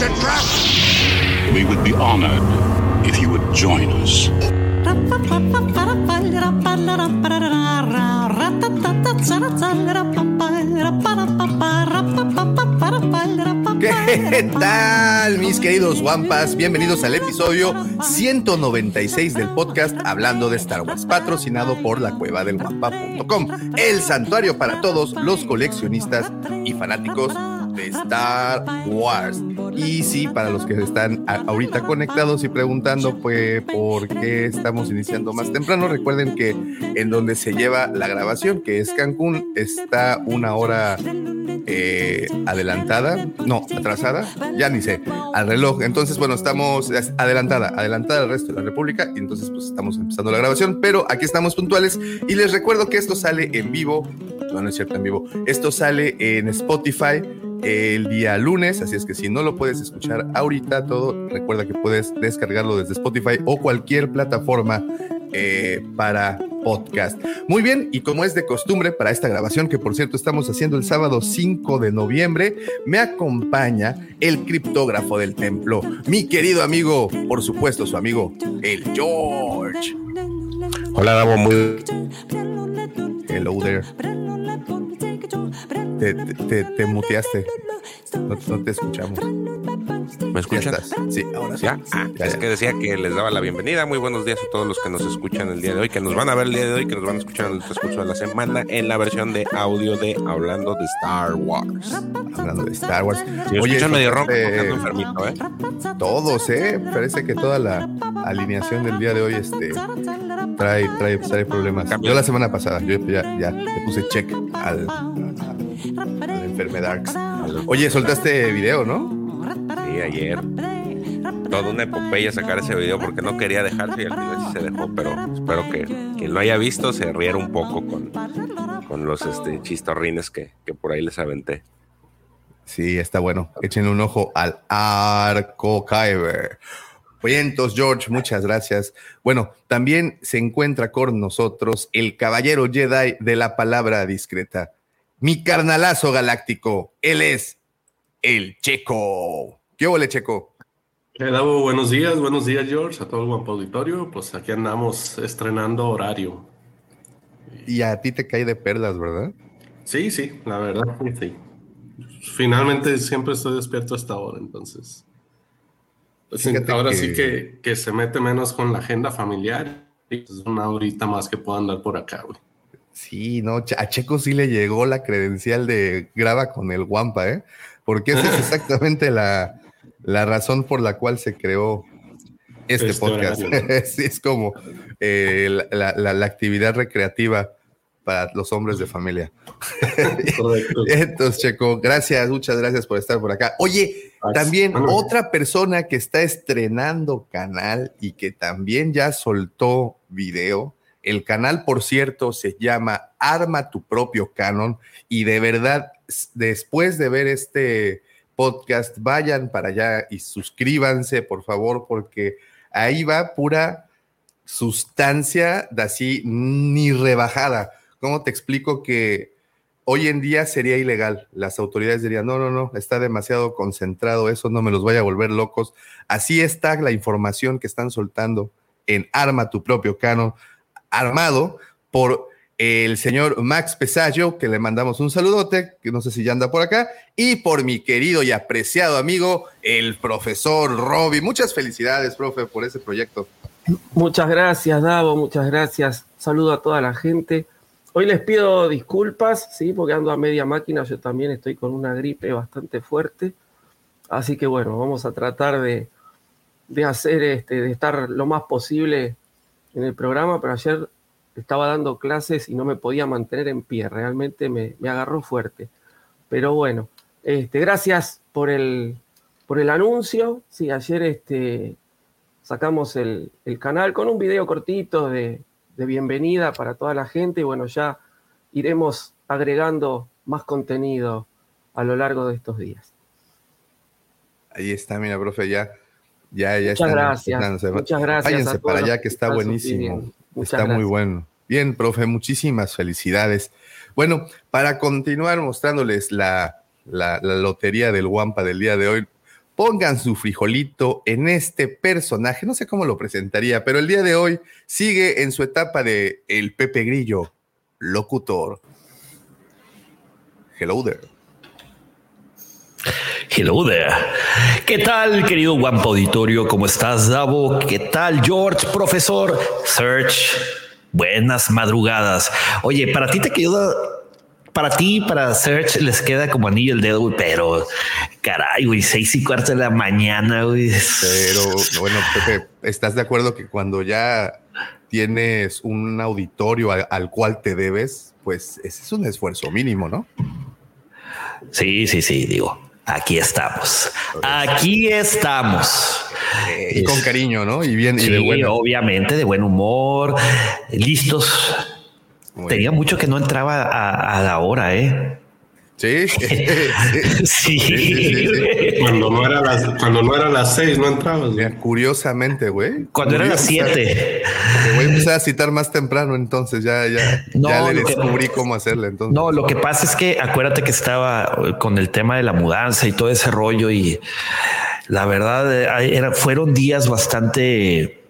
It's a trap! We would be honored if you would join us. ¿Qué tal, mis queridos Wampas? Bienvenidos al episodio 196 del podcast Hablando de Star Wars, patrocinado por la cueva del Wampa.com, el santuario para todos los coleccionistas y fanáticos Star Wars. Y sí, para los que están ahorita conectados y preguntando pues, por qué estamos iniciando más temprano, recuerden que en donde se lleva la grabación, que es Cancún, está una hora eh, adelantada, no, atrasada, ya ni sé, al reloj. Entonces, bueno, estamos es adelantada, adelantada al resto de la República, y entonces pues estamos empezando la grabación, pero aquí estamos puntuales y les recuerdo que esto sale en vivo, no, no es cierto en vivo, esto sale en Spotify el día lunes, así es que si no lo puedes escuchar ahorita todo, recuerda que puedes descargarlo desde Spotify o cualquier plataforma eh, para podcast. Muy bien, y como es de costumbre para esta grabación, que por cierto estamos haciendo el sábado 5 de noviembre, me acompaña el criptógrafo del templo, mi querido amigo, por supuesto su amigo, el George. Hola, Davo, muy Hello there. Te, te, te- te muteaste. No, no te escuchamos. ¿Me estás. Sí, ahora sí. ¿Ya? Ah, Ya, es que decía que les daba la bienvenida. Muy buenos días a todos los que nos escuchan el día de hoy, que nos van a ver el día de hoy, que nos van a escuchar en el transcurso de la semana en la versión de audio de Hablando de Star Wars. Hablando de Star Wars. Si me escuchan medio ronco, eh, ando enfermito, ¿eh? Todos, ¿eh? Parece que toda la alineación del día de hoy este, trae, trae, trae problemas. Yo la semana pasada, yo ya, ya le puse check al, a la enfermedad. Oye, soltaste video, ¿no? Sí, ayer. Toda una epopeya sacar ese video porque no quería dejarse y al final sí se dejó, pero espero que quien lo haya visto se riera un poco con, con los este, chistorrines que, que por ahí les aventé. Sí, está bueno. Echen un ojo al Arco Kyber. Vientos, George, muchas gracias. Bueno, también se encuentra con nosotros el caballero Jedi de la palabra discreta, mi carnalazo galáctico. Él es el Checo. ¿Qué ole, Checo? Davo, buenos días, buenos días George, a todo el guapo auditorio. Pues aquí andamos estrenando horario. Y a ti te cae de perlas, ¿verdad? Sí, sí, la verdad, sí. Finalmente siempre estoy despierto a esta hora, entonces. Ahora que- sí que, que se mete menos con la agenda familiar. Y pues una horita más que puedo andar por acá, güey. Sí, no, a Checo sí le llegó la credencial de graba con el Wampa, ¿eh? Porque esa es exactamente la, la razón por la cual se creó este, Este podcast. es como eh, la, la- la actividad recreativa para los hombres de familia. Correcto. Entonces, Checo, gracias, muchas gracias por estar por acá. Oye, también otra persona que está estrenando canal y que también ya soltó video. El canal, por cierto, se llama Arma tu propio canon y de verdad, después de ver este podcast, vayan para allá y suscríbanse, por favor, porque ahí va pura sustancia de así ni rebajada. ¿Cómo te explico que hoy en día sería ilegal? Las autoridades dirían, no, no, no, está demasiado concentrado eso, no me los vaya a volver locos. Así está la información que están soltando en Arma tu propio canon, armado por el señor Max Pesayo, que le mandamos un saludote, que no sé si ya anda por acá, y por mi querido y apreciado amigo, el profesor Robbie. Muchas felicidades, profe, por ese proyecto. Muchas gracias, Davo, muchas gracias. Saludo a toda la gente. Hoy les pido disculpas, sí, porque ando a media máquina, yo también estoy con una gripe bastante fuerte. Así que bueno, vamos a tratar de, de hacer este, de estar lo más posible en el programa, pero ayer estaba dando clases y no me podía mantener en pie, realmente me, me agarró fuerte. Pero bueno, este, gracias por el, por el anuncio. Sí, ayer este, sacamos el, el canal con un video cortito de, de bienvenida para toda la gente y bueno, ya iremos agregando más contenido a lo largo de estos días. Ahí está, mira, profe, ya. Ya, ya Muchas están gracias. Muchas gracias. Váyanse para allá que está buenísimo. Está muy bueno. Bien, profe, muchísimas felicidades. Bueno, para continuar mostrándoles la, la, la lotería del Wampa del día de hoy, pongan su frijolito en este personaje. No sé cómo lo presentaría, pero el día de hoy sigue en su etapa de el Pepe Grillo, locutor. Hello there. Hello there. ¿Qué tal, querido Guampa Auditorio? ¿Cómo estás, Davo? ¿Qué tal, George, profesor? Search. Buenas madrugadas. Oye, para ti te quedó. Para ti, para Search, les queda como anillo el dedo, güey, pero caray, güey, seis y cuarto de la mañana, güey. Pero bueno, Pepe, ¿estás de acuerdo que cuando ya tienes un auditorio al, al cual te debes, pues ese es un esfuerzo mínimo, ¿no? Sí, sí, sí, digo. Aquí estamos. Aquí estamos. Y con cariño, ¿no? Y bien, y de bueno. obviamente, de buen humor, listos. Tenía mucho que no entraba a, a la hora, ¿eh? Sí. Sí. sí, sí. Cuando no era las, cuando no era las seis, no entrabas. güey. Curiosamente, güey. Cuando era las 7. Te voy a empezar a citar más temprano, entonces ya, ya, No, ya le lo que- descubrí cómo hacerle. Entonces. No, lo que pasa es que acuérdate que estaba eh, con el tema de la mudanza y todo ese rollo y la verdad eh, era- fueron días bastante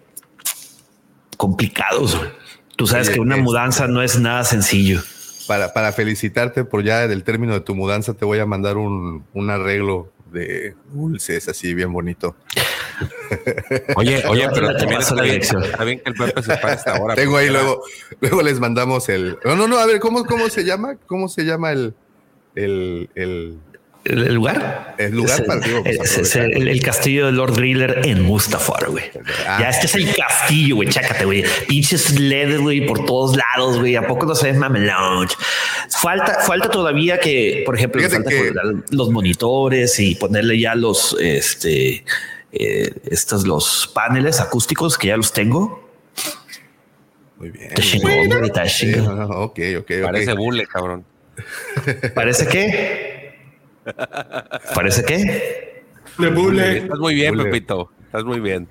complicados. güey. Tú sabes Oye, que una es- mudanza no es nada sencillo. Para, para felicitarte por ya del término de tu mudanza, te voy a mandar un, un arreglo de dulces así bien bonito. Oye, oye, pero te también está la bien, dirección. está bien que el Pepe se pare a esta hora. Tengo ahí luego, luego les mandamos el. No, no, no, a ver, ¿cómo, cómo se llama? ¿Cómo se llama el, el, el, ¿El, lugar? el lugar Es para es- el, el castillo de Lord Griller en Mustafar, güey. Ah. Ya este es el castillo, güey. Chácate, güey. Pinches LED, güey, por todos lados, güey. ¿A poco no se ve mamelón? Falta, falta todavía que, por ejemplo, falta que- los monitores y ponerle ya los, este, eh, estos, los paneles acústicos que ya los tengo. Muy bien. Güey, Sí, ok, ok. Parece bule, cabrón. ¿Parece qué? ¿Parece qué? De bule. Estás muy bien, Bule. Pepito. Estás muy bien.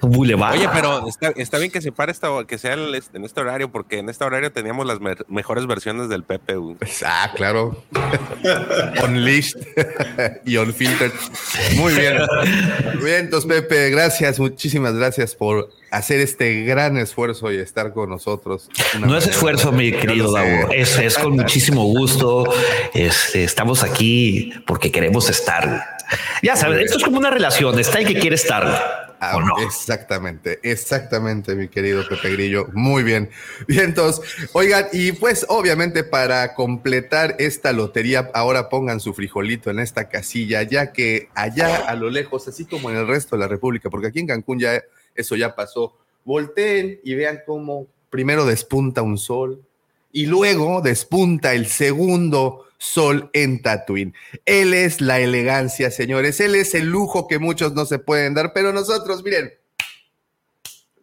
Boulevard. Oye, pero está, está bien que se pare esta, que sea el- en este horario, porque en este horario teníamos las me- mejores versiones del Pepe. güey. Ah, claro. Unleashed y Unfiltered. Muy bien. Muy bien, entonces, Pepe, gracias, muchísimas gracias por hacer este gran esfuerzo y estar con nosotros. Una No es esfuerzo, mi querido. Davo. Es, es con muchísimo gusto. Este, estamos aquí porque queremos estar. Ya sabes, esto es como una relación. Está el que quiere estar. Ah. Exactamente, exactamente, mi querido Pepe Grillo. Muy bien. Bien, entonces, oigan, y pues obviamente para completar esta lotería, ahora pongan su frijolito en esta casilla, ya que allá a lo lejos, así como en el resto de la República, porque aquí en Cancún ya eso ya pasó, volteen y vean cómo primero despunta un sol y luego despunta el segundo sol en Tatooine. Él es la elegancia, señores. Él es el lujo que muchos no se pueden dar, pero nosotros, miren,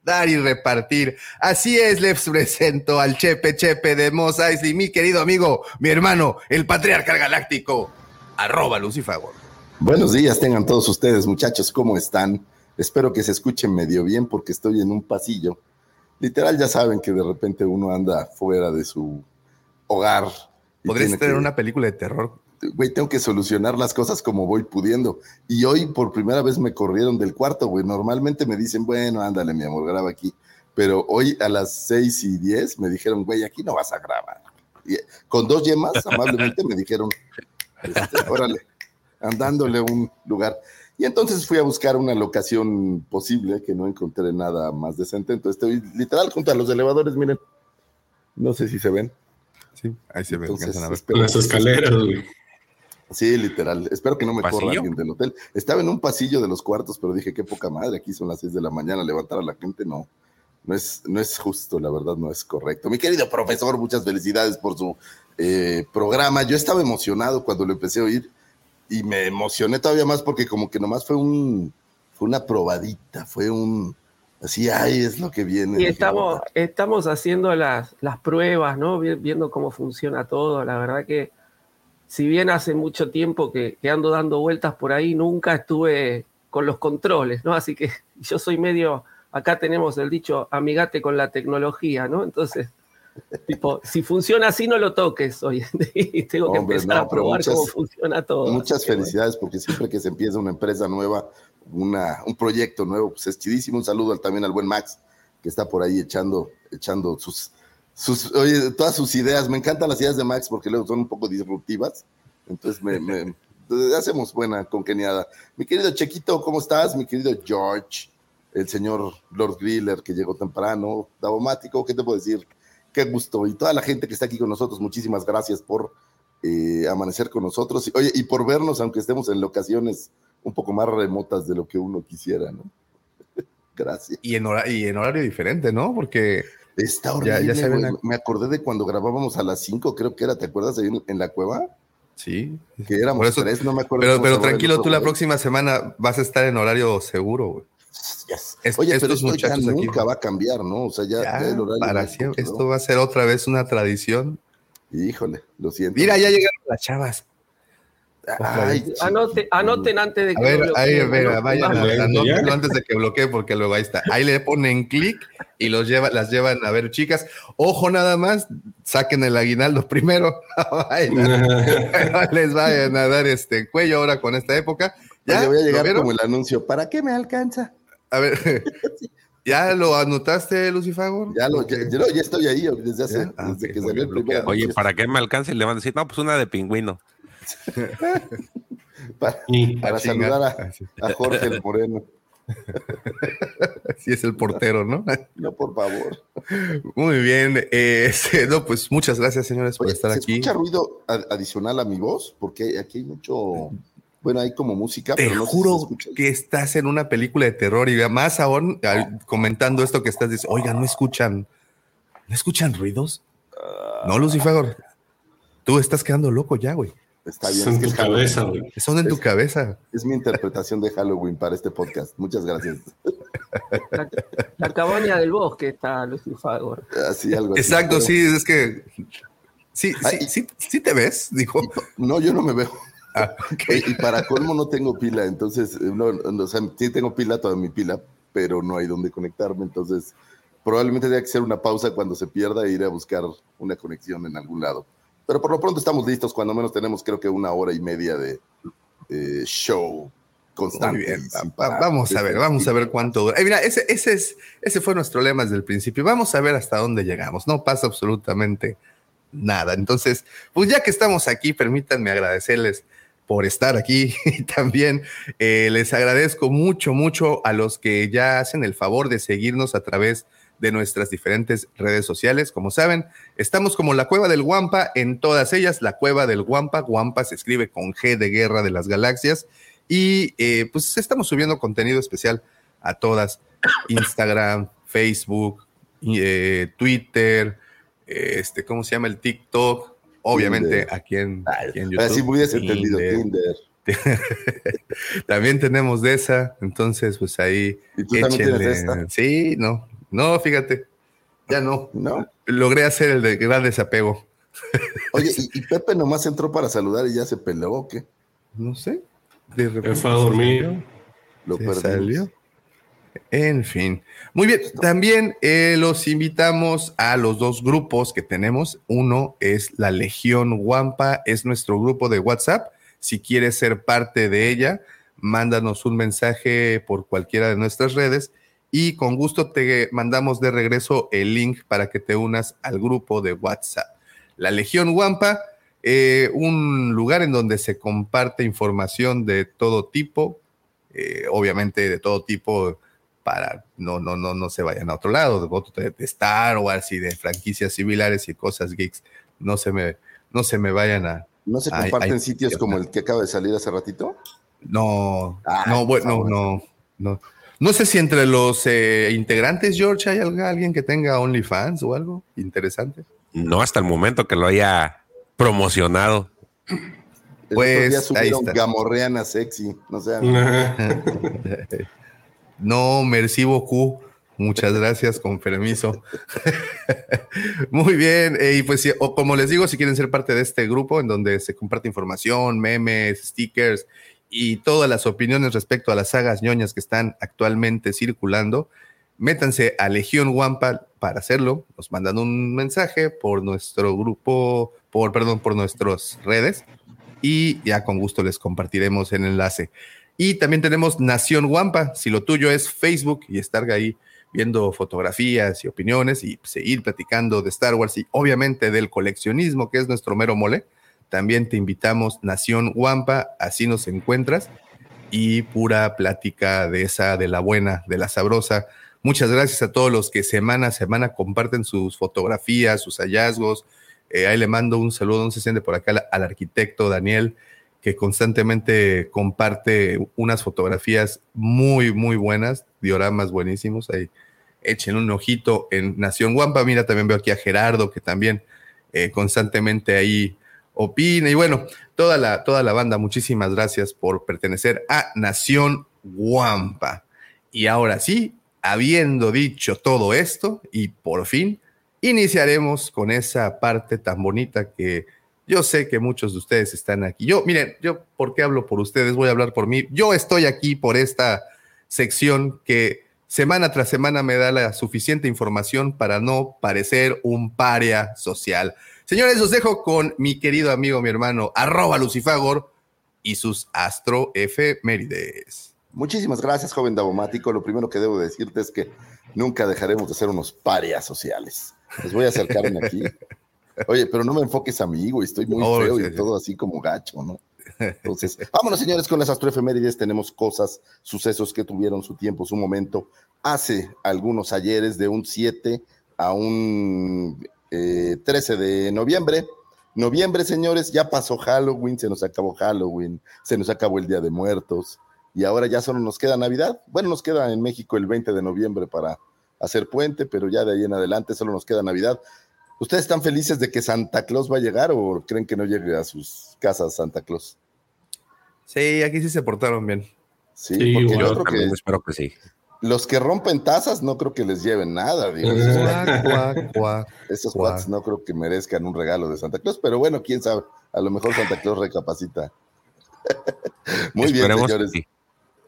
dar y repartir. Así es, les presento al Chepe Chepe de Mos Eisley, mi querido amigo, mi hermano, el patriarca galáctico, arroba Lucifago. Buenos días, tengan todos ustedes, muchachos, ¿cómo están? Espero que se escuchen medio bien porque estoy en un pasillo. Literal, ya saben que de repente uno anda fuera de su hogar. Podrías tener que- una película de terror. Güey, tengo que solucionar las cosas como voy pudiendo. Y hoy por primera vez me corrieron del cuarto, güey. Normalmente me dicen, bueno, ándale, mi amor, graba aquí. Pero hoy a las 6 y 10 me dijeron, güey, aquí no vas a grabar. Y con dos yemas, amablemente me dijeron, este, órale, andándole un lugar. Y entonces fui a buscar una locación posible, que no encontré nada más decente. Entonces estoy literal junto a los elevadores, miren. No sé si se ven. Sí, ahí se ve. Entonces, alcanzan a ver. espero- Las escaleras, güey. Sí, literal. Espero que no me corra ¿Pasillo? alguien del hotel. Estaba en un pasillo de los cuartos, pero dije, qué poca madre, aquí son las 6 de la mañana, levantar a la gente, no. No es, no es justo, la verdad, no es correcto. Mi querido profesor, muchas felicidades por su eh, programa. Yo estaba emocionado cuando lo empecé a oír y me emocioné todavía más porque como que nomás fue un, fue una probadita, fue un, así, ay, es lo que viene. Y estamos, estamos haciendo las, las pruebas, ¿no? Vi- Viendo cómo funciona todo. La verdad que, si bien hace mucho tiempo que, que ando dando vueltas por ahí, nunca estuve con los controles, ¿no? Así que yo soy medio, acá tenemos el dicho, amigate con la tecnología, ¿no? Entonces, tipo, si funciona así, no lo toques hoy. y tengo que Hombre, empezar no, a probar muchas- cómo funciona todo. Muchas bueno. felicidades porque siempre que se empieza una empresa nueva, una, un proyecto nuevo, pues es chidísimo. Un saludo al- también al buen Max, que está por ahí echando, echando sus, sus, oye, todas sus ideas. Me encantan las ideas de Max porque luego son un poco disruptivas. Entonces me, me- hacemos buena congeniada. Mi querido Chequito, ¿cómo estás? Mi querido George, el señor Lord Griller que llegó temprano, Davomático, ¿qué te puedo decir? Qué gusto. Y toda la gente que está aquí con nosotros, muchísimas gracias por eh, amanecer con nosotros. Oye, y por vernos, aunque estemos en locaciones un poco más remotas de lo que uno quisiera, ¿no? Gracias. Y en, hora- y en horario diferente, ¿no? Porque Está Ya- horrible, ya a- Me acordé de cuando grabábamos a las 5, creo que era, ¿te acuerdas? Ahí en, en la cueva, sí. que éramos eso- tres, no me acuerdo. Pero, pero tranquilo, tú la próxima semana vas a estar en horario seguro, güey. Yes. Es- Oye, pero estos esto ya muchachos aquí- nunca va a cambiar, ¿no? O sea, ya, Ya, ya el horario para ya siempre. congeló. Esto va a ser otra vez una tradición. Híjole, lo siento. Mira, ya llegaron las chavas. Ay. Anoten, anoten antes de A que ver, lo ahí, antes de que bloquee, porque luego ahí está. Ahí le ponen clic y los lleva, las llevan a ver, chicas. Ojo nada más, saquen el aguinaldo primero. No les vayan a dar este cuello ahora con esta época. Ya ¿Ya? voy a ¿Lo llegar como el anuncio. ¿Para qué me alcanza? A ver, ¿ya lo anotaste, Lucifagor? Ya, lo, ya, ya- ya estoy ahí desde hace, Ya, ah, desde ok, que salió el primer. Oye. ¿para qué me alcance? Y le van a decir, no, pues una de pingüino. para, saludar Ah, a, a Jorge el Moreno. Sí, es el portero, ¿no? No, por favor. Muy bien. eh, este, no, pues muchas gracias, señores, por estar ¿se aquí. escucha ruido ad- adicional a mi voz? Porque aquí hay mucho... Bueno, hay como música, Te pero no si juro que estás en una película de terror y más aún comentando esto que estás diciendo, oiga, no escuchan, no escuchan ruidos. Ah. No, Lucifer, tú estás quedando loco ya, güey. Está bien, en es que tu cabeza, güey. Son en tu Es- cabeza. Es mi interpretación de Halloween para este podcast. Muchas gracias. La, la cabaña del bosque está Lucifagor. Así, algo así. Exacto, Pero- sí, es que sí, sí, sí, sí te ves, dijo. No, yo no me veo. Ah, ok. Oye, Y para colmo no tengo pila, entonces, eh, no, no, o sea, sí tengo pila, toda mi pila, pero no hay donde conectarme, entonces probablemente tenga que ser una pausa cuando se pierda e ir a buscar una conexión en algún lado. Pero por lo pronto estamos listos, cuando menos tenemos creo que una hora y media de eh, show constante. Muy bien, va- vamos a ver, vamos a ver cuánto dura. Eh, mira, ese, ese, es, ese fue nuestro lema desde el principio. Vamos a ver hasta dónde llegamos. No pasa absolutamente nada. Entonces, pues ya que estamos aquí, permítanme agradecerles por estar aquí y también eh, les agradezco mucho, mucho a los que ya hacen el favor de seguirnos a través de nuestras diferentes redes sociales. Como saben, estamos como la Cueva del Guampa en todas ellas. La Cueva del Guampa, Guampa se escribe con G de Guerra de las Galaxias. Y eh, pues estamos subiendo contenido especial a todas. Instagram, Facebook, eh, Twitter, eh, este, ¿cómo se llama? El TikTok. Obviamente Tinder. aquí en, aquí en Así YouTube. muy desentendido, Tinder. También tenemos de esa, entonces pues ahí ¿Y tú también tienes échenle. esta? Sí, no, no, fíjate, ya no. ¿No? Logré hacer el de gran desapego. Oye, ¿y, y Pepe nomás entró para saludar y ya se peleó o qué? No sé. De repente fue a dormir. Lo se salió. En fin. Muy bien. También eh, los invitamos a los dos grupos que tenemos. Uno es la Legión Wampa, es nuestro grupo de WhatsApp. Si quieres ser parte de ella, mándanos un mensaje por cualquiera de nuestras redes y con gusto te mandamos de regreso el link para que te unas al grupo de WhatsApp. La Legión Wampa, eh, un lugar en donde se comparte información de todo tipo, eh, obviamente de todo tipo para no, no, no, no se vayan a otro lado, de, de Star Wars y de franquicias similares y cosas geeks, no se me, no se me vayan a... ¿No se comparten sitios como el que acaba de salir hace ratito? No, Ah, no, bueno, favor. no, no. No sé si entre los eh, integrantes, George, hay alg- alguien que tenga OnlyFans o algo interesante. No hasta el momento que lo haya promocionado. Pues, ahí está. Gamorreana sexy. No sé. No, merci beaucoup. Muchas gracias, con permiso. Muy bien, eh, y pues o como les digo, si quieren ser parte de este grupo en donde se comparte información, memes, stickers y todas las opiniones respecto a las sagas ñoñas que están actualmente circulando, métanse a Legión Wampa para hacerlo. Nos mandan un mensaje por nuestro grupo, por perdón, por nuestras redes y ya con gusto les compartiremos el enlace. Y también tenemos Nación Wampa, si lo tuyo es Facebook y estar ahí viendo fotografías y opiniones y seguir platicando de Star Wars y obviamente del coleccionismo, que es nuestro mero mole. También te invitamos Nación Wampa, así nos encuentras y pura plática de esa, de la buena, de la sabrosa. Muchas gracias a todos los que semana a semana comparten sus fotografías, sus hallazgos. Eh, ahí le mando un saludo, no se siente por acá al, al arquitecto Daniel, que constantemente comparte unas fotografías muy, muy buenas, dioramas buenísimos. Ahí echen un ojito en Nación Guampa. Mira, también veo aquí a Gerardo, que también eh, constantemente ahí opina. Y bueno, toda la, toda la banda, muchísimas gracias por pertenecer a Nación Guampa. Y ahora sí, habiendo dicho todo esto, y por fin, iniciaremos con esa parte tan bonita que yo sé que muchos de ustedes están aquí. Yo, miren, yo, ¿por qué hablo por ustedes? Voy a hablar por mí. Yo estoy aquí por esta sección que semana tras semana me da la suficiente información para no parecer un paria social. Señores, los dejo con mi querido amigo, mi hermano, arroba Lucifagor y sus astroefemérides. Muchísimas gracias, joven Davomático. Lo primero que debo decirte es que nunca dejaremos de ser unos parias sociales. Les voy a acercarme aquí. Oye, pero no me enfoques a mí, güey. Estoy muy feo sí, y sí. todo así como gacho, ¿no? Entonces, vámonos, señores, con las astroefemérides. Tenemos cosas, sucesos que tuvieron su tiempo, su momento. Hace algunos ayeres, de un 7 a un eh, 13 de noviembre. Noviembre, señores, ya pasó Halloween, se nos acabó Halloween, se nos acabó el Día de Muertos y ahora ya solo nos queda Navidad. Bueno, nos queda en México el 20 de noviembre para hacer puente, pero ya de ahí en adelante solo nos queda Navidad. ¿Ustedes están felices de que Santa Claus va a llegar o creen que no llegue a sus casas Santa Claus? Sí, aquí sí se portaron bien. Sí, Sí, porque igual, yo Yo que espero que sí. Los que rompen tazas no creo que les lleven nada. digo, esos- cuates no creo que merezcan un regalo de Santa Claus, pero bueno, quién sabe. A lo mejor Santa Claus recapacita. Muy bien, que señores. sí.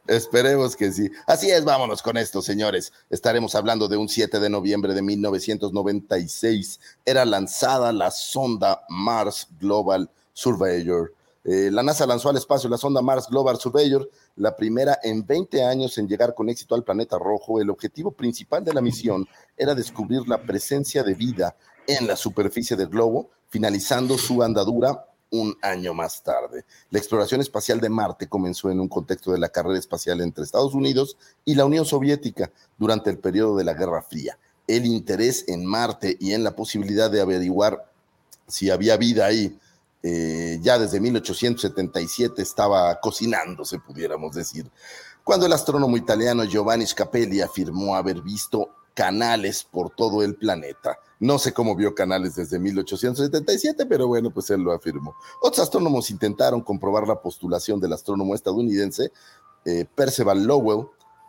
Esperemos que sí. Así es, vámonos con esto, señores. Estaremos hablando de un 7 de noviembre de 1996. Era lanzada la sonda Mars Global Surveyor. Eh, la NASA lanzó al espacio la sonda Mars Global Surveyor, la primera en 20 años en llegar con éxito al planeta rojo. El objetivo principal de la misión era descubrir la presencia de vida en la superficie del globo, finalizando su andadura un año más tarde. La exploración espacial de Marte comenzó en un contexto de la carrera espacial entre Estados Unidos y la Unión Soviética durante el periodo de la Guerra Fría. El interés en Marte y en la posibilidad de averiguar si había vida ahí eh, ya desde 1877 estaba cocinándose, pudiéramos decir, cuando el astrónomo italiano Giovanni Scapelli afirmó haber visto canales por todo el planeta. No sé cómo vio canales desde 1877, pero bueno, pues él lo afirmó. Otros astrónomos intentaron comprobar la postulación del astrónomo estadounidense eh, Percival Lowell,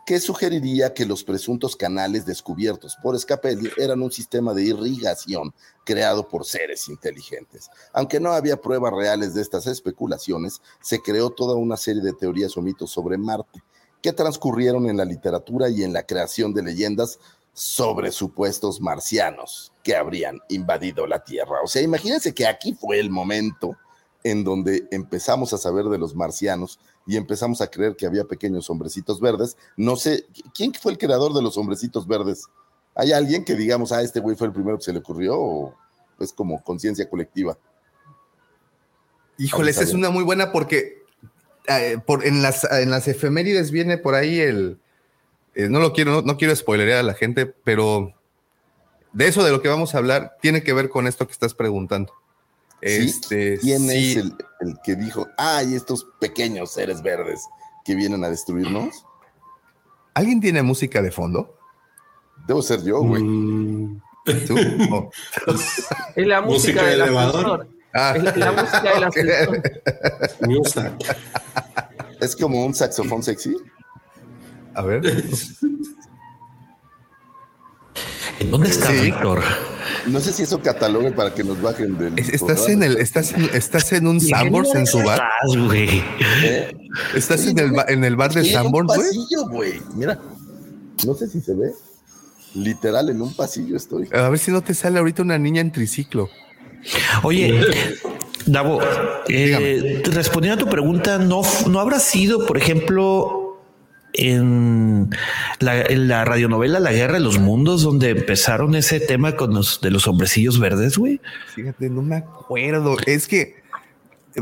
que sugeriría que los presuntos canales descubiertos por Scapelli eran un sistema de irrigación creado por seres inteligentes. Aunque no había pruebas reales de estas especulaciones, se creó toda una serie de teorías o mitos sobre Marte, que transcurrieron en la literatura y en la creación de leyendas sobre supuestos marcianos que habrían invadido la Tierra. O sea, imagínense que aquí fue el momento en donde empezamos a saber de los marcianos y empezamos a creer que había pequeños hombrecitos verdes. No sé, ¿quién fue el creador de los hombrecitos verdes? ¿Hay alguien que digamos, ah, este güey fue el primero que se le ocurrió o es como conciencia colectiva? A es una muy buena porque eh, por, en, las, en las efemérides viene por ahí el. eh, no lo quiero, no, no quiero spoilerear a la gente, pero de eso de lo que vamos a hablar tiene que ver con esto que estás preguntando. Este, ¿Quién sí, es el, el que dijo, ay, estos pequeños seres verdes que vienen a destruirnos? ¿Alguien tiene música de fondo? Debo ser yo, güey. Mm, ¿Tú? Es la música, Música de del elevador. Ah, Es la, la música del ascensor. Newsack. Es como un saxofón sexy. A ver. ¿En dónde está Sí. Víctor? No sé si eso catalogue para que nos bajen del. Es- Estás en el, estás en, estás en un Sanborns en su bar. Estás, güey. ¿Eh? Estás en el, en el bar de pasillo, güey. Mira. No sé si se ve. Literal, en un pasillo estoy. A ver si no te sale ahorita una niña en triciclo. Oye, Davo, eh, respondiendo a tu pregunta, ¿no, ¿no habrá sido, por ejemplo, en la, en la radionovela La Guerra de los Mundos, donde empezaron ese tema con los de los hombrecillos verdes, güey? Fíjate, no me acuerdo. Es que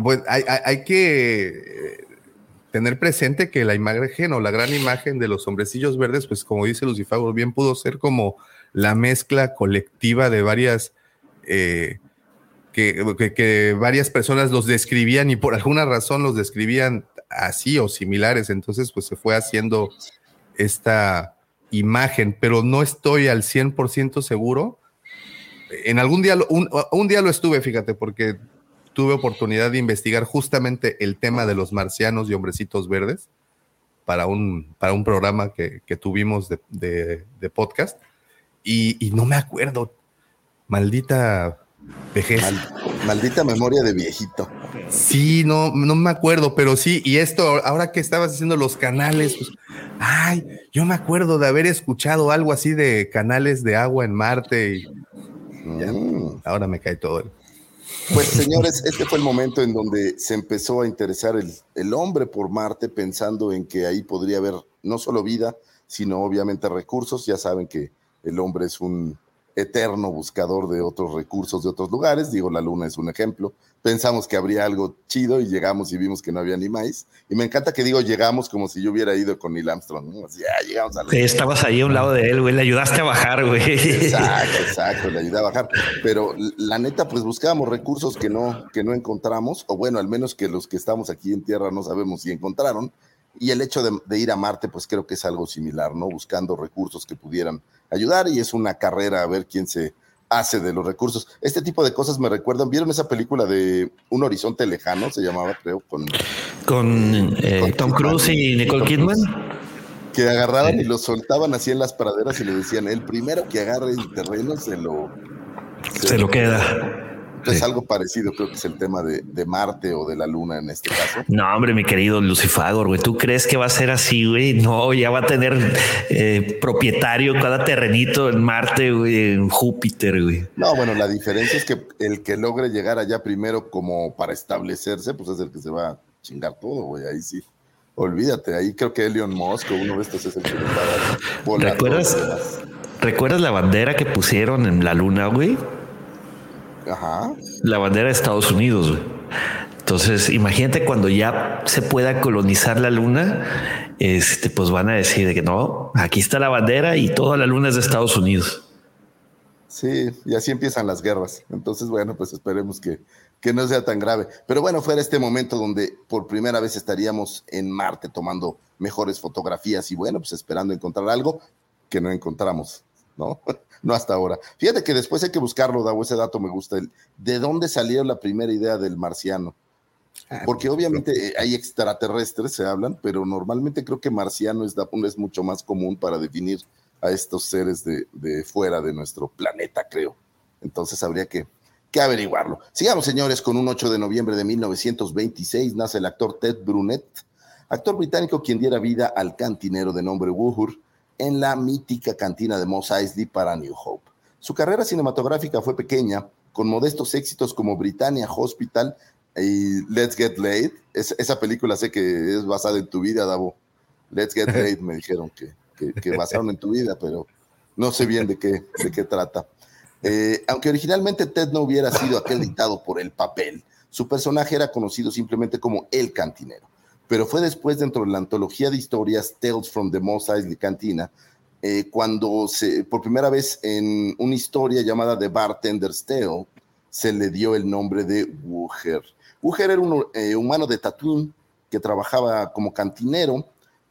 pues, hay, hay- que eh, tener presente que la imagen o la gran imagen de los hombrecillos verdes, pues como dice Lucifago, bien pudo ser como la mezcla colectiva de varias eh, que, que- que varias personas los describían y por alguna razón los describían así o similares. Entonces, pues se fue haciendo esta imagen, pero no estoy al 100% seguro. En algún día, un, día lo estuve, fíjate, porque tuve oportunidad de investigar justamente el tema de los marcianos y hombrecitos verdes para un, para un programa que, que tuvimos de, podcast y, no me acuerdo. Maldita vejez. Mal- maldita memoria de viejito. Sí, no, no me acuerdo, pero sí, y esto, ahora que estabas haciendo los canales, pues, ay, yo me acuerdo de haber escuchado algo así de canales de agua en Marte y ya, Mm. ahora me cae todo. Pues señores, este fue el momento en donde se empezó a interesar el, el hombre por Marte, pensando en que ahí podría haber no solo vida, sino obviamente recursos. Ya saben que el hombre es un eterno buscador de otros recursos de otros lugares. Digo, la luna es un ejemplo. Pensamos que habría algo chido y llegamos y vimos que no había ni maíz. Y me encanta que digo llegamos como si yo hubiera ido con Neil Armstrong. ¿no? Así, ah, llegamos a la Sí, estabas ahí a un lado de él, güey. Le ayudaste a bajar, güey. Exacto, exacto, le ayuda a bajar. Pero la neta, pues buscábamos recursos que no, que no encontramos, o bueno, al menos que los que estamos aquí en tierra no sabemos si encontraron. Y el hecho de, de ir a Marte, pues creo que es algo similar, ¿no? Buscando recursos que pudieran ayudar y es una carrera a ver quién se hace de los recursos. Este tipo de cosas me recuerdan, ¿vieron esa película de Un Horizonte Lejano? Se llamaba, creo, con Con eh, Con Tom. Cruise y Nicole Kidman. que agarraban y los soltaban así en las praderas y le decían, el primero que agarre el terreno se lo... Se lo queda. Es Sí. algo parecido, creo que es el tema de, de Marte o de la Luna en este caso. No, hombre, mi querido Lucifagor, güey. ¿Tú crees que va a ser así, güey? No, ya va a tener eh, propietario cada terrenito en Marte, güey, en Júpiter, güey. No, bueno, la diferencia es que el que logre llegar allá primero como para establecerse, pues es el que se va a chingar todo, güey. Ahí sí. Olvídate, ahí creo que Elon Musk o uno de estos es el que le va a a ¿Recuerdas? ¿Recuerdas la bandera que pusieron en la luna, güey? Ajá. La bandera de Estados Unidos, güey. Entonces, imagínate cuando ya se pueda colonizar la luna, este, pues van a decir de que no, aquí está la bandera y toda la luna es de Estados Unidos. Sí, y así empiezan las guerras. Entonces, bueno, pues esperemos que, que no sea tan grave. Pero bueno, fuera este momento donde por primera vez estaríamos en Marte tomando mejores fotografías y bueno, pues esperando encontrar algo que no encontramos, ¿no? no hasta ahora. Fíjate que después hay que buscarlo, Davo, ese dato me gusta. El, ¿De dónde salió la primera idea del marciano? Porque obviamente eh, hay extraterrestres, se hablan, pero normalmente creo que marciano es, es mucho más común para definir a estos seres de, de fuera de nuestro planeta, creo. Entonces habría que, que averiguarlo. Sigamos, señores, con un 8 de noviembre de 1926 nace el actor Ted Brunet, actor británico quien diera vida al cantinero de nombre Wuhur en la mítica cantina de Mos Eisley para New Hope. Su carrera cinematográfica fue pequeña, con modestos éxitos como Britannia Hospital y Let's Get Laid. Es- esa película sé que es basada en tu vida, Davo. Let's Get Laid me dijeron que, que, que basaron en tu vida, pero no sé bien de qué, de qué trata. Eh, aunque originalmente Ted no hubiera sido acreditado por el papel, su personaje era conocido simplemente como El Cantinero. Pero fue después dentro de la antología de historias Tales from the Mos Eisley Cantina, eh, cuando se, por primera vez en una historia llamada The Bartender's Tale, se le dio el nombre de Wuher. Wuher era un eh, humano de Tatooine que trabajaba como cantinero,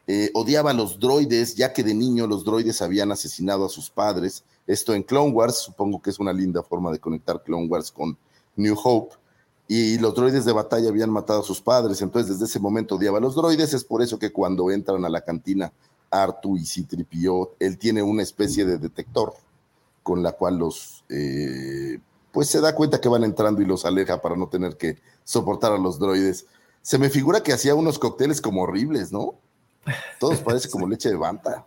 eh, odiaba a los droides, ya que de niño los droides habían asesinado a sus padres. Esto en Clone Wars, supongo que es una linda forma de conectar Clone Wars con New Hope. Y los droides de batalla habían matado a sus padres, entonces desde ese momento odiaba a los droides, es por eso que cuando entran a la cantina Artu y Citripio, él tiene una especie de detector con la cual los, eh, pues se da cuenta que van entrando y los aleja para no tener que soportar a los droides. Se me figura que hacía unos cócteles como horribles, ¿no? Todos parece como leche de banta.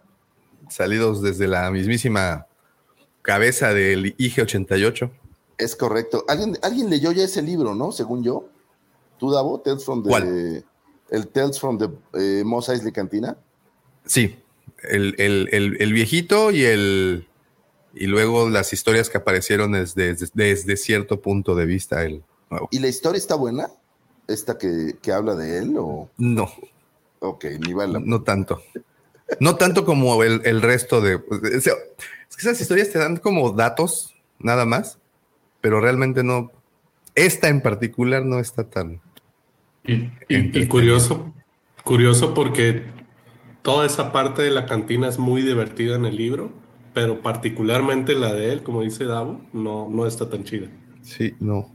Salidos desde la mismísima cabeza del IG-88. Es correcto. ¿Alguien, alguien leyó ya ese libro, ¿no? Según yo. ¿Tú, Davo? Tales from the, ¿Cuál? El Tales from the eh, Mos Eisley Cantina. Sí, el, el- el- el viejito y el y luego las historias que aparecieron desde, desde, desde cierto punto de vista el nuevo. ¿Y la historia está buena? ¿Esta que, que habla de él? O... No, Ok, ni vale la- no tanto. No tanto como el, el resto de... o sea, es que esas historias te dan como datos, nada más, pero realmente no... Esta en particular no está tan... Y, y- y curioso, curioso porque toda esa parte de la cantina es muy divertida en el libro, pero particularmente la de él, como dice Davo, no, no está tan chida. Sí, no.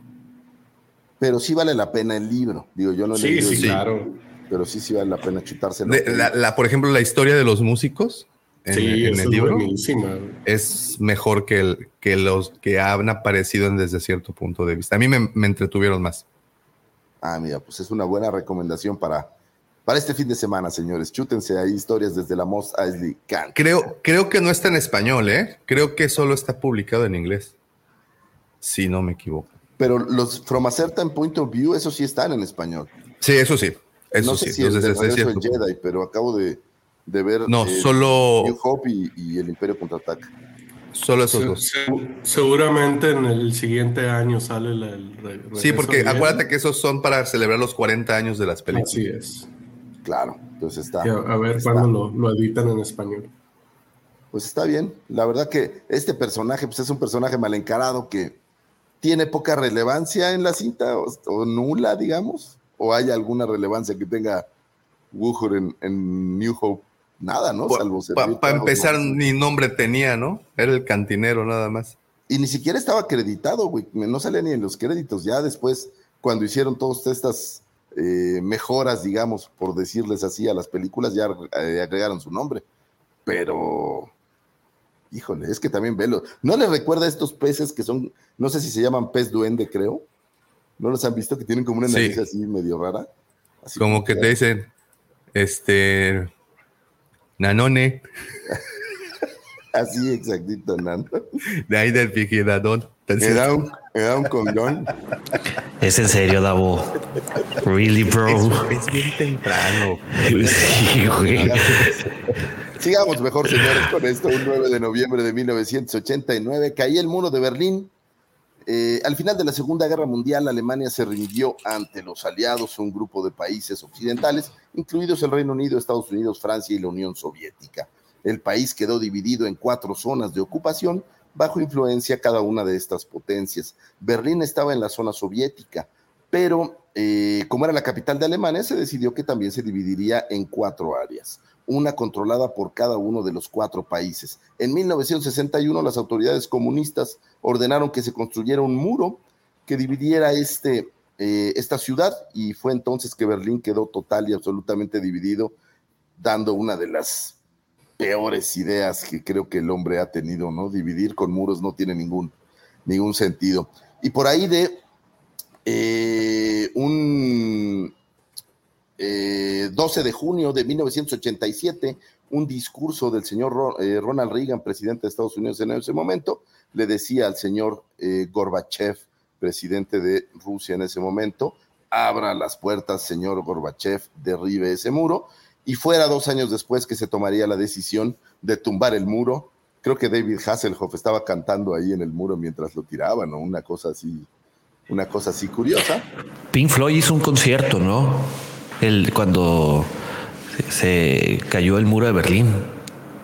Pero sí vale la pena el libro. Digo, yo no he Sí, leído sí, libro, claro. pero sí, sí vale la pena chutárselo. De- la, la- por ejemplo, la historia de los músicos en, sí, en el es libro buenísima. es mejor que, el, que los que han aparecido en desde cierto punto de vista. A mí me, me entretuvieron más. Ah, mira, pues es una buena recomendación para, para este fin de semana, señores. Chútense ahí historias desde la Moss Eisley Can. Creo, creo que no está en español, ¿eh? Creo que solo está publicado en inglés. Si no me equivoco. Pero los From a Certain Point of View, esos sí están en español. Sí, eso sí. Eso no sé sí. si el entonces, de es del Jedi, pero acabo de, de ver No, eh, solo- New Hope y, y el Imperio Contraataca. Solo esos Se- dos. se- seguramente en el siguiente año sale la, el Sí, porque acuérdate que esos son para celebrar los 40 años de las películas. Así es. Claro, entonces está. Y a, a ver cuándo lo, lo editan en español. Pues está bien. La verdad que este personaje pues es un personaje mal encarado que tiene poca relevancia en la cinta o, o nula, digamos. O hay alguna relevancia que tenga Wuhur en, en New Hope. Nada, ¿no? Salvo Para empezar, ni nombre tenía, ¿no? Era el cantinero nada más. Y ni siquiera estaba acreditado, güey. No salía ni en los créditos. Ya después, cuando hicieron todas estas eh, mejoras, digamos, por decirles así, a las películas, ya eh, agregaron su nombre. Pero, híjole, es que también velo. ¿No les recuerda a estos peces que son, no sé si se llaman pez duende, creo? ¿No los han visto? Que tienen como una Sí. nariz así medio rara. Así Como que te dicen, este, Nanone, Así, exactito, Nando. de ahí del vigidadón. Era un, era un condón. Es en serio, Davo. Really, bro. Es bien temprano. Sí, güey. Sigamos mejor, señores, con esto. Un 9 de noviembre de 1989 caía el muro de Berlín. Eh, al final de la Segunda Guerra Mundial, Alemania se rindió ante los aliados, un grupo de países occidentales, incluidos el Reino Unido, Estados Unidos, Francia y la Unión Soviética. El país quedó dividido en cuatro zonas de ocupación bajo influencia cada una de estas potencias. Berlín estaba en la zona soviética, pero eh, como era la capital de Alemania, se decidió que también se dividiría en cuatro áreas, una controlada por cada uno de los cuatro países. En 1961 las autoridades comunistas ordenaron que se construyera un muro que dividiera este, eh, esta ciudad y fue entonces que Berlín quedó total y absolutamente dividido, dando una de las peores ideas que creo que el hombre ha tenido, ¿no? Dividir con muros no tiene ningún, ningún sentido. Y por ahí de eh, un eh, 12 de junio de 1987, un discurso del señor eh, Ronald Reagan, presidente de Estados Unidos en ese momento, le decía al señor eh, Gorbachev, presidente de Rusia en ese momento, abra las puertas, señor Gorbachev, derribe ese muro, y fuera dos años después que se tomaría la decisión de tumbar el muro. Creo que David Hasselhoff estaba cantando ahí en el muro mientras lo tiraban, o una cosa así, una cosa así curiosa. Pink Floyd hizo un concierto, ¿no? El, cuando se cayó el muro de Berlín.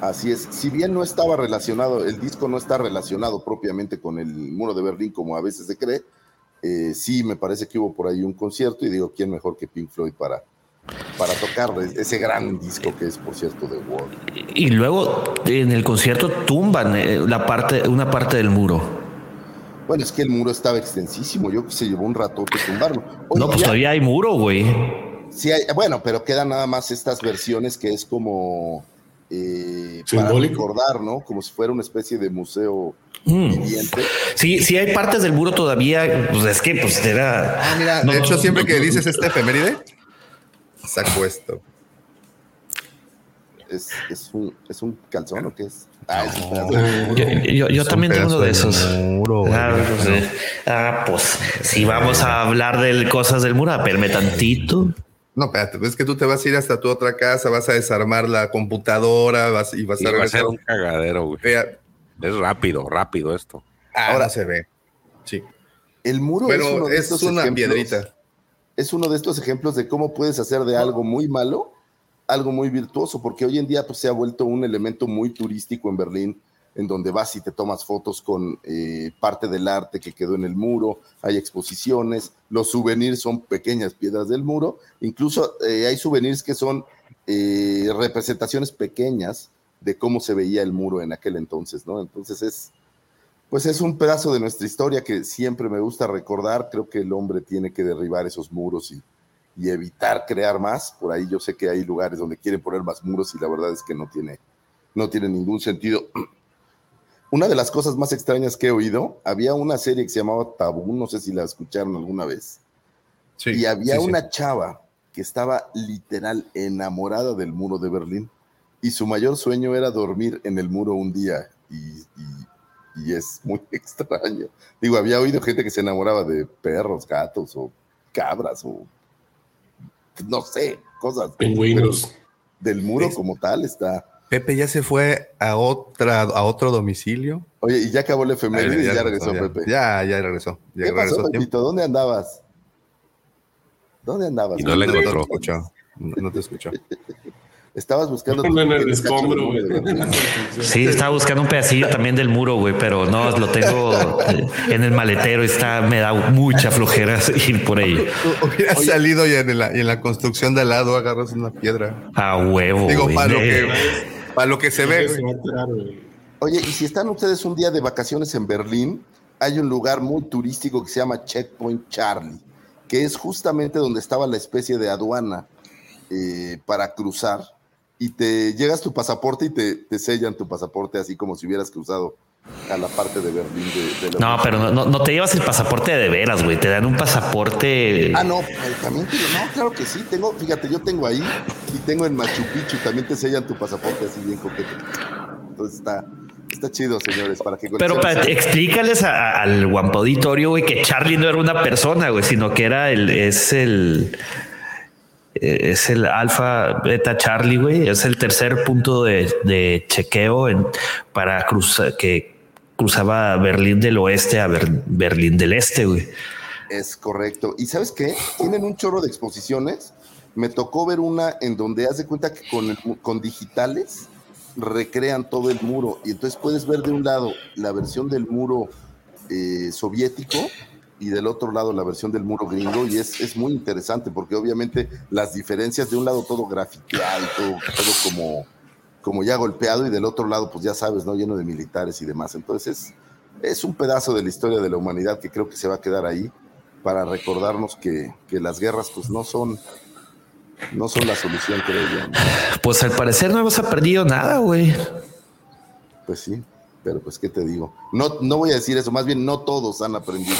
Así es, si bien no estaba relacionado, el disco no está relacionado propiamente con el muro de Berlín como a veces se cree, eh, sí me parece que hubo por ahí un concierto y digo, ¿quién mejor que Pink Floyd para, para tocar ese gran disco que es, por cierto, The Wall? Y luego en el concierto tumban eh, la parte, una parte del muro. Bueno, es que el muro estaba extensísimo, yo que se llevó un ratote tumbarlo. Hoy No, pues todavía hay muro, güey. Sí, hay- bueno, pero quedan nada más estas versiones que es como eh, para recordar, ¿no? Como si fuera una especie de museo Mm. Sí, sí hay partes del muro todavía, pues es que pues era... Ah, mira, No, de hecho, no, siempre no, que no, dices este efeméride, saco esto. Es, es, un, es un calzón o qué es? Ah, es un. Yo, yo- yo Es un también tengo uno de de esos. muro, ah, pues. Ah, pues si vamos a hablar de cosas del muro, espérame tantito. No, espérate, es que tú te vas a ir hasta tu otra casa, vas a desarmar la computadora vas, y vas Y a va a regresar. ser un cagadero, güey. Es rápido, rápido esto. ah, Ahora- no se ve. Sí. El muro es, uno Pero de es estos una ejemplos- piedrita. Es uno de estos ejemplos de cómo puedes hacer de algo muy malo algo muy virtuoso, porque hoy en día pues, se ha vuelto un elemento muy turístico en Berlín, en donde vas y te tomas fotos con eh, parte del arte que quedó en el muro, hay exposiciones, los souvenirs son pequeñas piedras del muro, incluso eh, hay souvenirs que son eh, representaciones pequeñas de cómo se veía el muro en aquel entonces, ¿no? Entonces es, pues es un pedazo de nuestra historia que siempre me gusta recordar. Creo que el hombre tiene que derribar esos muros y, y evitar crear más. Por ahí yo sé que hay lugares donde quieren poner más muros y la verdad es que no tiene, no tiene ningún sentido. Una de las cosas más extrañas que he oído, había una serie que se llamaba Tabú, no sé si la escucharon alguna vez, Sí, y había sí, sí. una chava que estaba literal enamorada del muro de Berlín y su mayor sueño era dormir en el muro un día y, y- y es muy extraño. Digo, había oído gente que se enamoraba de perros, gatos o cabras o no sé, cosas. Pingüinos. del muro Es- como tal está. Pepe ya se fue a otra, a otro domicilio. Oye, y ya acabó el efeméride y ya, regresó ya. Pepe. Ya, ya regresó. Ya ¿Qué regresó pasó. Pepito? ¿Dónde andabas? ¿Dónde andabas? Y no le No, no encontró. te escuchó. No, no te escuchó. Estabas buscando. tu en el escombro, güey. Sí, estaba buscando un pedacillo también del muro, güey, pero no, lo tengo en el maletero y está, me da mucha flojera ir por ahí. Hubiera salido y en la, y en la construcción de al lado agarras una piedra. A huevo. Digo, güey. para lo, que, para lo que se ve. Oye, y si están ustedes un día de vacaciones en Berlín, hay un lugar muy turístico que se llama Checkpoint Charlie, que es justamente donde estaba la especie de aduana eh, para cruzar. Y te llegas tu pasaporte y te, te sellan tu pasaporte así como si hubieras cruzado a la parte de Berlín. De, de la No, pero no, te llevas el pasaporte de veras, güey. Te dan un pasaporte. Ah, no, también te- no, claro que sí, tengo, fíjate, yo tengo ahí y tengo en Machu Picchu, también te sellan tu pasaporte así bien coqueto. Entonces está, está chido, señores, para que Pero para, explícales a- al guampa auditorio, güey, que Charlie no era una persona, güey, sino que era el, es el, es el alfa beta Charlie, güey. Es el tercer punto de, de chequeo en, para cruzar, que cruzaba Berlín del oeste a Ber- Berlín del este, güey. Es correcto. ¿Y sabes qué? Tienen un chorro de exposiciones. Me tocó ver una en donde haz de cuenta que con, con digitales recrean todo el muro. Y entonces puedes ver de un lado la versión del muro eh, soviético y del otro lado la versión del muro gringo. Y es, es muy interesante porque obviamente las diferencias de un lado todo grafiteado, todo, todo como, como ya golpeado y del otro lado pues ya sabes, ¿no? Lleno de militares y demás. Entonces es, es un pedazo de la historia de la humanidad que creo que se va a quedar ahí para recordarnos que, que las guerras pues no son no son la solución creo yo Pues al parecer no hemos aprendido nada, güey. pues sí pero pues qué te digo no no voy a decir eso más bien no todos han aprendido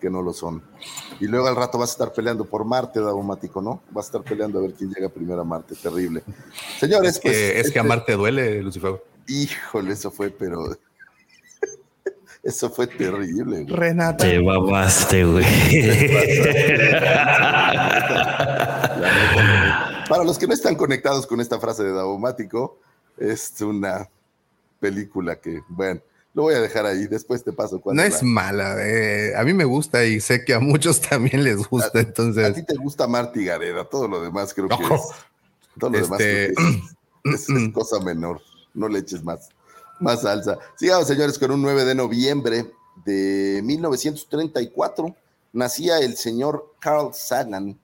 que no lo son y luego al rato vas a estar peleando por Marte Davomático no vas a estar peleando a ver quién llega primero a Marte terrible señores Es pues que, es que este- amarte duele, Lucifer. híjole eso fue pero eso fue terrible güey. Renata. Te babaste, güey. Para los que no están conectados con esta frase de Davomático, es una película que, bueno, lo voy a dejar ahí, después te paso No cuando es mala. eh, a mí me gusta y sé que a muchos también les gusta. a Entonces, ti te gusta Marty Gareda, todo lo demás creo que No. es, todo lo demás Este, creo que es, es- es cosa menor, no le eches más, más salsa. Sigamos, señores, con un 9 de noviembre de 1934, nacía el señor Carl Sagan,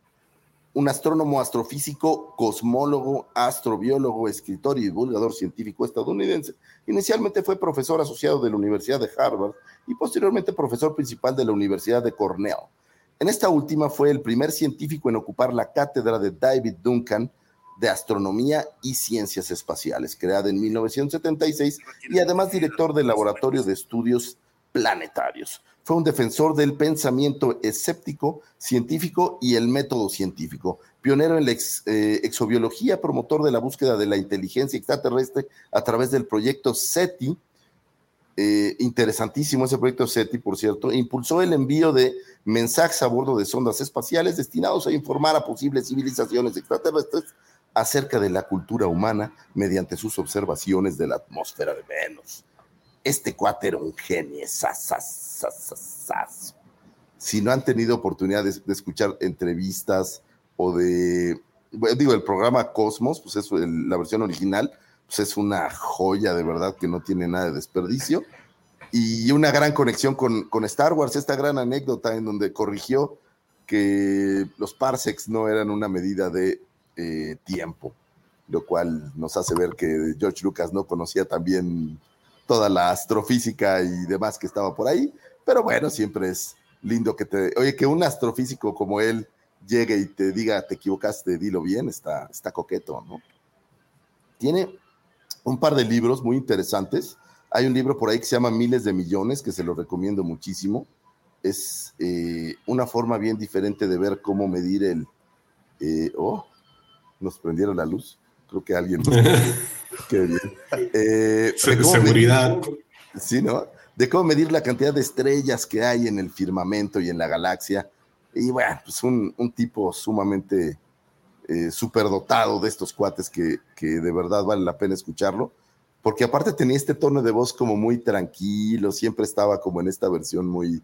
un astrónomo astrofísico, cosmólogo, astrobiólogo, escritor y divulgador científico estadounidense. Inicialmente fue profesor asociado de la Universidad de Harvard y posteriormente profesor principal de la Universidad de Cornell. En esta última fue el primer científico en ocupar la cátedra de David Duncan de Astronomía y Ciencias Espaciales, creada en 1976, y además director del Laboratorio de Estudios Planetarios. Fue un defensor del pensamiento escéptico, científico y el método científico. Pionero en la eh, exobiología, promotor de la búsqueda de la inteligencia extraterrestre a través del proyecto SETI. Eh, interesantísimo ese proyecto SETI, por cierto. Impulsó el envío de mensajes a bordo de sondas espaciales destinados a informar a posibles civilizaciones extraterrestres acerca de la cultura humana mediante sus observaciones de la atmósfera de Venus. Este cuate era un genio, si no han tenido oportunidad de, escuchar entrevistas o de, digo, el programa Cosmos, pues es la versión original, pues es una joya de verdad que no tiene nada de desperdicio. Y una gran conexión con, con Star Wars, esta gran anécdota en donde corrigió que los parsecs no eran una medida de eh, tiempo, lo cual nos hace ver que George Lucas no conocía también toda la astrofísica y demás que estaba por ahí, pero bueno, siempre es lindo que te, oye, que un astrofísico como él llegue y te diga, te equivocaste, dilo bien, está, está coqueto, ¿no? Tiene un par de libros muy interesantes. Hay un libro por ahí que se llama Miles de Millones, que se lo recomiendo muchísimo. Es eh, una forma bien diferente de ver cómo medir el... Eh, oh, nos prendieron la luz. Creo que alguien... Eh, seguridad. sí, ¿no? de cómo medir la cantidad de estrellas que hay en el firmamento y en la galaxia. Y bueno, pues un, tipo sumamente eh, superdotado de estos cuates que, de verdad vale la pena escucharlo, porque aparte tenía este tono de voz como muy tranquilo, siempre estaba como en esta versión muy,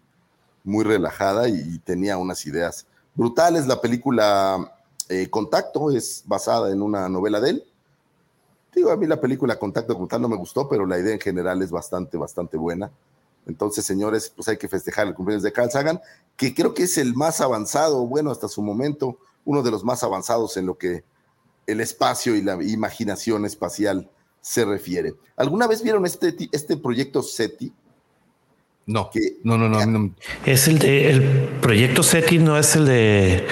muy relajada y, tenía unas ideas brutales. La película eh, Contacto es basada en una novela de él. Digo, a mí la película Contacto como tal no me gustó, pero la idea en general es bastante, bastante buena. Entonces, señores, pues hay que festejar el cumpleaños de Carl Sagan, que creo que es el más avanzado, bueno, hasta su momento, uno de los más avanzados en lo que el espacio y la imaginación espacial se refiere. ¿Alguna vez vieron este, este proyecto SETI? No, no, no, no, Es el de, el proyecto SETI, no es el de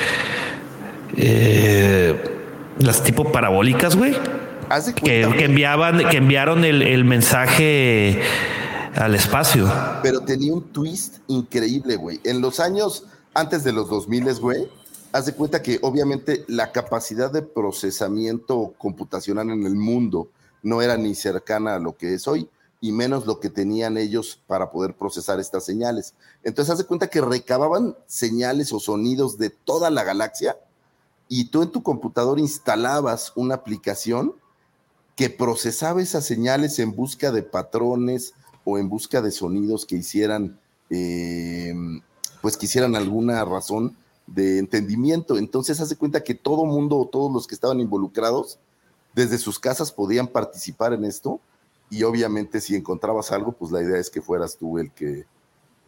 eh, las tipo parabólicas, güey que, enviaban, que enviaron el, mensaje al espacio. Pero tenía un twist increíble, güey. En los años antes de los 2000, güey, haz de cuenta que obviamente la capacidad de procesamiento computacional en el mundo no era ni cercana a lo que es hoy, y menos lo que tenían ellos para poder procesar estas señales. Entonces, haz de cuenta que recababan señales o sonidos de toda la galaxia y tú en tu computador instalabas una aplicación que procesaba esas señales en busca de patrones o en busca de sonidos que hicieran, eh, pues que hicieran alguna razón de entendimiento. Entonces hace cuenta que todo mundo o todos los que estaban involucrados desde sus casas podían participar en esto y obviamente si encontrabas algo, pues la idea es que fueras tú el que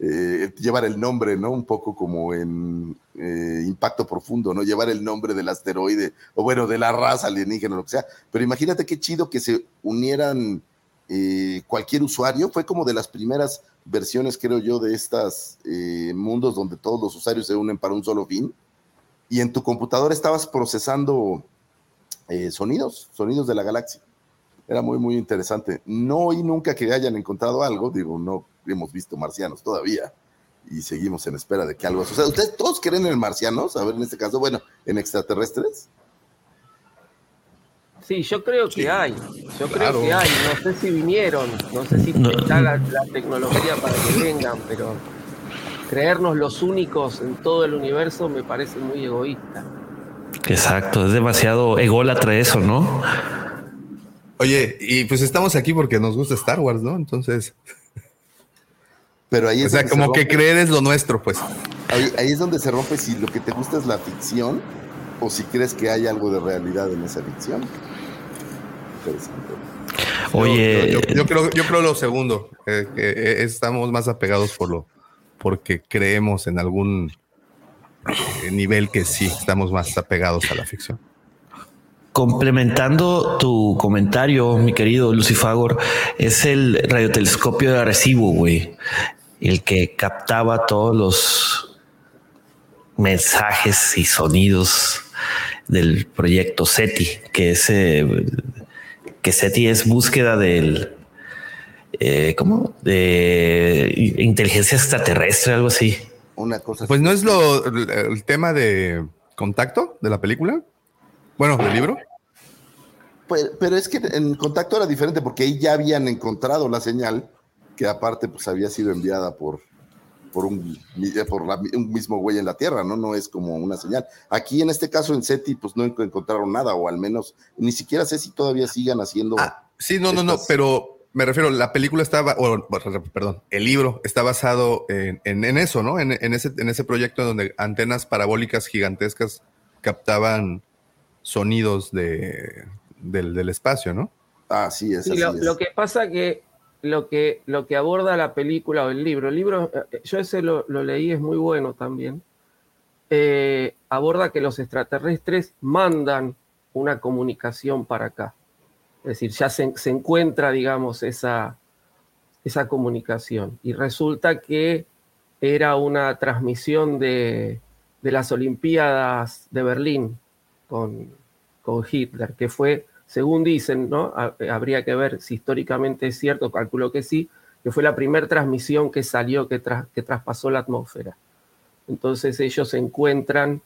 eh, llevar el nombre, ¿no? Un poco como en eh, impacto profundo, ¿no? Llevar el nombre del asteroide, o bueno, de la raza alienígena, lo que sea. Pero imagínate qué chido que se unieran eh, cualquier usuario. Fue como de las primeras versiones, creo yo, de estos mundos donde todos los usuarios se unen para un solo fin. Y en tu computadora estabas procesando sonidos, sonidos de la galaxia. Era muy, muy interesante. No oí nunca que hayan encontrado algo, digo, no hemos visto marcianos todavía y seguimos en espera de que algo suceda. ¿Ustedes todos creen en marcianos? A ver, en este caso, bueno, en extraterrestres. Sí, yo creo que hay. Yo creo que hay. No sé si vinieron, no sé si está la, tecnología para que vengan, pero creernos los únicos en todo el universo me parece muy egoísta. Exacto, es demasiado ególatra eso, ¿no? Oye, y pues estamos aquí porque nos gusta Star Wars, ¿no? Entonces. Pero ahí es o sea, como que creer es lo nuestro, pues. Ahí, es donde se rompe si lo que te gusta es la ficción o si crees que hay algo de realidad en esa ficción. Interesante. Oye, yo, creo, yo creo lo segundo, eh, que eh, estamos más apegados por lo, porque creemos en algún eh, nivel que sí estamos más apegados a la ficción. Complementando tu comentario, mi querido Lucifagor, es el radiotelescopio de Arecibo, güey, el que captaba todos los mensajes y sonidos del proyecto SETI, que es eh, que SETI es búsqueda del eh, ¿cómo? de inteligencia extraterrestre, algo así. Una cosa. Pues no es lo el tema de contacto de la película. Bueno, del libro. Pues, pero es que en contacto era diferente porque ahí ya habían encontrado la señal que aparte pues había sido enviada por, por, un, por un mismo güey en la Tierra, ¿no? No es como una señal. Aquí en este caso en SETI pues no encontraron nada o al menos ni siquiera sé si todavía sigan haciendo... Ah, sí, no, no, no, pero me refiero, la película estaba, o perdón, el libro está basado en, en, eso, ¿no? En, en, ese, en ese proyecto donde antenas parabólicas gigantescas captaban sonidos de, del, del espacio, ¿no? Ah, sí, es, sí, lo, lo, que pasa que lo que lo que aborda la película o el libro, el libro, eh, yo ese lo, lo leí, es muy bueno también, eh, aborda que los extraterrestres mandan una comunicación para acá. Es decir, ya se, se encuentra, digamos, esa, esa comunicación. Y resulta que era una transmisión de, de las Olimpiadas de Berlín con, con Hitler, que fue según dicen, ¿no? Eh, habría que ver si históricamente es cierto, calculo que sí, que fue la primera transmisión que salió, que, que traspasó la atmósfera. Entonces ellos encuentran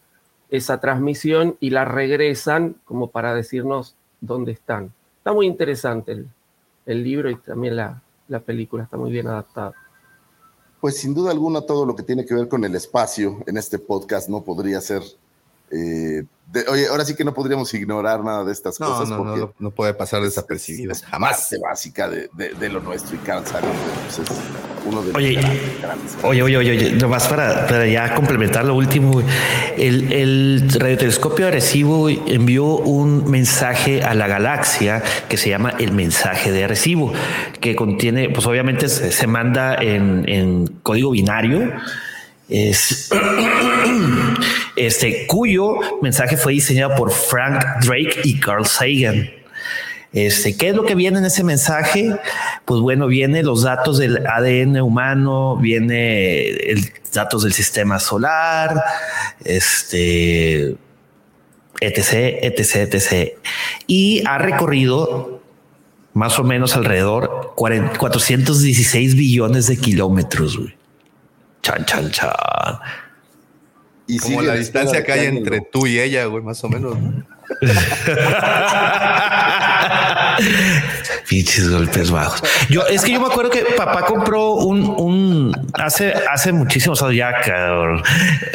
esa transmisión y la regresan como para decirnos dónde están. Está muy interesante el, libro y también la película, está muy bien adaptada. Pues sin duda alguna todo lo que tiene que ver con el espacio en este podcast no podría ser eh, de, oye, ahora sí que no podríamos ignorar nada de estas no, cosas. No, porque no, no, puede pasar desapercibido. Es jamás de básica de, de, de, lo nuestro y Carl Sagan pues, es uno de oye, los grandes, grandes, oye, oye, oye, oye, nomás para, para ya complementar lo último, el, el radiotelescopio Arecibo envió un mensaje a la galaxia que se llama el mensaje de Arecibo, que contiene, pues obviamente se, se manda en, en código binario es este cuyo mensaje fue diseñado por Frank Drake y Carl Sagan. Este, ¿Qué es lo que viene en ese mensaje? Pues bueno, viene los datos del ADN humano, viene el datos del sistema solar, este, etc, etc, etc. Y ha recorrido más o menos alrededor 40, 416 billones de kilómetros. Chan, chan, chan. Y Como la distancia que hay entre tú y ella, güey, más o menos. Pinches golpes bajos. Yo, es que yo me acuerdo que papá compró un, un hace, hace muchísimos años ya, cabrón.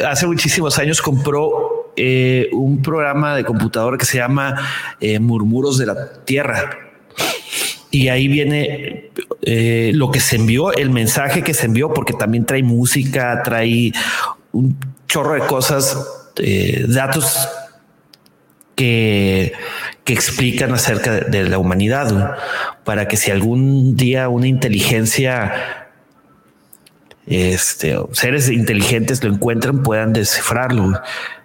Hace muchísimos años compró eh, un programa de computadora que se llama eh, Murmuros de la Tierra. Y ahí viene eh, lo que se envió, el mensaje que se envió, porque también trae música, trae un chorro de cosas, eh, datos que, que, explican acerca de, de la humanidad, ¿no? para que si algún día una inteligencia, este, seres inteligentes lo encuentran, puedan descifrarlo,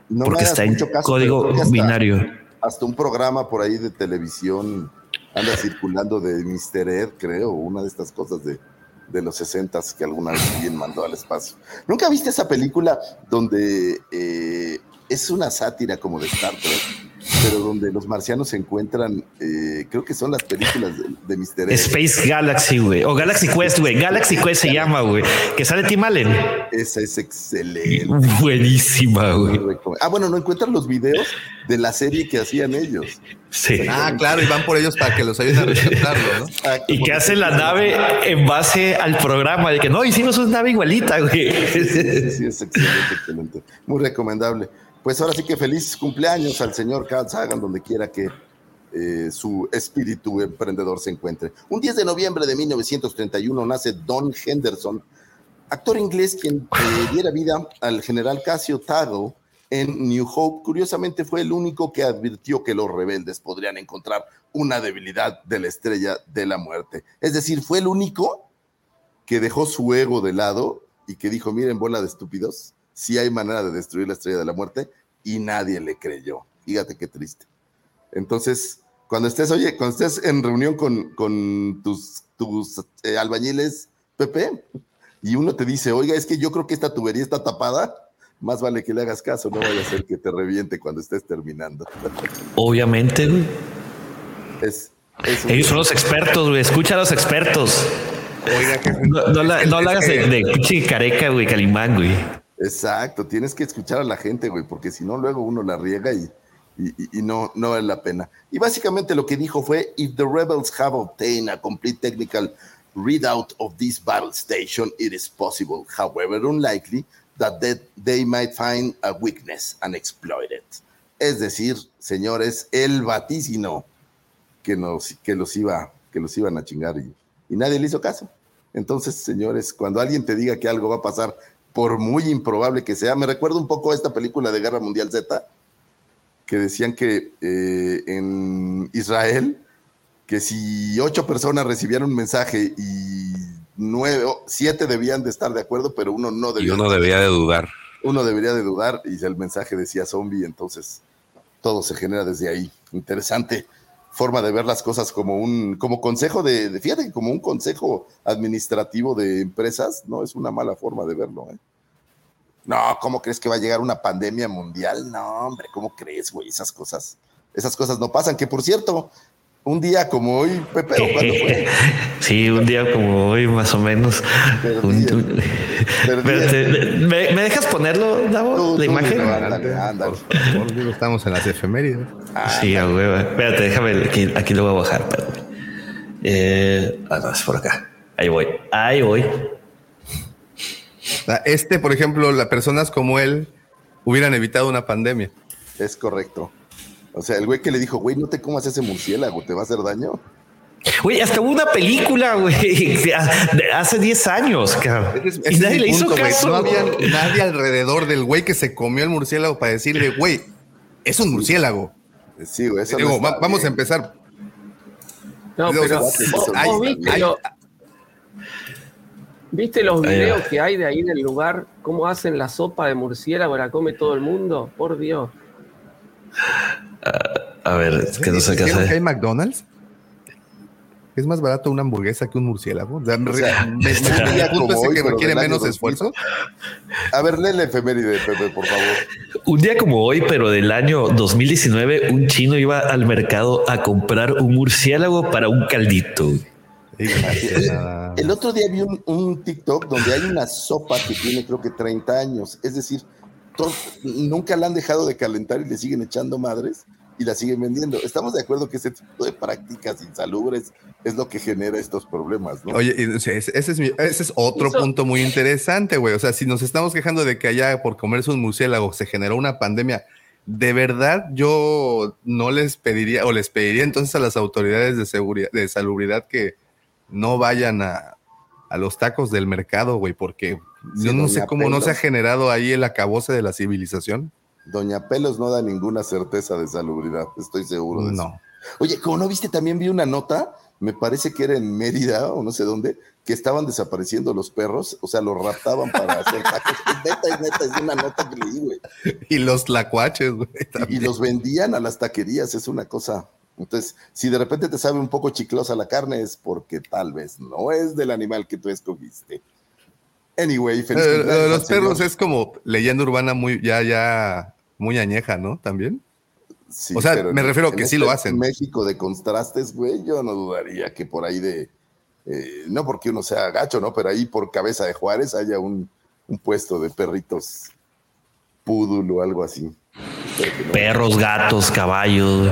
no porque está en caso, código hasta, binario. Hasta un programa por ahí de televisión anda circulando de Mr. Ed, creo, una de estas cosas de, de los 60 que alguna vez alguien mandó al espacio. ¿Nunca viste esa película donde eh, es una sátira como de Star Trek, pero donde los marcianos se encuentran, eh, creo que son las películas de, de Mr. Ed. Space Galaxy, güey, o Galaxy Quest, güey, Galaxy Quest se llama, güey, que sale Tim Allen. Esa es excelente. Buenísima, güey. Ah, bueno, no encuentran los videos de la serie que hacían ellos. Sí. Ah, claro, y van por ellos para que los ayuden a rescatarlo, ¿no? Y que hace la nave en base al programa de que no, hicimos una nave igualita, güey. Sí, sí, sí, es excelente, excelente. Muy recomendable. Pues ahora sí que feliz cumpleaños al señor Carl Sagan, donde quiera que eh, su espíritu emprendedor se encuentre. Un 10 de noviembre de 1931 nace Don Henderson, actor inglés quien eh, diera vida al general Cassio Tago en New Hope. Curiosamente fue el único que advirtió que los rebeldes podrían encontrar una debilidad de la estrella de la muerte. Es decir, fue el único que dejó su ego de lado y que dijo, miren, bola de estúpidos, sí hay manera de destruir la estrella de la muerte y nadie le creyó. Fíjate qué triste. Entonces, cuando estés, oye, cuando estés en reunión con, con tus, tus eh, albañiles, Pepe, y uno te dice, oiga, es que yo creo que esta tubería está tapada, más vale que le hagas caso, no vaya a ser que te reviente cuando estés terminando. Obviamente, güey. Es, es un- Ellos son los expertos, güey. Escucha a los expertos. Oiga, jefe. No, no la, que- no hagas de, que- de pinche careca, güey, Calimán, güey. Exacto, tienes que escuchar a la gente, güey, porque si no, luego uno la riega y, y- no, no vale la pena. Y básicamente lo que dijo fue: If the rebels have obtained a complete technical readout of this battle station, it is possible, however unlikely, that they, they might find a weakness and exploit it. Es decir, señores, el vaticino que, nos, que, los, iba, que los iban a chingar y, y nadie le hizo caso. Entonces, señores, cuando alguien te diga que algo va a pasar, por muy improbable que sea, me recuerda un poco a esta película de Guerra Mundial Z, que decían que eh, en Israel, que si ocho personas recibían un mensaje y nueve, siete debían de estar de acuerdo, pero uno no Y debía. uno debía de dudar. uno debería de dudar y el mensaje decía zombie, entonces todo se genera desde ahí. Interesante forma de ver las cosas como un como consejo de, fíjate como un consejo administrativo de empresas, no es una mala forma de verlo. ¿eh? No, ¿cómo crees que va a llegar una pandemia mundial? No, hombre, ¿cómo crees, güey? Esas cosas, esas cosas no pasan. Que por cierto, un día como hoy, Pepe, ¿o cuándo fue? Sí, un día como hoy, más o menos. Perdí Un- un- ¿me, me dejas ponerlo, Davo? Tú- la tú imagen. ándale, ándale. Por favor, digo, estamos en las efemérides. Sí, a huevo. Espérate, déjame, aquí, aquí lo voy a bajar. espérame. Eh, ah, no, es por acá. Ahí voy. Ahí voy. Sea, Este, por ejemplo, las personas como él hubieran evitado una pandemia. Es correcto. O sea, el güey que le dijo, güey, no te comas ese murciélago, te va a hacer daño. Güey, hasta hubo una película, güey, hace 10 años, cabrón. Es- y nadie le hizo caso. No había nadie alrededor del güey que se comió el murciélago para decirle, güey, es un murciélago. Sí, güey, eso Digo, no está va- vamos a empezar. No, Digo, pero hay- viste, hay- lo- ¿viste los videos que hay de ahí del lugar? ¿Cómo hacen la sopa de murciélago? ¿La come todo el mundo? Por Dios. A ver, es que no sé qué ¿Dijeron que hay. McDonald's? ¿Es más barato una hamburguesa que un murciélago? O sea, me- O sea, me- que requiere menos 2000. esfuerzo. A ver, lee la efeméride, Pepe, por favor. Un día como hoy, pero del año 2019, un chino iba al mercado a comprar un murciélago para un caldito. güey. Nada. El otro día vi un, un TikTok donde hay una sopa que tiene creo que 30 años. Es decir, nunca la han dejado de calentar y le siguen echando madres y la siguen vendiendo. Estamos de acuerdo que ese tipo de prácticas insalubres es lo que genera estos problemas, ¿no? Oye, ese, es mi- ese es otro Eso- punto muy interesante, güey. O sea, si nos estamos quejando de que allá por comerse un murciélago se generó una pandemia, de verdad yo no les pediría o les pediría entonces a las autoridades de seguridad, de salubridad que no vayan a, a los tacos del mercado, güey, porque Sí, yo no sé cómo no se ha generado ahí el acabose de la civilización. Doña Pelos no da ninguna certeza de salubridad, estoy seguro de eso. No. Oye, como no viste, también vi una nota, me parece que era en Mérida o no sé dónde, que estaban desapareciendo los perros, o sea, los raptaban para hacer tacos. Es neta, es neta, es una nota que leí, güey. Y los tlacuaches, güey. Y los vendían a las taquerías, es una cosa. Entonces, si de repente te sabe un poco chiclosa la carne, es porque tal vez no es del animal que tú escogiste. Anyway, feliz Eh, los perros señor. es como leyenda urbana muy, ya, ya, muy añeja, ¿no? También. Sí, o sea, pero me refiero en que sí este lo hacen. México de contrastes, güey, yo no dudaría que por ahí de, eh, no porque uno sea gacho, ¿no? Pero ahí por cabeza de Juárez haya un, un puesto de perritos púdulo o algo así. No. Perros, gatos, caballos.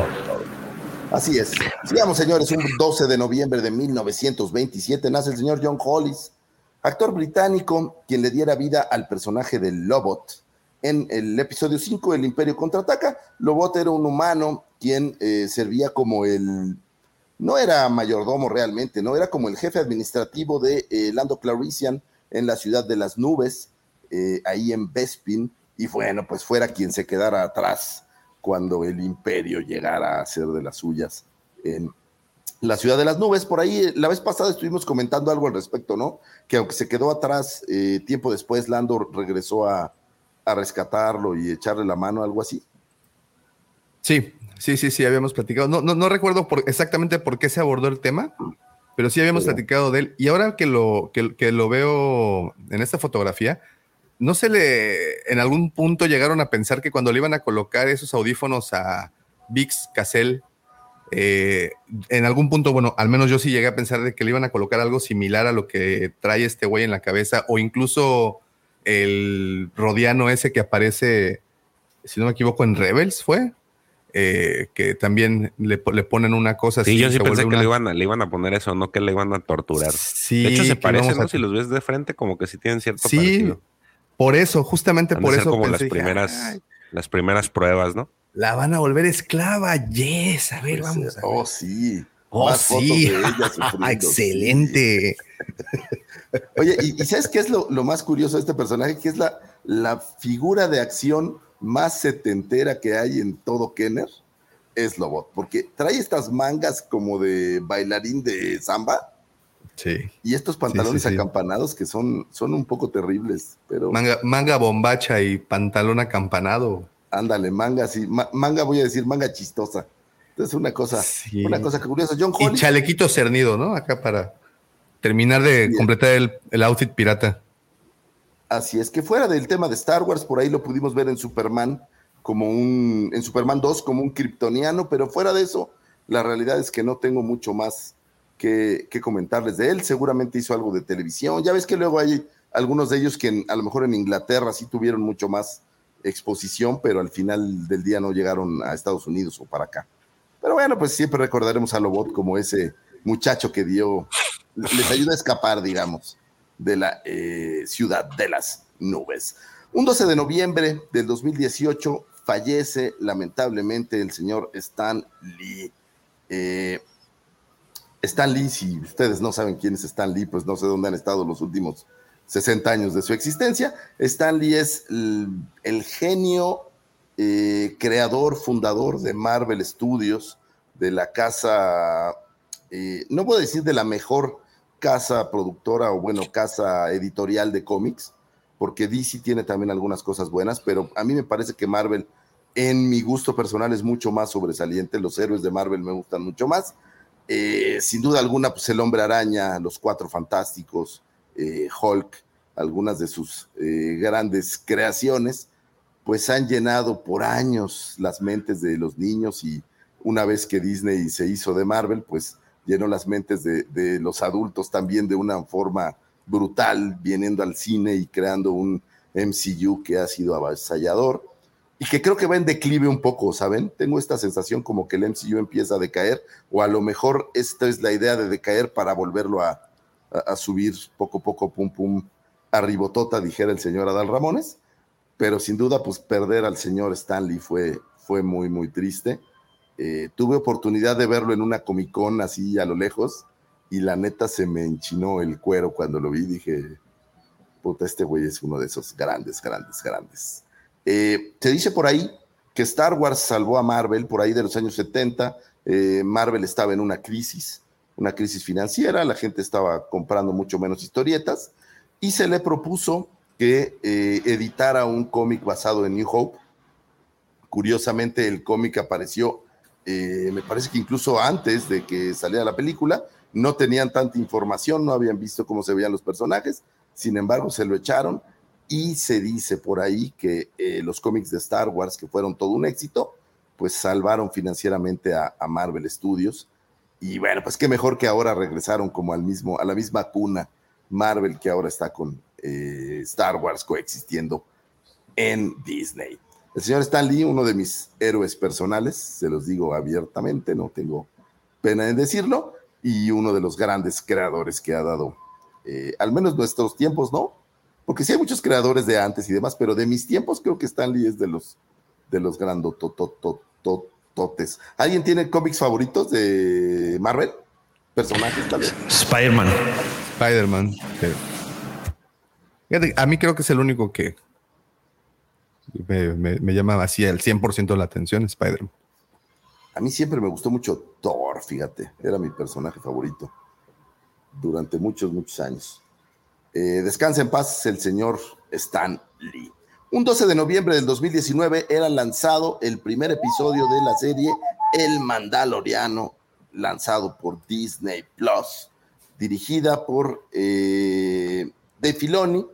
Así es. Sigamos, señores. Un 12 de noviembre de 1927 nace el señor John Hollis, actor británico, quien le diera vida al personaje de Lobot. En el episodio 5, El Imperio contraataca, Lobot era un humano quien eh, servía como el. No era mayordomo realmente, no era como el jefe administrativo de eh, Lando Clarician en la ciudad de las nubes, eh, ahí en Bespin, y bueno, pues fuera quien se quedara atrás cuando el imperio llegara a ser de las suyas en la ciudad de las nubes. Por ahí, la vez pasada estuvimos comentando algo al respecto, ¿no? Que aunque se quedó atrás, tiempo después Lando regresó a, a rescatarlo y echarle la mano, algo así. Sí, sí, sí, sí, habíamos platicado. No, no, no recuerdo por, exactamente por qué se abordó el tema, pero sí habíamos platicado de él. Y ahora que lo, que, que lo veo en esta fotografía, ¿no se le en algún punto llegaron a pensar que cuando le iban a colocar esos audífonos a Vix Cassell, eh, en algún punto, bueno, al menos yo sí llegué a pensar de que le iban a colocar algo similar a lo que trae este güey en la cabeza, o incluso el Rodiano ese que aparece, si no me equivoco, en Rebels, ¿fue? Eh, que también le, le, ponen una cosa así. Sí, yo sí pensé que le, iban a, le iban a poner eso, no que le iban a torturar. Sí, de hecho, se parecen, ¿no? Si los ves de frente, como que sí tienen cierto sí, parecido. Por eso, justamente Han por de ser eso. como pensé, las primeras, las primeras pruebas, ¿no? La van a volver esclava, yes. A ver, Pues, vamos. A ver. Oh, sí. Oh, Más fotos sí. de ella sufriendo, Excelente. Oye, ¿y, y sabes qué es lo, lo más curioso de este personaje? Que es la, la figura de acción más setentera que hay en todo Kenner. Es Lobot, porque trae estas mangas como de bailarín de samba Sí. y estos pantalones sí, sí. acampanados que son, son un poco terribles, pero Manga, manga bombacha y pantalón acampanado. ándale, manga ma- manga voy a decir, manga chistosa. Entonces una cosa, Sí. una cosa curiosa. John Y chalequito cernido, ¿no? Acá para terminar de Bien. completar el, el outfit pirata. Así es que fuera del tema de Star Wars, por ahí lo pudimos ver en Superman como un, en Superman 2 como un kryptoniano, pero fuera de eso, la realidad es que no tengo mucho más que, que comentarles de él. Seguramente hizo algo de televisión. Ya ves que luego hay algunos de ellos que en- a lo mejor en Inglaterra sí tuvieron mucho más exposición, pero al final del día no llegaron a Estados Unidos o para acá. Pero bueno, pues siempre recordaremos a Lobot como ese muchacho que dio, les ayuda a escapar, digamos, de la eh, ciudad de las nubes. Un 12 de noviembre del 2018 fallece lamentablemente el señor Stan Lee. Eh, Stan Lee, si ustedes no saben quién es Stan Lee, pues no sé dónde han estado los últimos 60 años de su existencia. Stan Lee es el, genio eh, creador, fundador de Marvel Studios, de la casa, no puedo decir de la mejor casa productora o bueno, casa editorial de cómics, porque DC tiene también algunas cosas buenas, pero a mí me parece que Marvel, en mi gusto personal, es mucho más sobresaliente. Los héroes de Marvel me gustan mucho más. Eh, sin duda alguna, pues el hombre araña, los cuatro fantásticos, eh, Hulk, algunas de sus eh, grandes creaciones, pues han llenado por años las mentes de los niños y una vez que Disney se hizo de Marvel, pues llenó las mentes de, de los adultos también de una forma brutal, viniendo al cine y creando un MCU que ha sido avasallador y que creo que va en declive un poco, ¿saben? Tengo esta sensación como que el MCU empieza a decaer, o a lo mejor esta es la idea de decaer para volverlo a, a, a subir poco a poco, pum, pum, arribotota, dijera el señor Adal Ramones, pero sin duda, pues perder al señor Stanley fue, fue muy, muy triste. Eh, tuve oportunidad de verlo en una Comic Con así a lo lejos, y la neta se me enchinó el cuero cuando lo vi, dije, puta, este güey es uno de esos grandes, grandes, grandes. Eh, se dice por ahí que Star Wars salvó a Marvel por ahí de los años 70. Eh, Marvel estaba en una crisis, una crisis financiera, la gente estaba comprando mucho menos historietas y se le propuso que editara un cómic basado en New Hope. Curiosamente, el cómic apareció, eh, me parece que incluso antes de que saliera la película, no tenían tanta información, no habían visto cómo se veían los personajes, sin embargo, se lo echaron y se dice por ahí que eh, los cómics de Star Wars, que fueron todo un éxito, pues salvaron financieramente a, Marvel Studios. Y bueno, pues qué mejor que ahora regresaron como al mismo, a la misma cuna Marvel que ahora está con eh, Star Wars coexistiendo en Disney. El señor Stan Lee, uno de mis héroes personales, se los digo abiertamente, no tengo pena en decirlo, y uno de los grandes creadores que ha dado, eh, al menos nuestros tiempos, ¿no? porque sí hay muchos creadores de antes y demás, pero de mis tiempos creo que Stan Lee es de los de los grandotototes. ¿Alguien tiene cómics favoritos de Marvel? ¿Personajes tal vez? Spider-Man. Spider-Man. sí. A mí creo que es el único que me, me- me así al 100% la atención, Spider-Man. A mí siempre me gustó mucho Thor, fíjate, era mi personaje favorito durante muchos, muchos años. Eh, descansa en paz el señor Stan Lee. Un 12 de noviembre del 2019 era lanzado el primer episodio de la serie El Mandaloriano, lanzado por Disney Plus, dirigida por eh, Dave Filoni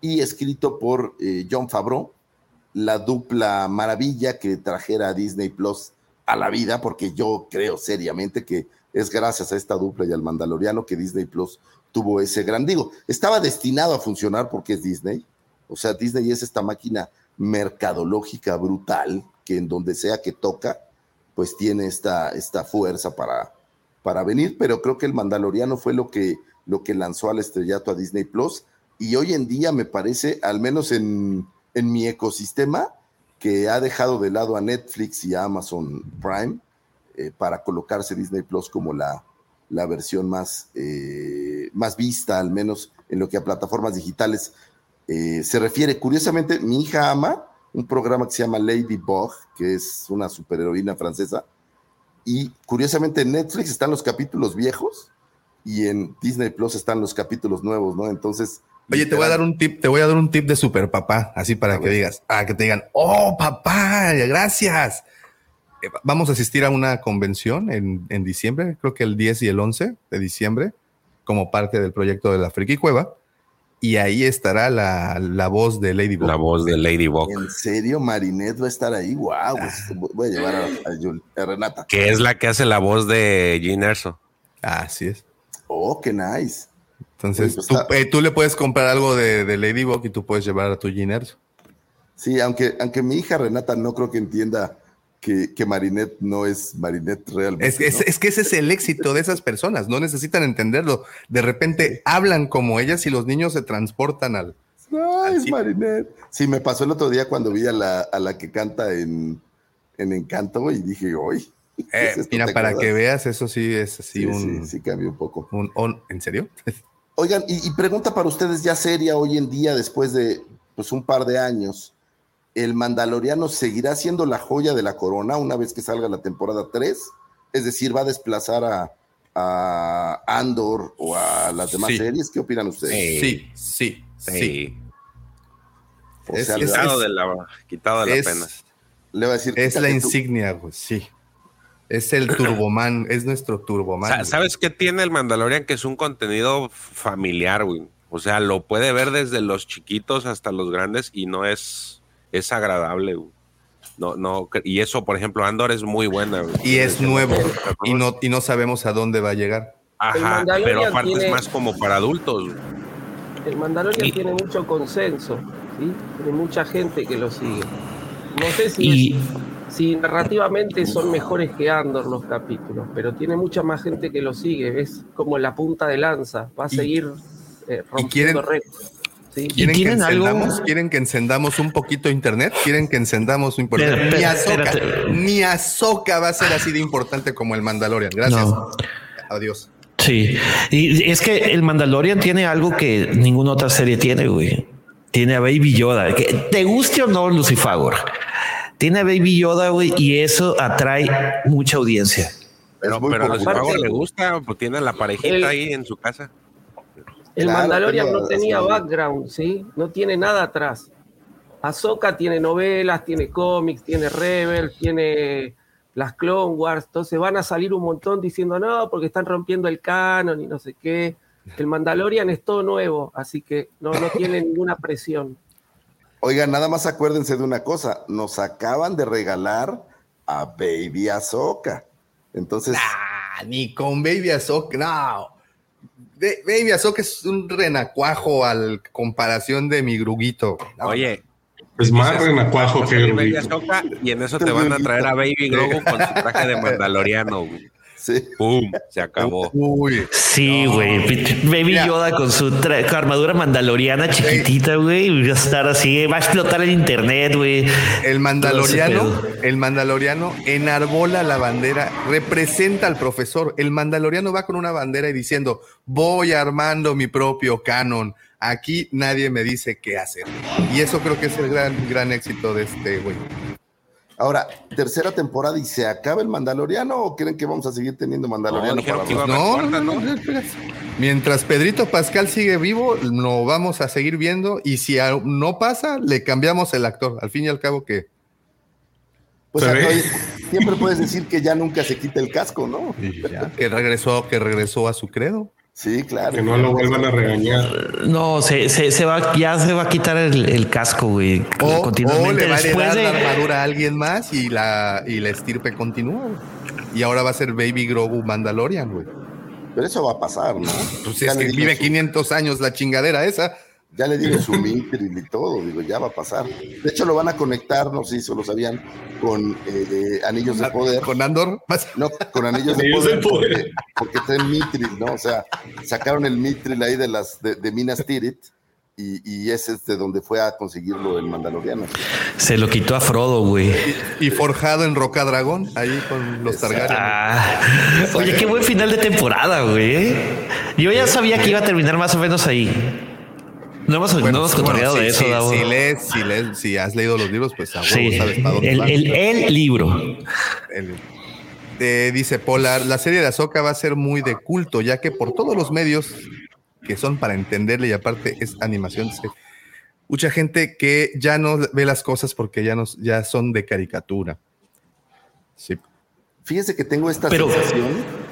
y escrito por eh, John Favreau, la dupla maravilla que trajera a Disney Plus a la vida, porque yo creo seriamente que es gracias a esta dupla y al Mandaloriano que Disney Plus tuvo ese gran digo. Estaba destinado a funcionar porque es Disney. O sea, Disney es esta máquina mercadológica brutal que en donde sea que toca, pues tiene esta, esta fuerza para, para venir, pero creo que el Mandaloriano fue lo que, lo que lanzó al estrellato a Disney Plus y hoy en día me parece, al menos en, en mi ecosistema, que ha dejado de lado a Netflix y a Amazon Prime eh, para colocarse Disney Plus como la, la versión más, eh, más vista, al menos en lo que a plataformas digitales eh, se refiere. Curiosamente, mi hija ama un programa que se llama Ladybug, que es una superheroína francesa, y curiosamente en Netflix están los capítulos viejos y en Disney Plus están los capítulos nuevos, ¿no? Entonces Oye, te voy a dar un tip, te voy a dar un tip de super papá, así para que digas, ah, que te digan, oh, papá, gracias. Eh, vamos a asistir a una convención en, en, diciembre, creo que el 10 y el 11 de diciembre, como parte del proyecto de la Friki Cueva. Y ahí estará la, la voz de Ladybug. La voz de Ladybug. ¿En serio? Marinette va a estar ahí. Wow. Pues, voy a llevar a, a, a, Renata. Que es la que hace la voz de Gene Erso. Así es. Oh, qué nice. Entonces, pues tú, eh, tú, le puedes comprar algo de, de, Ladybug y tú puedes llevar a tu Giners. Sí, aunque, aunque mi hija Renata no creo que entienda que, que Marinette no es Marinette realmente. Es, es, ¿no? es, que ese es el éxito de esas personas, no necesitan entenderlo. De repente hablan como ellas y los niños se transportan al. No, al es sitio. Marinette. Sí, me pasó el otro día cuando vi a la, a la que canta en, en Encanto y dije, hoy. Eh, mira, para acuerdas? que veas, eso sí es así sí, un. Sí, sí, cambió un poco. Un, un, ¿En serio? Oigan, y, y, pregunta para ustedes ya seria hoy en día, después de pues, un par de años, ¿el Mandaloriano seguirá siendo la joya de la corona una vez que salga la temporada 3? Es decir, ¿va a desplazar a, a Andor o a las demás sí. series? ¿Qué opinan ustedes? Sí, sí, sí. sí. O sea, es, quitado, es, de la, quitado de la pena. Le va a decir, es la insignia, pues sí. Es el Turboman, es nuestro Turboman. ¿Sabes qué tiene el Mandalorian? Que es un contenido familiar, güey. O sea, lo puede ver desde los chiquitos hasta los grandes y no es, es agradable, güey. No, no, y eso, por ejemplo, Andor es muy buena. Güey. Y es nuevo y no, y no sabemos a dónde va a llegar. Ajá, pero aparte tiene, es más como para adultos. Güey. El Mandalorian y, tiene mucho consenso, ¿sí? Tiene mucha gente que lo sigue. No sé si y, es, Sí, narrativamente son mejores que Andor los capítulos, pero tiene mucha más gente que lo sigue. Es como la punta de lanza. Va a seguir eh, rompiendo récords. ¿sí? ¿Quieren, que encendamos, algo? ¿Quieren que encendamos un poquito internet? ¿Quieren que encendamos un poquito? Ni Azoka, ni Azoka va a ser así de importante como el Mandalorian. Gracias. No. Adiós. Sí, y es que el Mandalorian tiene algo que ninguna otra serie tiene, güey. Tiene a Baby Yoda. Que te guste o no, Lucifagor tiene a Baby Yoda, güey, y eso atrae mucha audiencia. Pero, pero a los pagos le gusta, pues tiene la parejita el, ahí en su casa. El claro, Mandalorian no tenía background, ¿sí? No tiene nada atrás. Ahsoka tiene novelas, tiene cómics, tiene Rebel, tiene las Clone Wars, entonces van a salir un montón diciendo no, porque están rompiendo el canon y no sé qué. El Mandalorian es todo nuevo, así que no, no tiene ninguna presión. Oigan, nada más acuérdense de una cosa, nos acaban de regalar a Baby Azoka. Entonces. Nah, ni con Baby Azoka, no. De, Baby Azoka es un renacuajo al comparación de mi gruguito. No. Oye. Es más renacuajo que el Baby Azoka y en eso te van a traer a Baby Grogu con su traje de mandaloriano. Güey. Sí. ¡Pum! Se acabó. Uy, sí, güey. No. Baby Mira. Yoda con su armadura mandaloriana chiquitita, güey. Va a estar así, va a explotar el internet, güey. El mandaloriano, el mandaloriano enarbola la bandera, representa al profesor. El mandaloriano va con una bandera y diciendo, voy armando mi propio canon. Aquí nadie me dice qué hacer. Y eso creo que es el gran, gran éxito de este güey. Ahora, tercera temporada y se acaba el Mandaloriano o creen que vamos a seguir teniendo Mandaloriano? dijeron para que? No, no, ¿no? no. Mientras Pedrito Pascal sigue vivo, lo vamos a seguir viendo y si no pasa, le cambiamos el actor. Al fin y al cabo que Pues siempre puedes decir que ya nunca se quita el casco, ¿no? ya, que regresó, que regresó a su credo. Sí, claro. Que no lo vuelvan a regañar. No, se, se, se va, ya se va a quitar el, el casco, güey. O, o continuamente le va a heredar de. la armadura a alguien más y la, y la estirpe continúa. güey. Y ahora va a ser Baby Grogu Mandalorian, güey. Pero eso va a pasar, ¿no? Pues es que dieron vive su- 500 años la chingadera esa. Ya le dieron su mitril y todo, digo, ya va a pasar. De hecho, lo van a conectar, no sé si lo sabían, con eh, anillos de poder. Con Andor. No, con anillos de poder, de poder. Porque, porque traen mitril, ¿no? O sea, sacaron el mitril ahí de las de, de Minas Tirith y, y ese es de donde fue a conseguirlo el Mandaloriano. Se lo quitó a Frodo, güey. Y forjado en Roca Dragón, ahí con los Targaryen. Ah, oye, qué buen final de temporada, güey. Yo ya sabía que iba a terminar más o menos ahí. No hemos, no hemos bueno, sí, de eso, sí, Davo. Si lees, si lees, si has leído los libros, pues a huevo Sí, sabes para dónde el, el, el libro. El- eh, dice Polar, la serie de Ahsoka va a ser muy de culto, ya que por todos los medios que son para entenderle y aparte es animación, se- mucha gente que ya no ve las cosas porque ya, nos, ya son de caricatura. Sí. Fíjese que tengo esta Pero- sensación.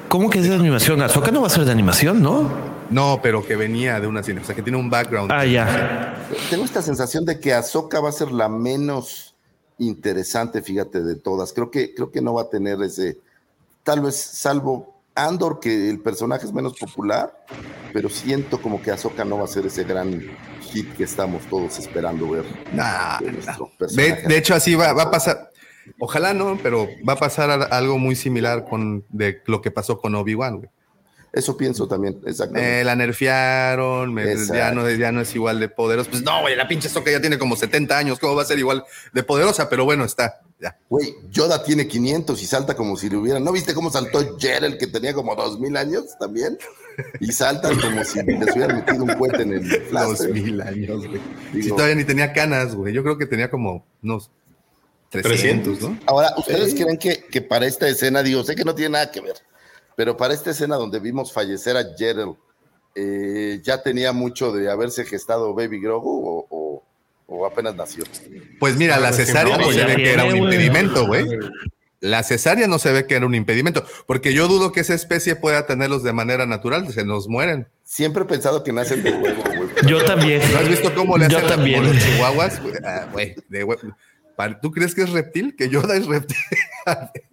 ¿Cómo que es de animación? Azoka no va a ser de animación, ¿no? No, pero que venía de una cine, o sea, que tiene un background. Ah, ya. Tengo esta sensación de que Ahsoka va a ser la menos interesante, fíjate, de todas. Creo que, creo que no va a tener ese, tal vez salvo Andor, que el personaje es menos popular, pero siento como que Ahsoka no va a ser ese gran hit que estamos todos esperando ver. Nah, de De, hecho, así va, va a pasar. Ojalá no, pero va a pasar algo muy similar con de lo que pasó con Obi-Wan, güey. Eso pienso también, exactamente. Eh, la nerfearon, me- ya no, ya no es igual de poderosa. Pues no, güey, la pinche Soca ya tiene como 70 años, ¿cómo va a ser igual de poderosa? Pero bueno, está, ya. Güey, Yoda tiene 500 y salta como si le hubiera. ¿No viste cómo saltó Gerald, que tenía como 2000 años también? Y saltan como si les hubieran metido un cohete en el Dos flash. mil años, güey. Digo- Si todavía ni tenía canas, güey. Yo creo que tenía como unos 300, ¿no? Ahora, ¿ustedes creen que, que para esta escena, digo, sé que no tiene nada que ver, pero para esta escena donde vimos fallecer a Gerald, eh, ya tenía mucho de haberse gestado Baby Grogu o, o- o apenas nació? Pues mira, la cesárea no, no, se ve que era un impedimento, güey. La cesárea no se ve que era un impedimento, porque yo dudo que esa especie pueda tenerlos de manera natural, se nos mueren. Siempre he pensado que nacen de huevo, güey. Yo también. ¿No has visto cómo le Yo hacen también. como los chihuahuas? Güey, ah, güey, de ¿Tú crees que es reptil? Que Yoda es reptil.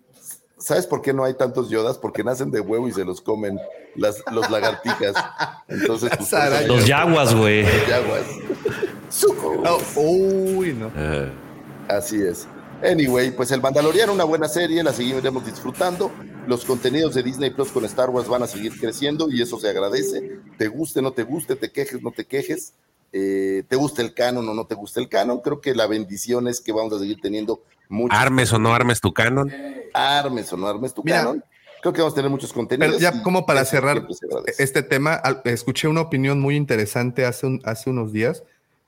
¿Sabes por qué no hay tantos Yodas? Porque nacen de huevo y se los comen las, los lagartijas. Entonces, pues. Los yaguas, güey. los yaguas. Suco. Oh, uy, no. Así es. Anyway, pues el Mandaloriano, una buena serie, la seguiremos disfrutando. Los contenidos de Disney Plus con Star Wars van a seguir creciendo y eso se agradece. Te guste, no te guste, te quejes, no te quejes. eh, te guste el canon o no te guste el canon. Creo que la bendición es que vamos a seguir teniendo muchos Armes o no armes tu canon. armes o no armes tu Mira, canon. Creo que vamos a tener muchos contenidos. Pero ya como para cerrar este tema, escuché una opinión muy interesante hace, un- hace unos días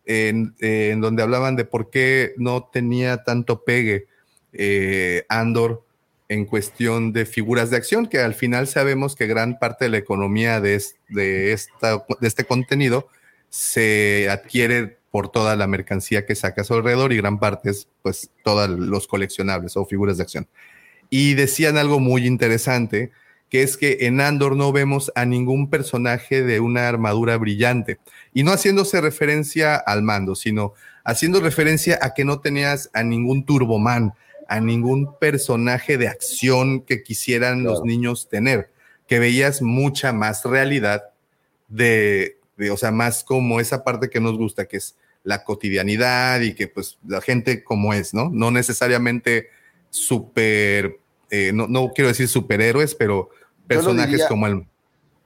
en, en donde hablaban de por qué no tenía tanto pegue eh, Andor en cuestión de figuras de acción, que al final sabemos que gran parte de la economía de, es- de, esta, de este contenido se adquiere por toda la mercancía que saca a su alrededor y gran parte es pues todos los coleccionables o figuras de acción. Y decían algo muy interesante, que es que en Andor no vemos a ningún personaje de una armadura brillante. Y no haciéndose referencia al mando, sino haciendo referencia a que no tenías a ningún Turboman, a ningún personaje de acción que quisieran los niños tener, que veías mucha más realidad de, o sea, más como esa parte que nos gusta, que es la cotidianidad y que pues la gente como es, ¿no? No necesariamente súper, eh, no, no quiero decir superhéroes, pero personajes diría como el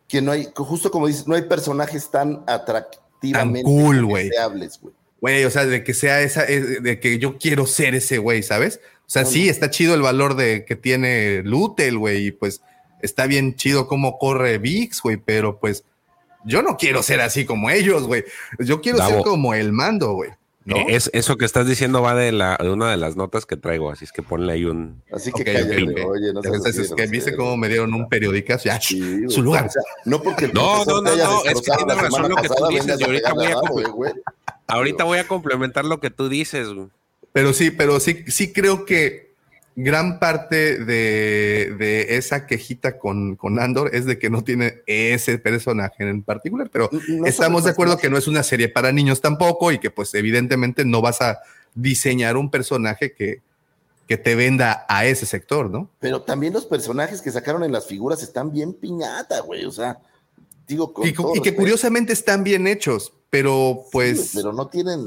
Que no hay, justo como dices, no hay personajes tan atractivamente Tan cool, güey. deseables, güey. o sea, de que sea esa, eh, de que yo quiero ser ese güey, ¿sabes? O sea, No, sí, no. está chido el valor de que tiene Lutel, güey, y pues está bien chido cómo corre Vix, güey, pero pues yo no quiero ser así como ellos, güey. Yo quiero ser como el mando, güey. ¿no? Eh, Es, eso que estás diciendo va de, la, de una de las notas que traigo, así es que ponle ahí un... Así que Ok, cállate, oye, no Entonces, es que viste cómo me dieron un periodicazo. Ya, Sí, güey. su lugar. O sea, no porque el No, no, no, no, es que tiene razón lo que tú dices, y ahorita voy a. Ahorita voy a complementar lo que tú dices. güey. Pero sí, pero sí, sí creo que gran parte de, de esa quejita con, con Andor es de que no tiene ese personaje en particular, pero No estamos de acuerdo que no es una serie para niños tampoco y que pues evidentemente no vas a diseñar un personaje que, que te venda a ese sector, ¿no? Pero también los personajes que sacaron en las figuras están bien piñata, güey. O sea, digo, con Y, que curiosamente están bien hechos, pero pues... sí, pero no tienen,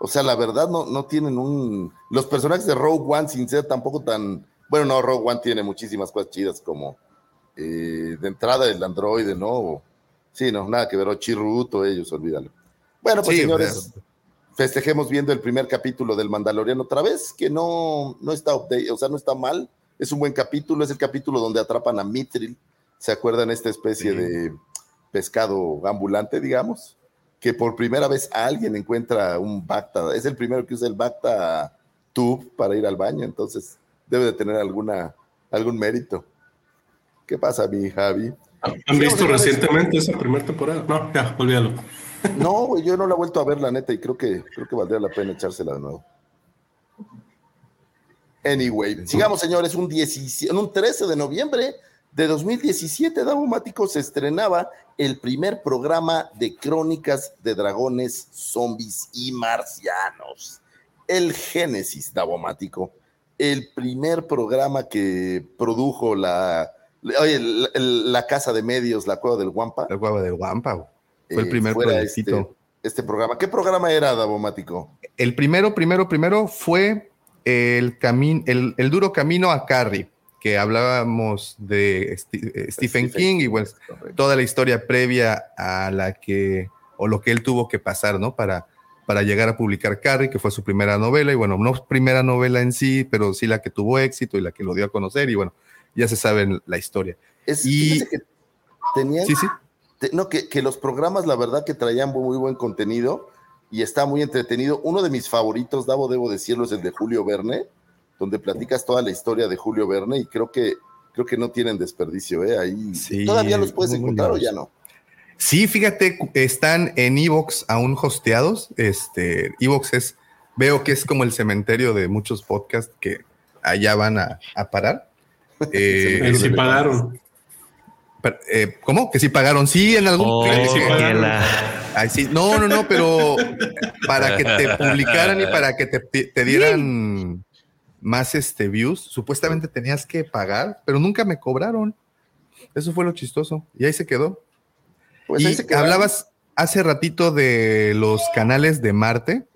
o sea, la verdad no, no tienen un... Los personajes de Rogue One, sin ser tampoco tan... Bueno, no, Rogue One tiene muchísimas cosas chidas como eh, de entrada el androide, ¿no? O- sí, no, nada que ver, o Chiruto, ellos, olvídalo. Bueno, pues Sí, señores, festejemos viendo el primer capítulo del Mandaloriano otra vez, que no, no está update, o sea, no está mal. Es un buen capítulo, es el capítulo donde atrapan a Mithril. ¿Se acuerdan esta especie Sí. de pescado ambulante, digamos? Que por primera vez alguien encuentra un Bacta. Es el primero que usa el Bacta Tube para ir al baño, entonces debe de tener alguna, algún mérito. ¿Qué pasa, mi Javi? ¿Han visto recientemente esa primera temporada? No, ya, olvídalo. No, yo no la he vuelto a ver, la neta, y creo que, creo que valdría la pena echársela de nuevo. Anyway, sigamos, señores. Un, 17 un 13 de noviembre de 2017, Davomático se estrenaba el primer programa de crónicas de dragones, zombies y marcianos. El Génesis Davomático. El primer programa que produjo la, oye, la, la Casa de Medios, la Cueva del Guampa. La cueva del Guampa. Fue el eh, primer. Este, este programa. ¿Qué programa era, Davomático? El primero, primero, primero fue el, camino, el, el duro camino a Carrie, que hablábamos de eh, Stephen, King y pues toda la historia previa a la que, o lo que él tuvo que pasar, ¿no? Para, para llegar a publicar Carrie, que fue su primera novela, y bueno, no primera novela en sí, pero sí la que tuvo éxito y la que lo dio a conocer, y bueno, ya se sabe la historia. Es, Y- que tenían, Sí, sí. te- no, que, que los programas, la verdad, que traían muy, muy buen contenido y está muy entretenido. Uno de mis favoritos, Davo, debo decirlo, es el de Julio Verne, donde platicas toda la historia de Julio Verne y creo que creo que no tienen desperdicio, ¿eh? Ahí Sí, todavía los puedes encontrar o ya no. Sí, fíjate, están en Evox aún hosteados. Este, Evox es, veo que es como el cementerio de muchos podcasts que allá van a, a parar. Eh, sí pagaron. eh, ¿Cómo? Que sí pagaron. Sí, en algún. Oh, sí, que pagaron. la- Ay, sí. No, no, no, pero para que te publicaran y para que te, te dieran más este, views, supuestamente tenías que pagar, pero nunca me cobraron. Eso fue lo chistoso. Y ahí se quedó. Pues y ahí se quedaron. hablabas hace ratito de los canales de Marte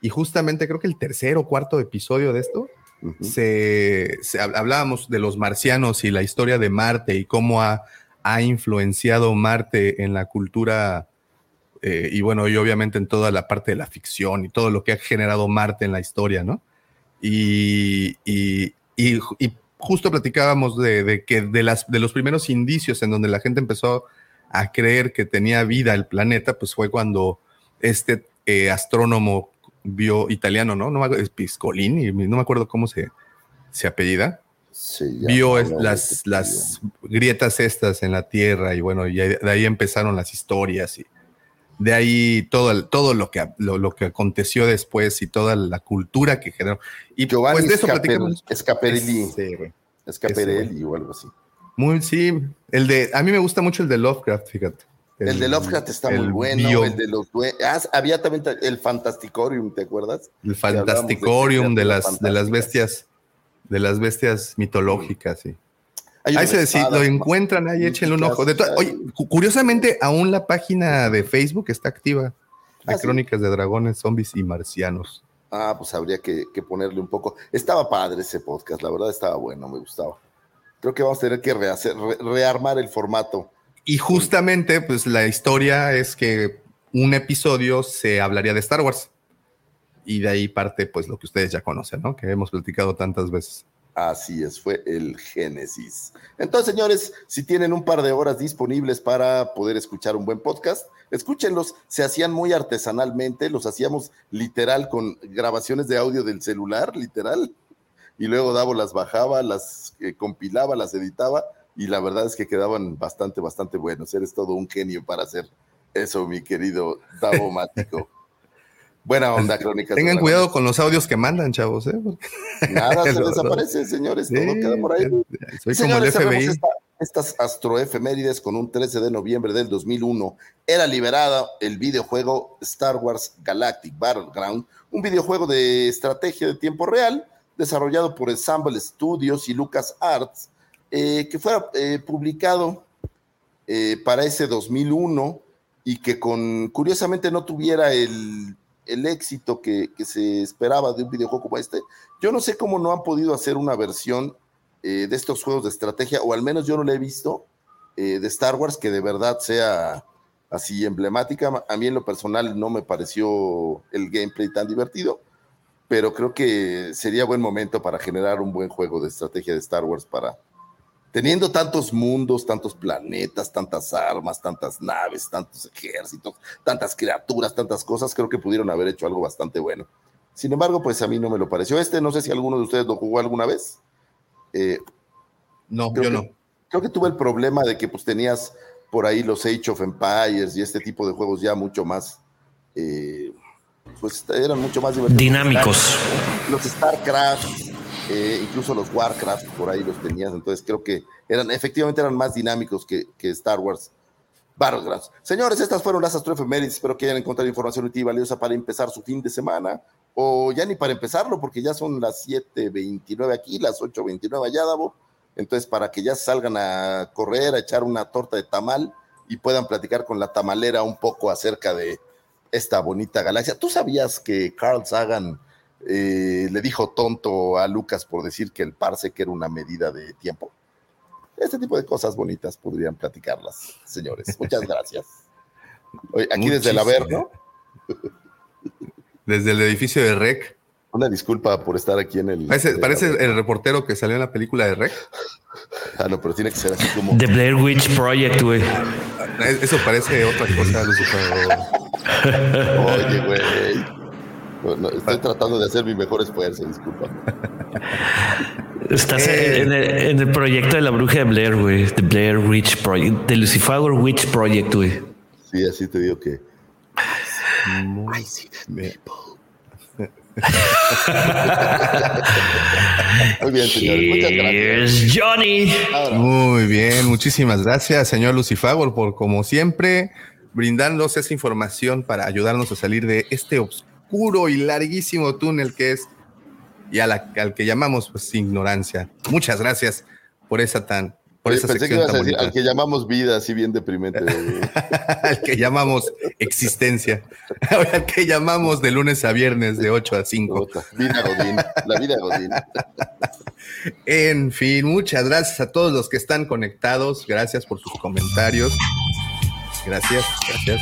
y justamente creo que el tercer o cuarto episodio de esto se, se hab- hablábamos de los marcianos y la historia de Marte y cómo ha, ha influenciado Marte en la cultura eh, y bueno, y obviamente en toda la parte de la ficción y todo lo que ha generado Marte en la historia, ¿no? Y, y- y- y justo platicábamos de, de que de, las, de los primeros indicios en donde la gente empezó a creer que tenía vida el planeta, pues fue cuando este eh, astrónomo vio italiano, ¿no? No es Piscolini, no me acuerdo cómo se, se apellida, Sí, vio es- las, las grietas estas en la Tierra y bueno, y de ahí empezaron las historias y de ahí todo, el- todo lo, que, lo, lo que aconteció después y toda la cultura que generó. Y Giovanni pues de eso platicamos. Güey. Scaparelli o algo así. Muy, sí, el de, a mí me gusta mucho el de Lovecraft, fíjate. El, de Lovecraft está muy bueno, bio- el de los ah, había también ta- el Fantasticorium, ¿te acuerdas? el de Fantasticorium de, las, de las bestias, de las bestias mitológicas, sí. Hay Ahí se espada, lo encuentran, ahí échenle un ojo. De oye, curiosamente, aún la página de Facebook está activa de Ah, ¿sí? crónicas de dragones, zombies y marcianos. Ah, pues habría que, que ponerle un poco. Estaba padre ese podcast, la verdad estaba bueno, me gustaba. Creo que vamos a tener que rehacer, re- rearmar el formato. Y justamente, pues la historia es que un episodio se hablaría de Star Wars. Y de ahí parte, pues, lo que ustedes ya conocen, ¿no? Que hemos platicado tantas veces. Así es, fue el Génesis. Entonces, señores, si tienen un par de horas disponibles para poder escuchar un buen podcast, escúchenlos. Se hacían muy artesanalmente, los hacíamos literal con grabaciones de audio del celular, literal. Y luego Davo las bajaba, las eh, compilaba, las editaba y la verdad es que quedaban bastante, bastante buenos. Eres todo un genio para hacer eso, mi querido Davo Mático. Buena onda, crónica. Tengan cuidado con los audios que mandan, chavos. ¿eh? Nada se desaparece, señores. todo queda por ahí. Soy como el FBI. estas astroefemérides con un 13 de noviembre del 2001 era liberada el videojuego Star Wars Galactic Battleground, un videojuego de estrategia de tiempo real desarrollado por Ensemble Studios y Lucas Arts, eh, que fue eh, publicado eh, para ese 2001 y que con curiosamente no tuviera el el éxito que, se esperaba de un videojuego como este. Yo no sé cómo no han podido hacer una versión eh, de estos juegos de estrategia, o al menos yo no la he visto, eh, de Star Wars que de verdad sea así emblemática. A mí en lo personal no me pareció el gameplay tan divertido, pero creo que sería buen momento para generar un buen juego de estrategia de Star Wars para, teniendo tantos mundos, tantos planetas, tantas armas, tantas naves, tantos ejércitos, tantas criaturas, tantas cosas, creo que pudieron haber hecho algo bastante bueno. Sin embargo, pues a mí no me lo pareció. Este, no sé si alguno de ustedes lo jugó alguna vez. Eh, no, yo no. Creo que tuve el problema de que pues tenías por ahí los Age of Empires y este tipo de juegos ya mucho más, eh, pues eran mucho más divertidos. Dinámicos. Los StarCraft, eh, incluso los Warcraft por ahí los tenías, entonces creo que eran, efectivamente eran más dinámicos que, Star Wars Battlegrounds. Señores, estas fueron las astroefemérides, espero que hayan encontrado información útil y valiosa para empezar su fin de semana, o ya ni para empezarlo, porque ya son las 7.29 aquí, las 8.29 allá, Davo, entonces para que ya salgan a correr, a echar una torta de tamal y puedan platicar con la tamalera un poco acerca de esta bonita galaxia. ¿Tú sabías que Carl Sagan eh, le dijo tonto a Lucas por decir que el que era una medida de tiempo. Este tipo de cosas bonitas podrían platicarlas, señores. Muchas gracias. aquí desde el Averno. Desde el edificio de Rec. Una disculpa por estar aquí en el. Parece, el reportero que salió en la película de Rec. Ah, no, pero tiene que ser así como. The Blair Witch Project, güey. Eso parece otra cosa, Oye, güey estoy tratando de hacer mi mejor esfuerzo, disculpa. Estás en, el, proyecto de la bruja de Blair, güey. The Blair Witch Project. The Lucifer Witch Project, güey. Sí, así te digo que. Muy, Muy bien, señor. Muchas gracias. Johnny. Muy bien, muchísimas gracias, señor Lucifer, por como siempre brindarnos esa información para ayudarnos a salir de este obstáculo oscuro y larguísimo túnel que es y al que llamamos pues ignorancia. Muchas gracias por esa tan por esa sección al que llamamos vida, así bien deprimente. al que llamamos existencia. al que llamamos de lunes a viernes de 8 a 5. Vida Godín, la vida Godín. en fin, muchas gracias a todos los que están conectados. Gracias por sus comentarios. Gracias, gracias.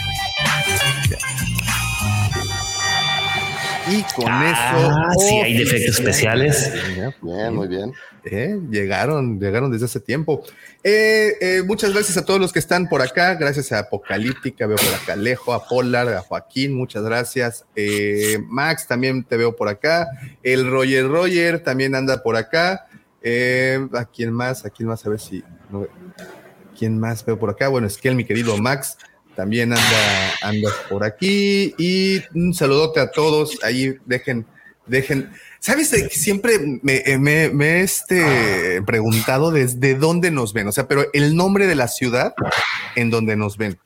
Y con ah, eso. Sí, hay defectos especiales. Bien, muy bien. Eh, llegaron, llegaron desde hace tiempo. Eh, eh, muchas gracias a todos los que están por acá. Gracias a Apocalíptica, veo por acá Alejo, a Polar, a Joaquín, muchas gracias. Max, también te veo por acá. El Roger Roger también anda por acá. ¿A quién más? ¿A quién más? A ver si. ¿Quién más veo por acá? Bueno, es que el mi querido Max también anda, anda por aquí. Y un saludote a todos. Ahí dejen, dejen. ¿Sabes? Siempre me, me, he este, preguntado desde dónde nos ven. O sea, pero el nombre de la ciudad en donde nos ven.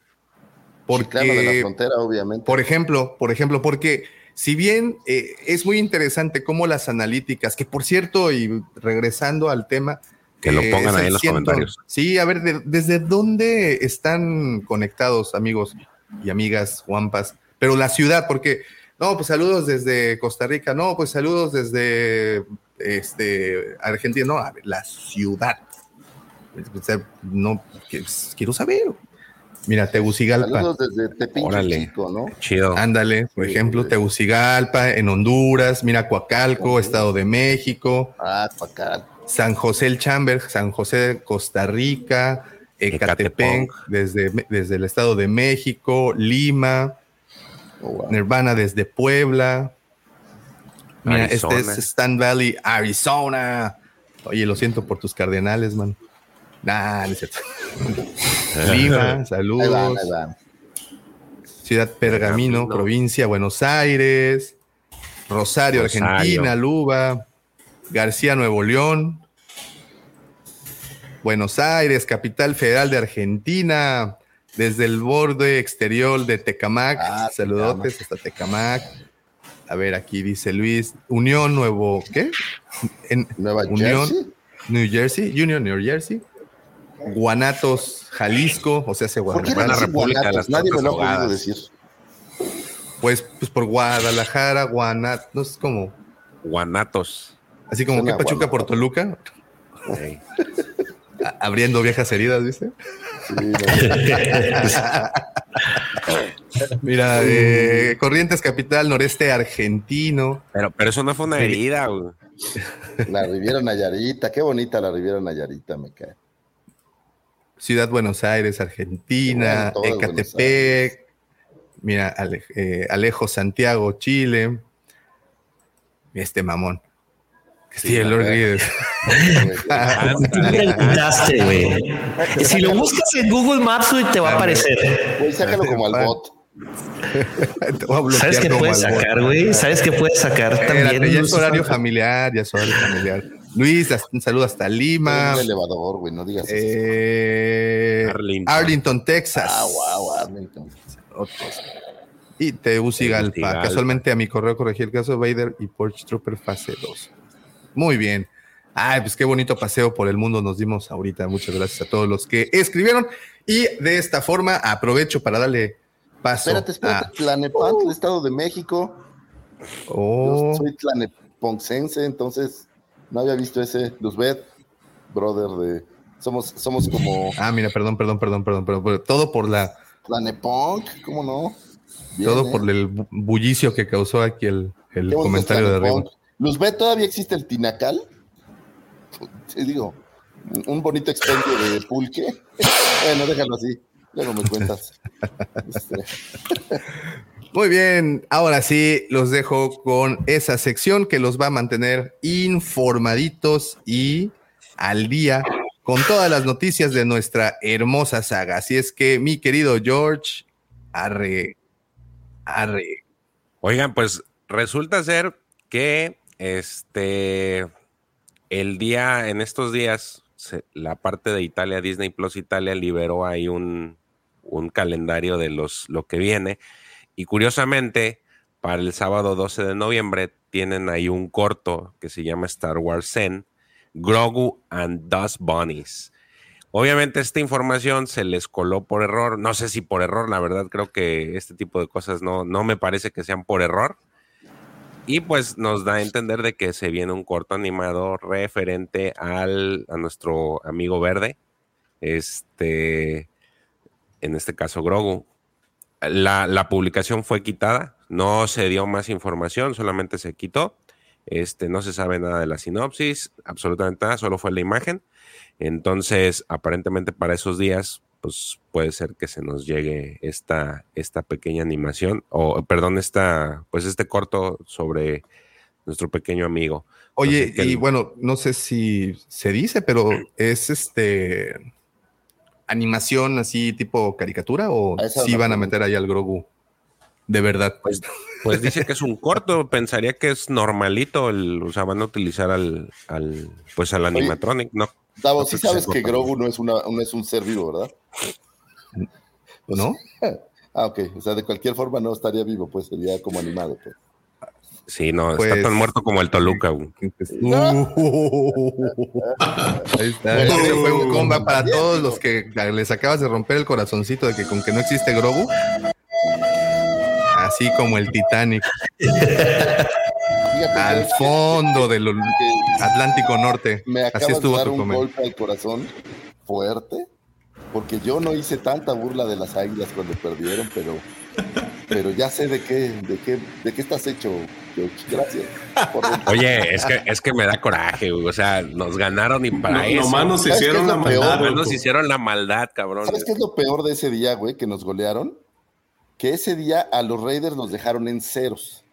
Porque, claro, de la frontera, obviamente. Por ejemplo, por ejemplo, porque si bien eh, es muy interesante cómo las analíticas, que por cierto, y regresando al tema, que lo pongan ahí en los comentarios. Sí, a ver, ¿desde dónde están conectados, amigos y amigas Juanpas? Pero la ciudad, porque, no, pues saludos desde Costa Rica, no, pues saludos desde este, Argentina, no, a ver, la ciudad. No, quiero saber. Mira, Tegucigalpa. Saludos desde Tepinche Chico, ¿no? Chido. Ándale, por ejemplo, Tegucigalpa, en Honduras, mira, Coacalco, Estado de México. Ah, Coacalco San José el Chamber, San José de Costa Rica, Ecatepec, desde, desde el Estado de México, Lima, Nirvana desde Puebla. Mira, este es Stan Valley, Arizona. Oye, lo siento por tus cardenales, man. Nah, no es cierto. Lima, Ahí saludos. van, ahí van. Ciudad Pergamino, Pergamino. provincia Buenos Aires, Rosario, Rosario. Argentina, Luba, García, Nuevo León, Buenos Aires, capital federal de Argentina, desde el borde exterior de Tecamac, Ah, saludotes hasta Tecamac. A ver, aquí dice Luis, Unión Nuevo, ¿qué? En Nueva Unión, Jersey. New Jersey, Union, New Jersey. Guanatos, Jalisco, o sea, se ¿Por qué Guadalajara. República de Guanatos? las Nadie me lo ha podido decir. Pues, pues por Guadalajara, Guanatos, no es como, Guanatos. Así como que Pachuca por Toluca, Sí. abriendo viejas heridas, ¿viste? Sí, no. Mira, eh, Corrientes Capital, noreste argentino. Pero, pero eso no fue una herida, güey. La Riviera Nayarita, qué bonita la Riviera Nayarita, me cae. Ciudad Buenos Aires, Argentina, Bueno, Ecatepec, mira, Ale- eh, Alejo Santiago, Chile. Este mamón. Sí, el Lord Tú güey. Si lo buscas en Google Maps, güey, te va a aparecer. Güey, sácalo como al bot. Te voy a bloquear ¿Sabes qué puedes sacar, güey? ¿Sabes qué puedes sacar Espérate, también? ya es horario familiar, ya es horario familiar. Luis, un saludo hasta Lima. Un elevador, güey, no digas eso. Eh, Arlington. Arlington, Texas. Ah, wow, Arlington. Otros. Y Tegucigalpa. Casualmente a mi correo corregí el caso de Vader y Porch Trooper fase 2. Muy bien. Ay, pues qué bonito paseo por el mundo nos dimos ahorita. Muchas gracias a todos los que escribieron. Y de esta forma aprovecho para darle paso Espérate, espérate. a... Tlanepantla, Estado de México. Oh, Yo soy tlaneponcense, entonces no había visto ese. Luzbet, brother de. Somos, somos como ah, mira, perdón, perdón, perdón, perdón, perdón. Todo por la, Tlanepunk, ¿cómo no? Bien, todo ¿eh? por el bu- bullicio que causó aquí el, el comentario de arriba. Luzbet, ¿todavía existe el Tinacal? Te digo, un- un bonito expendio de pulque. bueno, déjalo así. Luego me cuentas. Este, Muy bien, ahora sí los dejo con esa sección que los va a mantener informaditos y al día con todas las noticias de nuestra hermosa saga. Así es que, mi querido George, arre, arre. Oigan, pues resulta ser que este el día, en estos días, la parte de Italia, Disney Plus Italia, liberó ahí un, un calendario de los lo que viene. Y curiosamente, para el sábado 12 de noviembre, tienen ahí un corto que se llama Star Wars Zen, Grogu and Dust Bunnies. Obviamente esta información se les coló por error, no sé si por error, la verdad creo que este tipo de cosas no, no me parece que sean por error. Y pues nos da a entender de que se viene un corto animado referente al, a nuestro amigo verde, este, en este caso Grogu. La, la publicación fue quitada, no se dio más información, solamente se quitó. Este, no se sabe nada de la sinopsis, absolutamente nada, solo fue la imagen. Entonces, aparentemente para esos días, pues puede ser que se nos llegue esta, esta pequeña animación, o perdón, esta, pues este corto sobre nuestro pequeño amigo. Oye, y el- bueno, no sé si se dice, pero es este animación así tipo caricatura o si van a meter ahí al Grogu de verdad. Pues, pues dice que es un corto, pensaría que es normalito, el, o sea, van a utilizar al, al pues al animatronic, ¿no? Davo, sí sabes que. Grogu no es, una, no es un ser vivo, ¿verdad? ¿No? Ah, ok. O sea, de cualquier forma no estaría vivo, pues sería como animado. Pues. Sí, no, Pues- está tan muerto como el Toluca. Ahí está. Ese fue un comba para todos los que les acabas de romper el corazoncito de que con que no existe Grogu. Así como el Titanic Fíjate, al fondo del que Atlántico Norte. me Así acabas de estuvo dar tu un comentario. golpe al corazón fuerte, porque yo no hice tanta burla de las águilas cuando perdieron, pero pero ya sé de qué, de qué, de qué estás hecho, George. Gracias. Oye, es que, es que me da coraje, güey. O sea, nos ganaron y para eso. Nomás nos hicieron la maldad. Nomás nos hicieron la maldad, cabrón. ¿Sabes qué es lo peor de ese día, güey, que nos golearon? Que ese día a los Raiders nos dejaron en ceros.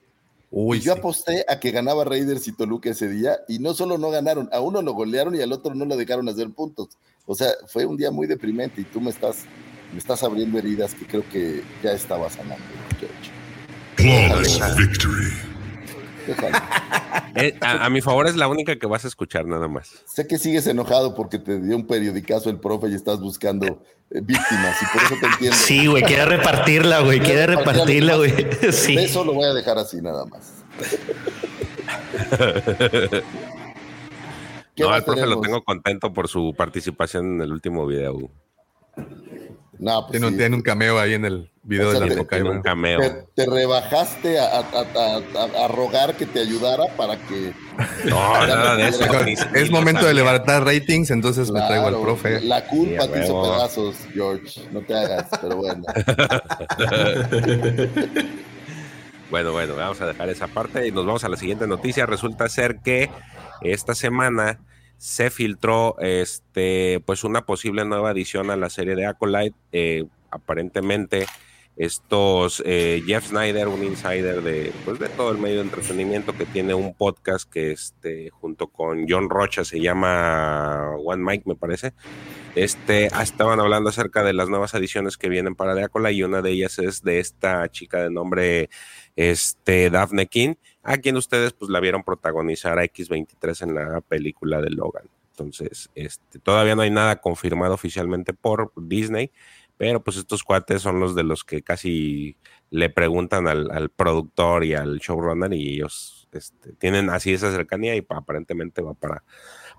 Uy, y yo sí. aposté a que ganaba Raiders y Toluca ese día, y no solo no ganaron, a uno lo golearon y al otro no lo dejaron hacer puntos. O sea, fue un día muy deprimente y tú me estás, me estás abriendo heridas que creo que ya estaba sanando, George. Flawless victory. Déjalo. Eh, a, a mi favor es la única que vas a escuchar nada más. Sé que sigues enojado porque te dio un periodicazo el profe y estás buscando eh, víctimas y por eso te entiendo. Sí, güey, quiere repartirla, güey, quiere repartirla, güey. Sí. Eso lo voy a dejar así nada más. ¿Qué No, más al profe lo tengo contento por su participación en el último video. No, pues Tiene, un- sí. tiene un cameo ahí en el video O sea, de te- la Tiene un cameo. Te, te rebajaste a, a- a- a- a rogar que te ayudara para que. No, nada de eso. Es momento de levantar ratings, entonces me traigo al profe. La culpa Sí, te hizo pedazos, George. No te hagas, pero bueno. Bueno, bueno, vamos a dejar esa parte y nos vamos a la siguiente noticia. Resulta ser que esta semana se filtró este pues una posible nueva edición a la serie de Acolyte. Eh, aparentemente, estos eh, Jeff Snyder, un insider de, pues, de todo el medio de entretenimiento que tiene un podcast que este, junto con John Rocha se llama One Mike, me parece. Este, ah, estaban hablando acerca de las nuevas ediciones que vienen para Drácula y una de ellas es de esta chica de nombre este, Daphne King, a quien ustedes pues la vieron protagonizar a X23 en la película de Logan. Entonces, este, todavía no hay nada confirmado oficialmente por Disney, pero pues estos cuates son los de los que casi le preguntan al, al productor y al showrunner y ellos este, tienen así esa cercanía y pa- aparentemente va para,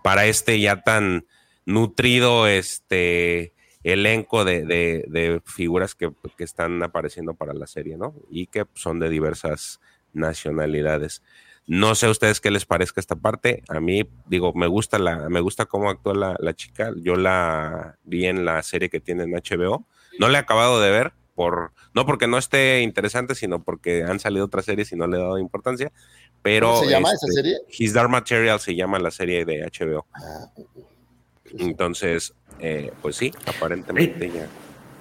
para este ya tan nutrido este elenco de, de- de figuras que, que están apareciendo para la serie, ¿no? Y que son de diversas nacionalidades. No sé a ustedes qué les parezca esta parte. A mí, digo, me gusta la, me gusta cómo actúa la, la chica. Yo la vi en la serie que tiene en HBO. No la he acabado de ver, por, no porque no esté interesante, sino porque han salido otras series y no le he dado importancia. Pero ¿Cómo se llama esa este, serie? His Dark Material se llama la serie de HBO. Ah, Entonces, eh, pues sí, aparentemente ya.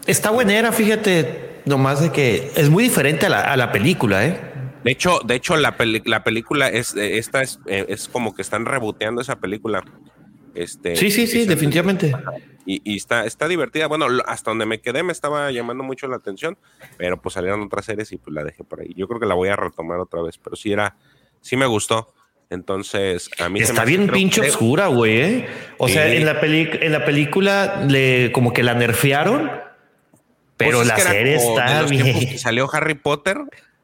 Está buenera, fíjate, nomás de que es muy diferente a la, a la película, ¿eh? De hecho, de hecho la, peli- la película es eh, esta es, eh, es como que están reboteando esa película. Este, Sí, sí, sí, definitivamente. Y, y está, está divertida. Bueno, hasta donde me quedé me estaba llamando mucho la atención, pero pues salieron otras series y pues la dejé por ahí. Yo creo que la voy a retomar otra vez, pero sí era, sí me gustó. Entonces, a mí se me Está hace- bien pinche creo- oscura, güey. ¿eh? O sea, en la, peli en la película le como que la nerfearon, pero Pues es la que serie está bien. que salió Harry Potter.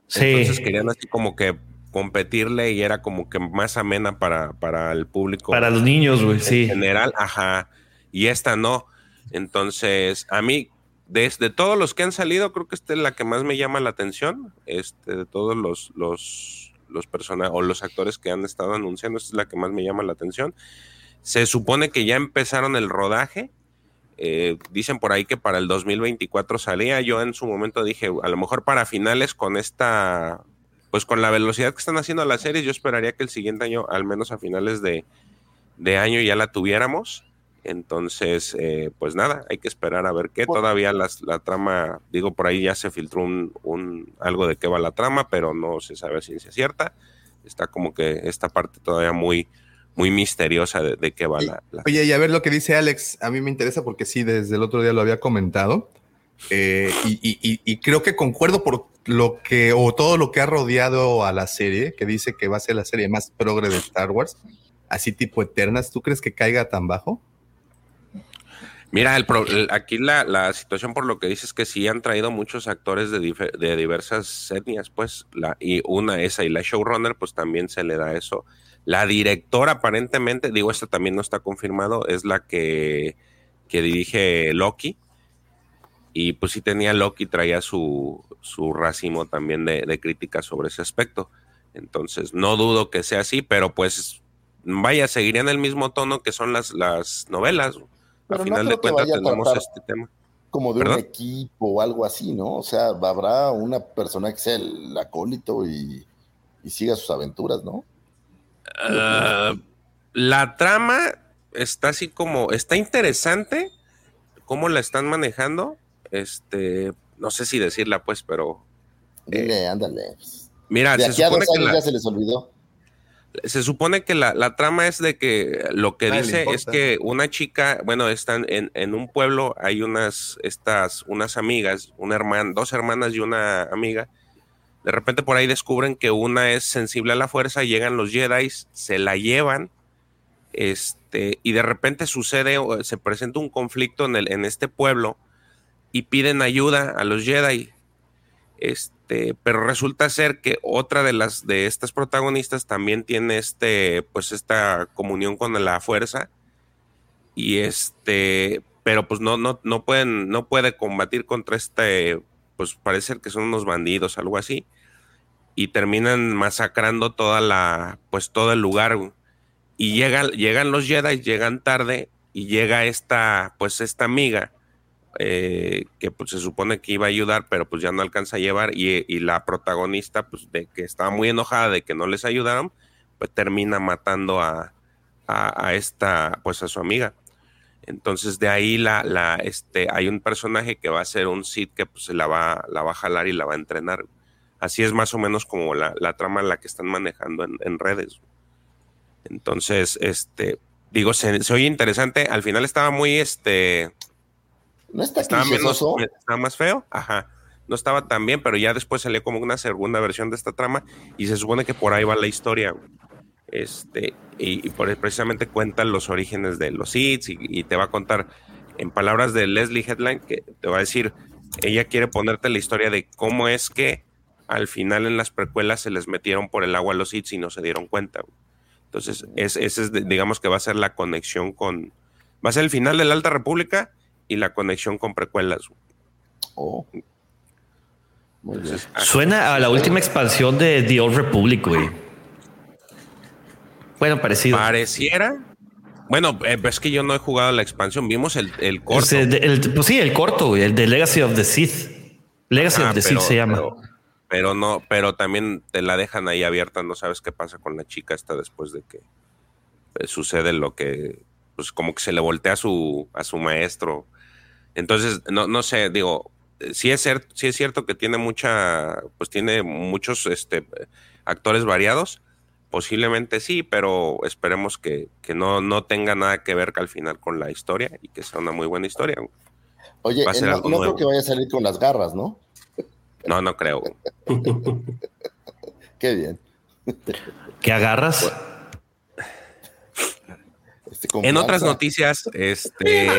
Sí. Entonces querían así como que competirle y era como que más amena para, para el público. Para los niños, güey, en sí. general, ajá. Y esta no. Entonces, a mí, desde todos los que han salido, creo que esta es la que más me llama la atención. Este, de todos los, los, los personajes o los actores que han estado anunciando, esta es la que más me llama la atención. Se supone que ya empezaron el rodaje. Eh, dicen por ahí que para el 2024 salía. Yo en su momento dije, a lo mejor para finales con esta, pues con la velocidad que están haciendo las series, yo esperaría que el siguiente año, al menos a finales de, de año, ya la tuviéramos. Entonces, eh, pues nada, hay que esperar a ver qué. Todavía las, la trama, digo, por ahí ya se filtró un, un- algo de qué va la trama, pero no se sabe a ciencia cierta. Está como que esta parte todavía muy, muy misteriosa de, de qué va la, la- Oye, y a ver lo que dice Alex, a mí me interesa porque sí, desde el otro día lo había comentado. eh, y, y- y- y creo que concuerdo por lo que, o todo lo que ha rodeado a la serie, que dice que va a ser la serie más progre de Star Wars, así tipo Eternas. ¿Tú crees que caiga tan bajo? Mira, el pro- aquí la, situación por lo que dices es que sí han traído muchos actores de, diversas etnias, pues, la, y una esa, y la showrunner, pues también se le da eso. La directora, aparentemente, digo, esto también no está confirmado, es la que, dirige Loki. Y pues sí tenía Loki, traía su, su racimo también de, de críticas sobre ese aspecto. Entonces, no dudo que sea así, pero pues, vaya, seguirían el mismo tono que son las, las novelas. Pero a no final de cuentas tenemos este tema. como de ¿Perdón? un equipo o algo así, ¿no? O sea, habrá una persona que sea el acólito y, y siga sus aventuras, ¿no? Ah, la trama está así como, está interesante cómo la están manejando. Este, no sé si decirla pues, pero Dile, ándale. mira, de se aquí a dos que años la, ya se les olvidó. Se supone que la, la trama es de que lo que Nadie dice es que una chica, bueno, están en, en un pueblo, hay unas, estas, unas amigas, una hermana, dos hermanas y una amiga. De repente por ahí descubren que una es sensible a la fuerza, llegan los Jedi, se la llevan, este, y de repente sucede, o se presenta un conflicto en, el, en este pueblo y piden ayuda a los Jedi. Este, pero resulta ser que otra de las de estas protagonistas también tiene este, pues esta comunión con la fuerza. Y este, pero pues no, no, no pueden, no puede combatir contra este, pues parece que son unos bandidos, algo así. Y terminan masacrando toda la, pues todo el lugar. Y llegan, llegan los Jedi, llegan tarde, y llega esta, pues esta amiga eh, que pues se supone que iba a ayudar, pero pues ya no alcanza a llevar y, la protagonista, pues de que estaba muy enojada de que no les ayudaron, pues termina matando a, esta, pues a su amiga. Entonces de ahí la, este, hay un personaje que va a ser un Sith que pues se la va, la va a jalar y la va a entrenar. Así es más o menos como la, trama en la que están manejando en, en redes. Entonces, este, digo, se, se oye interesante. Al final estaba muy, este, ¿No está estaba menos, estaba más feo, ajá. No estaba tan bien, pero ya después salió como una segunda versión de esta trama y se supone que por ahí va la historia. Este, y, y por, precisamente cuentan los orígenes de los hits y, y te va a contar, en palabras de Leslie Headline, que te va a decir, ella quiere ponerte la historia de cómo es que al final en las precuelas se les metieron por el agua los hits y no se dieron cuenta. güey. Entonces, es, ese es, digamos que va a ser la conexión con, va a ser el final de la Alta República y la conexión con precuelas. Oh. Muy bien. Entonces, Suena a la última expansión de The Old Republic, güey. Bueno, parecido. Pareciera. Bueno, eh, es que yo no he jugado la expansión. Vimos el, el corto. El- pues sí, el corto, güey, el de Legacy of the Sith. Legacy Ah, of the pero- Sith se llama. Pero, pero no, pero también te la dejan ahí abierta. No sabes qué pasa con la chica esta después de que pues, sucede lo que, pues como que se le voltea a su, a su maestro. Entonces, no, no sé, digo, sí es, cierto, sí es cierto que tiene mucha, pues tiene muchos este, actores variados. Posiblemente sí, pero esperemos que, que no, no tenga nada que ver al final con la historia y que sea una muy buena historia. Oye, Va a ser no, algo no nuevo. creo que vaya a salir con las garras, ¿no? No, no creo. Qué bien. ¿Qué agarras? Este, En otras noticias, este. No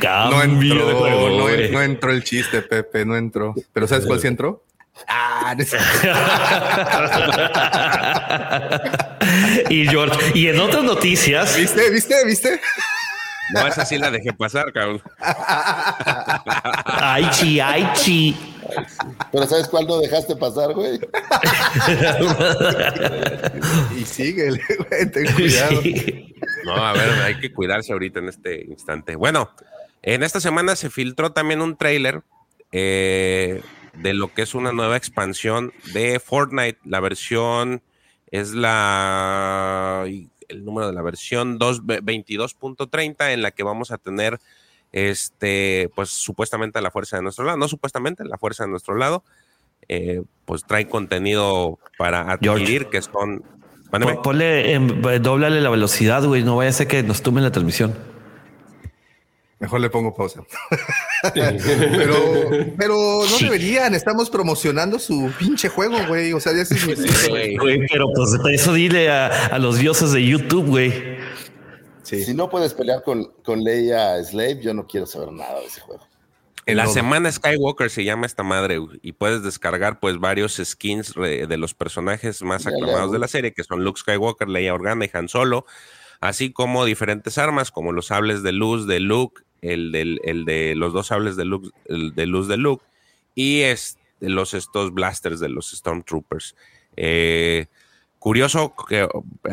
Cambio de entró, juego, no, entró el chiste, Pepe, no entró. ¿Pero sabes cuál sí entró? Ah, y George, y en otras noticias, ¿Viste? ¿Viste? ¿Viste? No, esa sí la dejé pasar, cabrón. ay chi, ay chi. Pero ¿sabes cuál no dejaste pasar, güey? Y síguele, güey, ten cuidado. Sí. No, a ver, hay que cuidarse ahorita en este instante. Bueno, en esta semana se filtró también un tráiler eh, de lo que es una nueva expansión de Fortnite. La versión es la. El número de la versión 2 22.30, en la que vamos a tener este, pues supuestamente a la fuerza de nuestro lado, no supuestamente, la fuerza de nuestro lado, eh, pues trae contenido para adquirir George. que son. Pon- Ponle, en, doblale la velocidad, güey. No vaya a ser que nos tumben la transmisión. Mejor le pongo pausa. pero, pero no Sí. deberían. Estamos promocionando su pinche juego, güey. O sea, ya se Güey. Güey, pero pues eso dile a, a los dioses de YouTube, güey. Sí. Si no puedes pelear con, con Leia Slave, yo no quiero saber nada de ese juego. La No. semana Skywalker se llama esta madre y puedes descargar pues varios skins re- de los personajes más aclamados de la serie, que son Luke Skywalker, Leia Organa y Han Solo, así como diferentes armas como los sables de luz de Luke, el, del, el de los dos sables de luz, el de luz de Luke y es, los estos blasters de los Stormtroopers. Eh, curioso que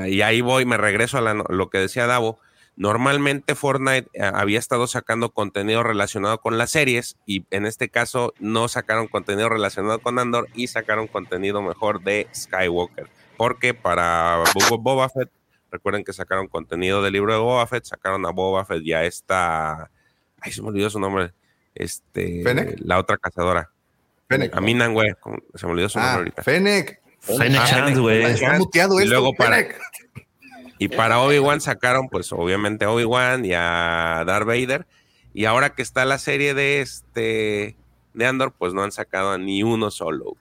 y ahí voy, me regreso a la lo que decía Davo. Normalmente Fortnite eh, había estado sacando contenido relacionado con las series y en este caso no sacaron contenido relacionado con Andor y sacaron contenido mejor de Skywalker. Porque para Boba Fett, recuerden que sacaron contenido del libro de Boba Fett, sacaron a Boba Fett y a esta, ay se me olvidó su nombre, este, la otra cazadora. Fennec. A güey, se me olvidó su nombre Ah, ahorita. Fennec. Fennec Ah, Shand, Fennec, güey. Está muteado Y esto. luego para, y para Obi-Wan sacaron, pues obviamente Obi-Wan y a Darth Vader. Y ahora que está la serie de este de Andor, pues no han sacado a ni uno solo.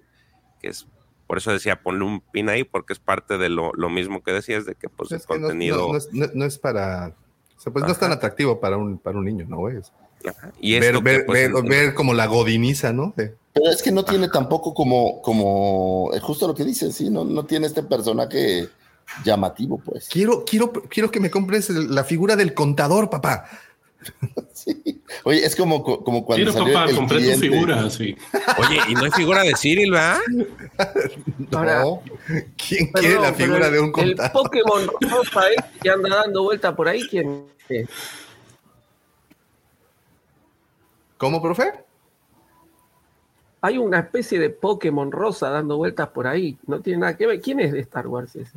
Que es por eso decía ponle un pin ahí, porque es parte de lo, lo mismo que decías, de que pues Es el que contenido. no- no es, no- no es para. O sea, pues no es tan atractivo para un, para un niño, ¿no, güey? Es- y ver, que, ver, pues, ver- en- ver como la godiniza, ¿no? De- Pero es que no tiene tampoco como, como, es justo lo que dices, sí, no, no tiene este personaje llamativo, pues. quiero, quiero, quiero que me compres el- la figura del contador, papá. Sí. Oye, es como, como cuando Quiero, salió papá, el compré tu figura, sí. Oye, y no hay figura de Cyril, ¿verdad? Ahora- No. ¿Quién Perdón, quiere la figura el- de un El contador? Pokémon rosa este que anda dando vuelta por ahí, ¿quién es? ¿Cómo, profe? Hay una especie de Pokémon rosa dando vueltas por ahí. No tiene nada que ver. ¿Quién es de Star Wars ese?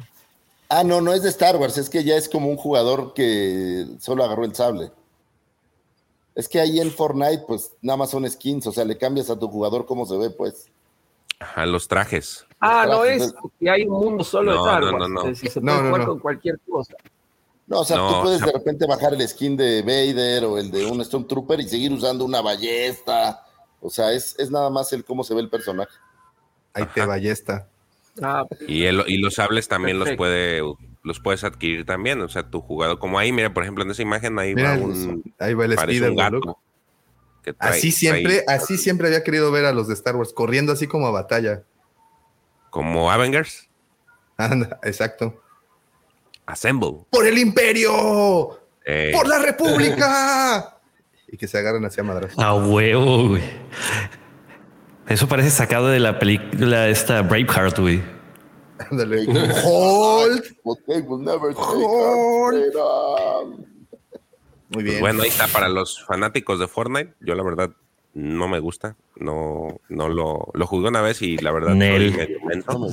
Ah, no, no es de Star Wars, es que ya es como un jugador que solo agarró el sable. Es que ahí en Fortnite, pues nada más son skins, o sea, le cambias a tu jugador cómo se ve, pues. Ajá, los trajes. Ah, no trajes, es que hay un mundo solo No, de Star no, Wars. no, no. Es decir, se No, puede no, jugar no. con cualquier cosa. No, o sea, No, tú puedes o sea- de repente bajar el skin de Vader o el de un Stormtrooper y seguir usando una ballesta. O sea, es, es nada más el cómo se ve el personaje. Ahí te ballesta. Ah, Y, el- y los sables también los puede los puedes adquirir también. O sea, tu jugador, como ahí, mira, por ejemplo, en esa imagen ahí Mira, va un, ahí va el parece Spider, un güey, gato. loco. que trae- Así siempre, trae así siempre había querido ver a los de Star Wars corriendo así como a batalla. como Avengers. Anda, exacto. Assemble. ¡Por el imperio! Eh, ¡Por la república! y que se agarren hacia madras. A huevo, güey. Eso parece sacado de la película esta Braveheart, güey. Ándale. ¡Hold! But they will never take Hold. freedom. Muy pues bien. bueno, ahí está para los fanáticos de Fortnite. Yo la verdad no me gusta. No, no lo, lo jugué una vez y la verdad Nel. no.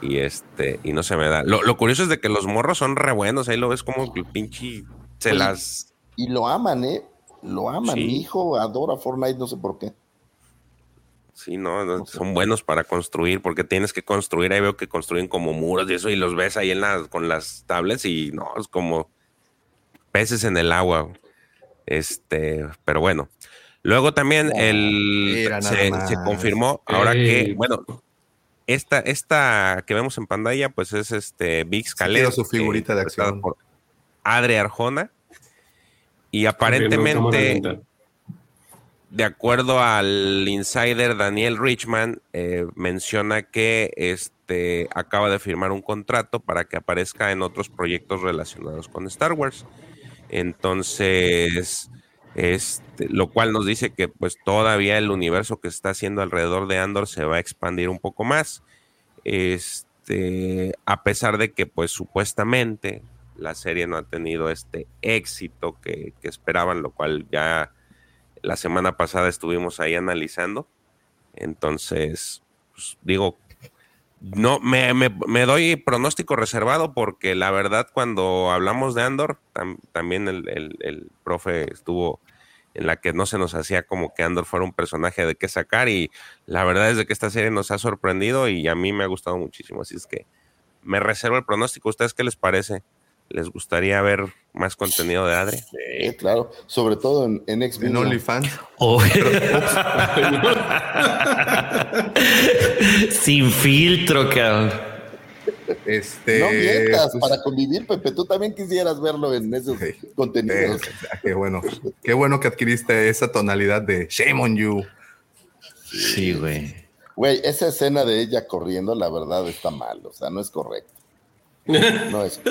y este y no se me da. Lo, lo curioso es de que los morros son re buenos. Ahí lo ves como el pinche se Oye, las Y lo aman, ¿eh? Lo aman. Sí. Mi hijo adora Fortnite, no sé por qué. Sí, no, no, son buenos para construir porque tienes que construir. Ahí veo que construyen como muros y eso y los ves ahí en las con las tablets y no, es como peces en el agua. Este, pero bueno. Luego también el mira nada se, confirmó ahora que, bueno, esta, esta que vemos en pantalla, pues es este Big Scalet. su figurita de acción. por Adre Arjona. Y aparentemente de acuerdo al insider Daniel Richman, eh, menciona que este acaba de firmar un contrato para que aparezca en otros proyectos relacionados con Star Wars. Entonces, este, lo cual nos dice que pues todavía el universo que está haciendo alrededor de Andor se va a expandir un poco más. Este, a pesar de que pues supuestamente la serie no ha tenido este éxito que, que esperaban, lo cual ya la semana pasada estuvimos ahí analizando. Entonces, pues, digo, no me, me- doy pronóstico reservado porque la verdad cuando hablamos de Andor, tam- también el, el- el profe estuvo en la que no se nos hacía como que Andor fuera un personaje de qué sacar y la verdad es de que esta serie nos ha sorprendido y a mí me ha gustado muchísimo, así es que me reservo el pronóstico. ¿Ustedes qué les parece? ¿Les gustaría ver más contenido de Adre? Sí, claro. Sobre todo en, en En. OnlyFans. Oh. Sin filtro, cabrón. Este, No mientas, pues, para convivir, Pepe. Tú también quisieras verlo en esos contenidos. eh, qué bueno. Qué bueno que adquiriste esa tonalidad de shame on you. Sí, güey. Güey, esa escena de ella corriendo, la verdad, está mal. O sea, no es correcto. No es. Y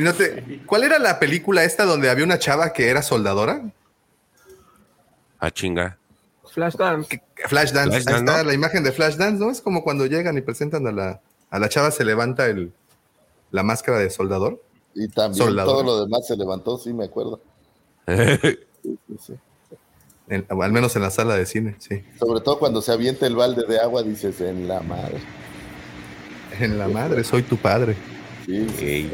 no te- ¿Cuál era la película esta donde había una chava que era soldadora? Ah, chinga. Flashdance. Flashdance. Flashdance, Ahí está ¿no? la imagen de Flashdance, ¿no? Es como cuando llegan y presentan a la, a la chava, se levanta el, la máscara de soldador. Y también Soldador. todo lo demás se levantó, sí, me acuerdo. Sí, sí, sí. En- al menos en la sala de cine, sí. Sobre todo cuando se avienta el balde de agua, dices, en la madre. En la madre, soy tu padre. Sí,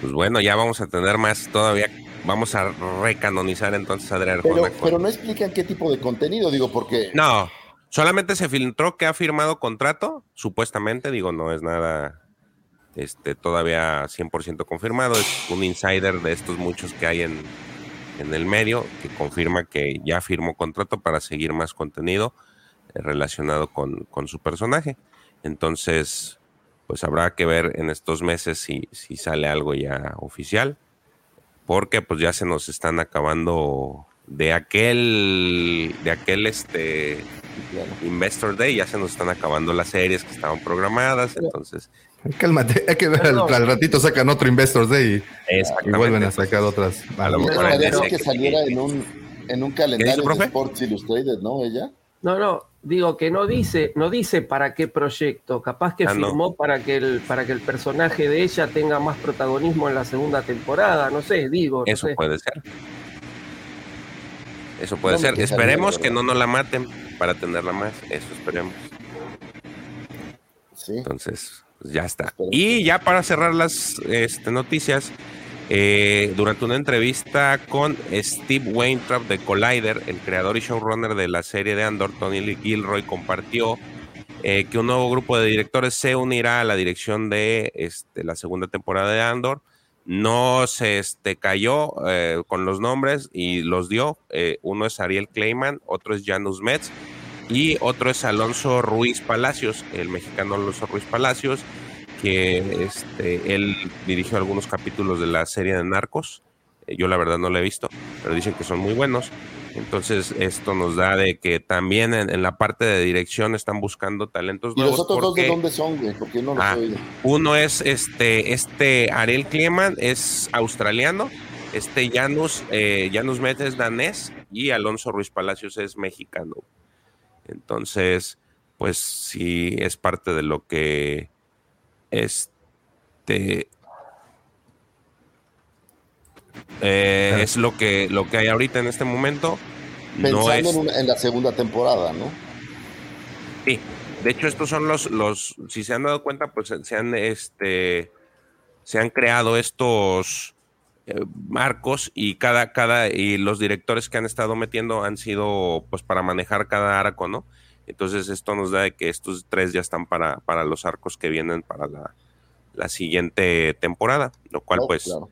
Pues bueno, ya vamos a tener más todavía. Vamos a recanonizar entonces a Adrián Arjona pero no explican qué tipo de contenido, digo, porque No, solamente se filtró que ha firmado contrato, supuestamente, digo, no es nada este, todavía 100% confirmado, es un insider de estos muchos que hay en, en el medio que confirma que ya firmó contrato para seguir más contenido eh, relacionado con, con su personaje. Entonces, pues habrá que ver en estos meses si, si sale algo ya oficial, porque pues ya se nos están acabando de aquel, de aquel este Investor Day, ya se nos están acabando las series que estaban programadas, entonces Cálmate, hay que ver al, al ratito sacan otro Investors Day y, vuelven a sacar otras. A lo me mejor que saliera en un, en un calendario de? Sports Illustrated, ¿no? Ella. No, no, digo que no dice, no dice para qué proyecto, capaz que Ah, no. firmó para que el, para que el personaje de ella tenga más protagonismo en la segunda temporada, no sé, digo, no Eso sé. puede ser. Eso puede No ser. Esperemos que no nos la maten para tenerla más. Eso esperemos. Sí. Entonces, pues ya está. Y ya para cerrar las este, noticias, eh, durante una entrevista con Steve Weintraub de Collider, el creador y showrunner de la serie de Andor, Tony Gilroy, compartió eh, que un nuevo grupo de directores se unirá a la dirección de este, la segunda temporada de Andor. No se este, cayó eh, con los nombres y los dio. Eh, uno es Ariel Kleiman, otro es Janus Metz y otro es Alonso Ruiz Palacios, el mexicano Alonso Ruiz Palacios, que este, él dirigió algunos capítulos de la serie de Narcos. Eh, yo la verdad no la he visto, pero dicen que son muy buenos. Entonces esto nos da de que también en, en la parte de dirección están buscando talentos ¿Y nuevos. los otros dos de dónde son, güey? Porque no los Ah, uno es este, este Ariel Kleman, es australiano. Este Janus, eh, Janus Metz es danés y Alonso Ruiz Palacios es mexicano. Entonces, pues sí es parte de lo que este eh, es lo que lo que hay ahorita en este momento. Pensando No es en, una- en la segunda temporada, ¿no? Sí, de hecho estos son los, los, si se han dado cuenta, pues se han, este, se han creado estos eh, marcos y cada, cada, y los directores que han estado metiendo han sido, pues, para manejar cada arco, ¿no? Entonces esto nos da de que estos tres ya están para, para los arcos que vienen para la, la siguiente temporada, lo cual, pues, claro.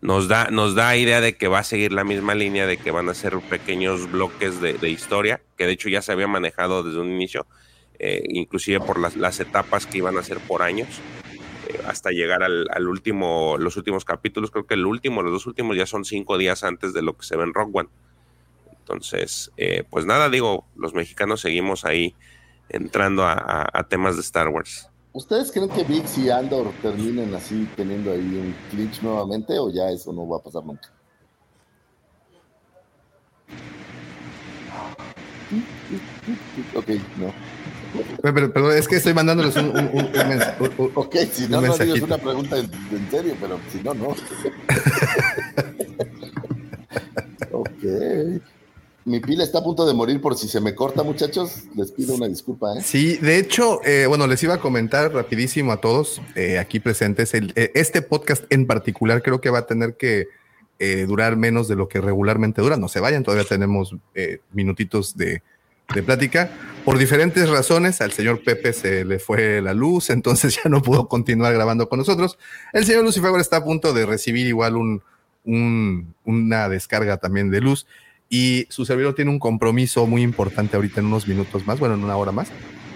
nos da, nos da idea de que va a seguir la misma línea, de que van a ser pequeños bloques de, de historia, que de hecho ya se había manejado desde un inicio, eh, inclusive por las, las etapas que iban a ser por años, eh, hasta llegar al, al último, los últimos capítulos, creo que el último, los dos últimos ya son cinco días antes de lo que se ve en Rock One. Entonces, eh, pues nada, digo, los mexicanos seguimos ahí entrando a, a- a temas de Star Wars. ¿Ustedes creen que Vix y Andor terminen así teniendo ahí un clinch nuevamente o ya eso no va a pasar nunca? Ok, no. Pero, pero- pero es que estoy mandándoles un, un- un- un mensa- un- un- Ok, si Un no, no digo, es una pregunta en, en serio, pero si no, no. ok. Mi pila está a punto de morir por si se me corta, muchachos. Les pido una disculpa, ¿eh? Sí, de hecho, eh, bueno, les iba a comentar rapidísimo a todos eh, aquí presentes. eh, este podcast en particular creo que va a tener que durar menos de lo que regularmente dura. No se vayan, todavía tenemos minutitos de, de plática. Por diferentes razones, al señor Pepe se le fue la luz, entonces ya no pudo continuar grabando con nosotros. El señor Lucifer está a punto de recibir igual un, un- una descarga también de luz y su servidor tiene un compromiso muy importante ahorita en unos minutos más, bueno, en una hora más.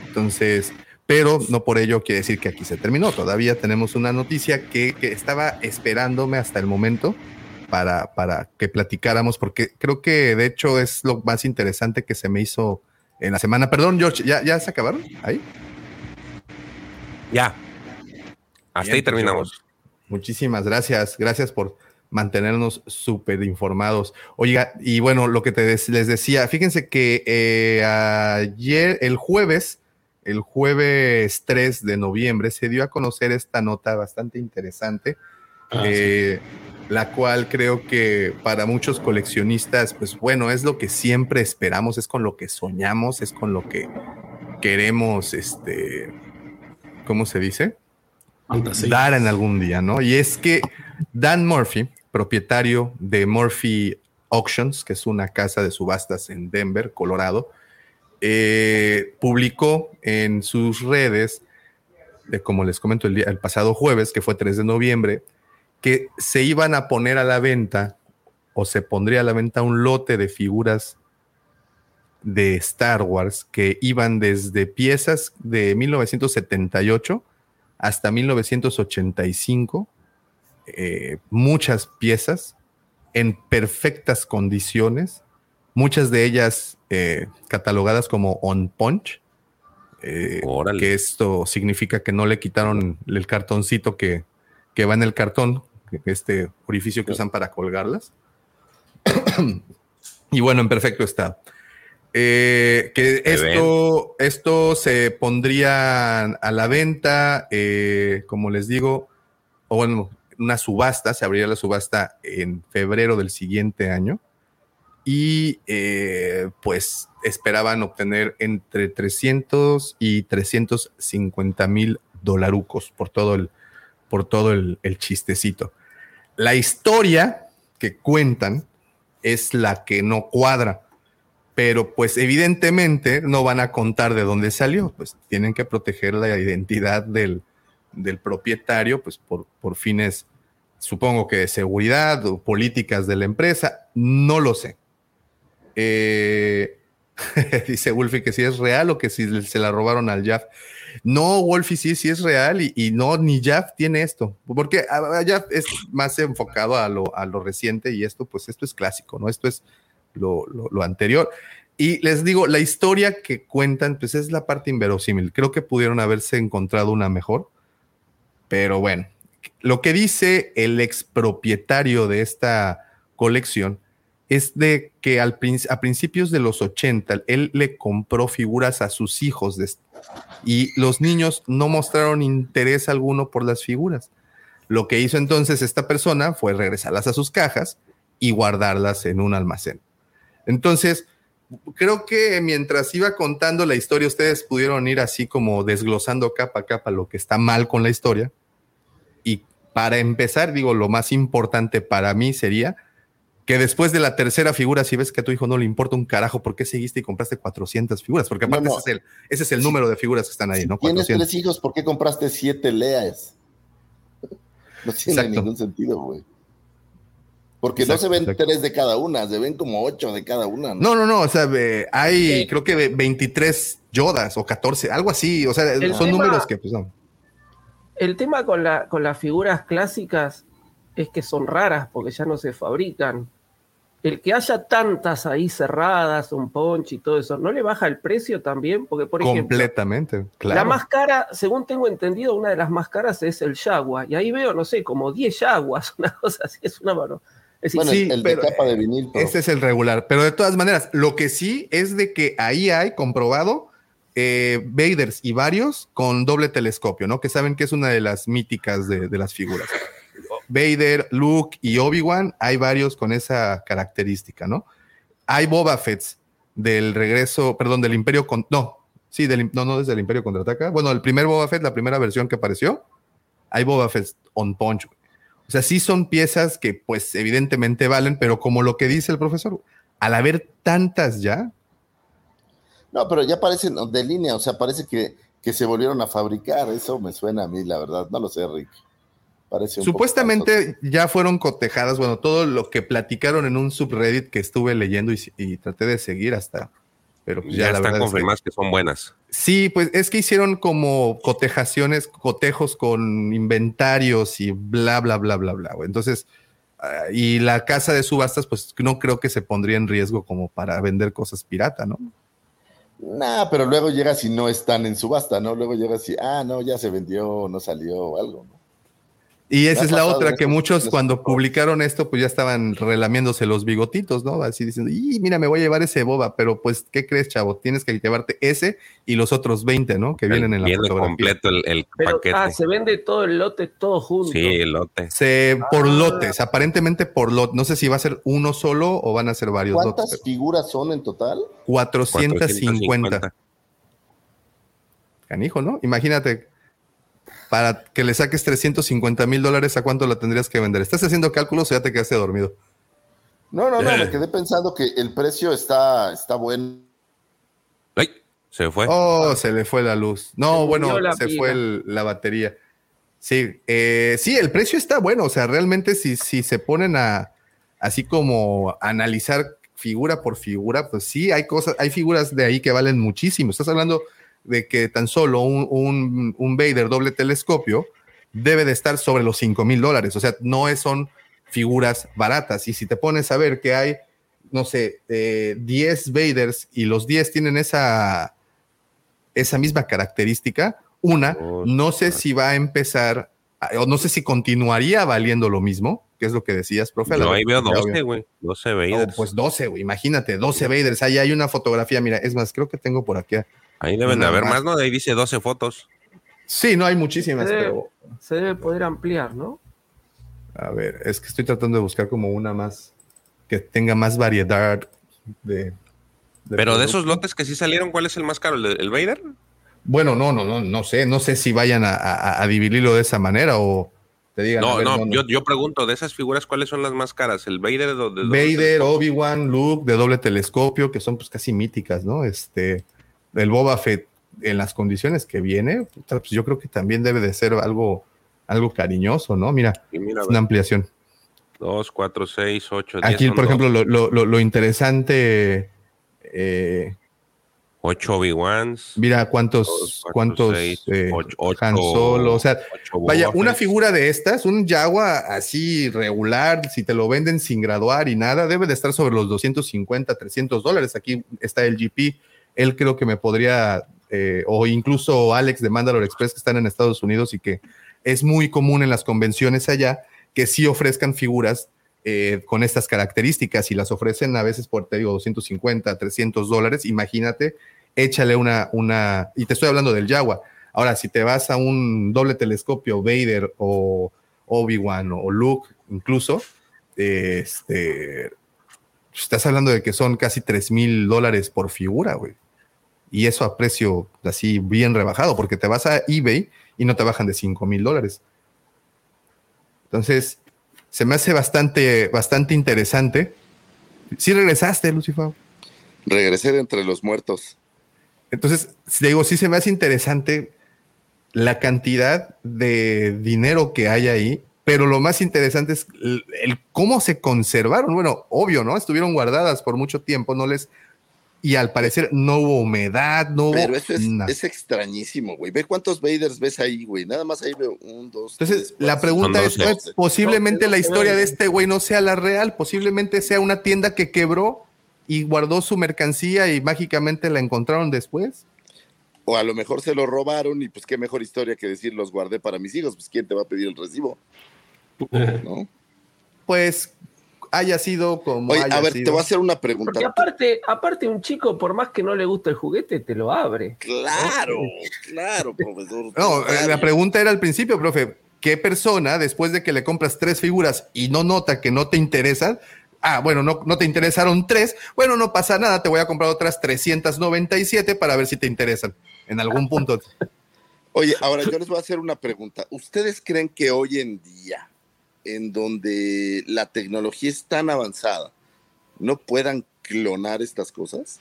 Entonces, pero no por ello quiere decir que aquí se terminó. Todavía tenemos una noticia que, que estaba esperándome hasta el momento para, para que platicáramos, porque creo que de hecho es lo más interesante que se me hizo en la semana. Perdón, George, ¿ya, ya se acabaron? ¿Ahí? Ya. Hasta Bien, ahí terminamos. Muchísimas gracias. Gracias por mantenernos súper informados. Oiga, y bueno, lo que te les decía, fíjense que eh, ayer, el jueves, el jueves 3 de noviembre, se dio a conocer esta nota bastante interesante Ah, eh, la cual creo que para muchos coleccionistas, pues bueno, es lo que siempre esperamos, es con lo que soñamos, es con lo que queremos, este, ¿cómo se dice? Fantasía. Dar en algún día, ¿no? Y es que Dan Murphy, propietario de Murphy Auctions, que es una casa de subastas en Denver, Colorado, eh, publicó en sus redes, de, como les comento el, el pasado jueves, que fue 3 de noviembre, que se iban a poner a la venta o se pondría a la venta un lote de figuras de Star Wars que iban desde piezas de 1978 hasta 1985, eh, muchas piezas en perfectas condiciones, muchas de ellas eh, catalogadas como on punch, eh, que esto significa que no le quitaron el cartoncito que, que va en el cartón, este orificio que usan para colgarlas. y bueno, en perfecto. Eh, que esto, esto se pondría a la venta, eh, como les digo, o bueno, una subasta, se abriría la subasta en febrero del siguiente año. Y eh, pues esperaban obtener entre 300 y 350 mil dolarucos por todo el, por todo el, el chistecito. La historia que cuentan es la que no cuadra, pero pues evidentemente no van a contar de dónde salió, pues tienen que proteger la identidad del, del propietario, pues por, por fines, supongo que de seguridad o políticas de la empresa, no lo sé. Eh, dice Wolfie que si es real o que si se la robaron al Jaff. No, Wolfie sí, sí es real y, no, ni Jaff tiene esto, porque Jaff es más enfocado a lo, a lo reciente y esto, pues esto es clásico, ¿no? Esto es lo, lo- lo anterior. Y les digo, la historia que cuentan, pues es la parte inverosímil. Creo que pudieron haberse encontrado una mejor, pero bueno, lo que dice el expropietario de esta colección es de que al a principios de los 80 él le compró figuras a sus hijos y los niños no mostraron interés alguno por las figuras. Lo que hizo entonces esta persona fue regresarlas a sus cajas y guardarlas en un almacén. Entonces, creo que mientras iba contando la historia, ustedes pudieron ir así como desglosando capa a capa lo que está mal con la historia. Para empezar, digo, lo más importante para mí sería que después de la tercera figura, si ves que a tu hijo no le importa un carajo, ¿por qué seguiste y compraste 400 figuras? Porque aparte No, no. Ese, es el, ese es el número de figuras que están ahí, ¿no? Tienes 400. tres hijos, ¿por qué compraste siete leas? No tiene Exacto. ningún sentido, güey. Porque Exacto, no se ven exacto. tres de cada una, se ven como ocho de cada una. No, no, no, o sea, hay Sí. creo que ve- 23 Yodas o 14, algo así, o sea, El son tema- números que pues no. El tema con, la, con las figuras clásicas es que son raras porque ya no se fabrican. El que haya tantas ahí cerradas, un ponche y todo eso, ¿no le baja el precio también? Porque, por ejemplo, completamente, claro. la más cara, según tengo entendido, una de las más caras es el Jaguar. Y ahí veo, no sé, como 10 Jaguars, una cosa así, es una mano. Es Bueno, sí, el, el pero- de capa de vinil. pero- Ese es el regular, pero de todas maneras, lo que sí es de que ahí hay comprobado eh, Vaders y varios con doble telescopio, ¿no? Que saben que es una de las míticas de, las figuras. Vader, Luke y Obi-Wan, hay varios con esa característica, ¿no? Hay Boba Fett del regreso, perdón, del Imperio con, no, sí, del, no, no desde el Imperio contraataca. Bueno, el primer Boba Fett, la primera versión que apareció, hay Boba Fett on punch. O sea, sí son piezas que, pues, evidentemente valen, pero como lo que dice el profesor, al haber tantas ya, No, pero ya parecen de línea, o sea, parece que, que se volvieron a fabricar. Eso me suena a mí, la verdad. No lo sé, Rick. Parece un poco Supuestamente ya fueron cotejadas, bueno, todo lo que platicaron en un subreddit que estuve leyendo y, y traté de seguir hasta, pero pues Ya, ya, la están verdad es que- confirmadas que son buenas. sí, pues es que hicieron como cotejaciones, cotejos con inventarios y bla, bla, bla, bla, bla. Entonces, ah, y la casa de subastas, pues no creo que se pondría en riesgo como para vender cosas pirata, ¿no? Nah, pero luego llegas y no están en subasta, ¿no? Luego llegas y, ah, no, ya se vendió, no salió o algo. Y esa es la otra, eso, que muchos eso. cuando publicaron esto, pues ya estaban relamiéndose los bigotitos, ¿no? Así diciendo, y mira, me voy a llevar ese boba, pero pues, ¿qué crees, chavo? Tienes que llevarte ese y los otros 20, ¿no? Que vienen en la Viene fotografía. completo el, el Pero, paquete. ah, se vende todo el lote, todo junto. sí, el lote. Se, por Ah. lotes, aparentemente por lot. No sé si va a ser uno solo o van a ser varios ¿Cuántas lotes. figuras son en total? 450. Canijo, ¿no? Imagínate, para que le saques 350 mil dólares, ¿a cuánto la tendrías que vender? ¿Estás haciendo cálculos o ya te quedaste dormido? No, no, no, Eh. me quedé pensando que el precio está, está bueno. Ay, se fue. Oh, se le fue la luz. No, Se bueno, se pila. fue el- la batería. Sí, eh, sí, el precio está bueno. O sea, realmente si, si se ponen a así como analizar figura por figura, pues sí, hay cosas, hay figuras de ahí que valen muchísimo. Estás hablando de que tan solo un, un, un Vader doble telescopio debe de estar sobre los 5 mil dólares. O sea, no es, son figuras baratas. Y si te pones a ver que hay, no sé, eh, 10 Vaders y los 10 tienen esa, esa misma característica, una, no sé si va a empezar, o no sé si continuaría valiendo lo mismo, que es lo que decías, profe. vez ahí veo que ya 12, obvio. güey. 12 No, Vaders. pues 12, güey, imagínate, 12 Vaders. Ahí hay una fotografía, mira, es más, creo que tengo por aquí. Ahí deben de haber más. ¿no? De ahí dice 12 fotos. Sí, no hay muchísimas, Se debe, pero se debe poder ampliar, ¿no? a ver, es que estoy tratando de buscar como una más que tenga más variedad de. de Pero de esos lotes que sí salieron, ¿cuál es el más caro? ¿El, de- el Vader? Bueno, no, no, no, no sé, no sé si vayan a, a- a dividirlo de esa manera o te digan. No, ver, no, yo, yo pregunto, de esas figuras, ¿cuáles son las más caras? ¿El Vader o de Vader, Obi-Wan, Luke de doble telescopio, que son pues casi míticas, ¿no? Este, el Boba Fett en las condiciones que viene, pues yo creo que también debe de ser algo, algo cariñoso, ¿no? Mira, mira, es una ampliación. 2, 4, 6, 8, 10. Aquí, por ejemplo, lo, lo- lo- lo interesante, eh, 8 Obi-Wans. mira cuántos, Dos, cuatro, cuántos seis, eh, Han Solo, o sea, Vaya, una figura de estas, un Jawa así regular, si te lo venden sin graduar y nada, debe de estar sobre los 250, 300 dólares. Aquí está el GP, él creo que me podría, eh, o incluso Alex de Mandalore Express que están en Estados Unidos y que es muy común en las convenciones allá, que sí ofrezcan figuras eh, con estas características y las ofrecen a veces por, te digo, 250, 300 dólares. Imagínate, échale una, una, y te estoy hablando del Jawa. Ahora, si te vas a un doble telescopio, Vader o Obi-Wan o Luke, incluso, este, estás hablando de que son casi 3 mil dólares por figura, güey. Y eso a precio así bien rebajado, porque te vas a eBay y no te bajan de 5 mil dólares. Entonces, se me hace bastante, bastante interesante. Sí regresaste, Lucifer. Regresé de entre los muertos. Entonces, digo, sí se me hace interesante la cantidad de dinero que hay ahí, pero lo más interesante es el, el cómo se conservaron. Bueno, obvio, ¿no? Estuvieron guardadas por mucho tiempo, no les... Y al parecer no hubo humedad, no hubo... Pero eso es, nada. es extrañísimo, güey. Ve cuántos Vaders ves ahí, güey. Nada más ahí veo un, dos. Entonces, tres, la pregunta es, posiblemente No, la no, historia no. de este güey no sea la real, posiblemente sea una tienda que quebró y guardó su mercancía y mágicamente la encontraron después. O a lo mejor se lo robaron y pues qué mejor historia que decir los guardé para mis hijos. Pues quién te va a pedir el recibo, ¿no? Pues haya sido como Oye, haya a ver, sido. te voy a hacer una pregunta. Porque aparte, aparte un chico, por más que no le guste el juguete, te lo abre. Claro, claro, profesor. No, eh, Claro. la pregunta era al principio, profe. ¿Qué persona, después de que le compras tres figuras y no nota que no te interesan, ah, bueno, no, no te interesaron tres, bueno, no pasa nada, te voy a comprar otras 397 para ver si te interesan en algún punto. Oye, ahora yo les voy a hacer una pregunta. ¿Ustedes creen que hoy en día, en donde la tecnología es tan avanzada, no puedan clonar estas cosas?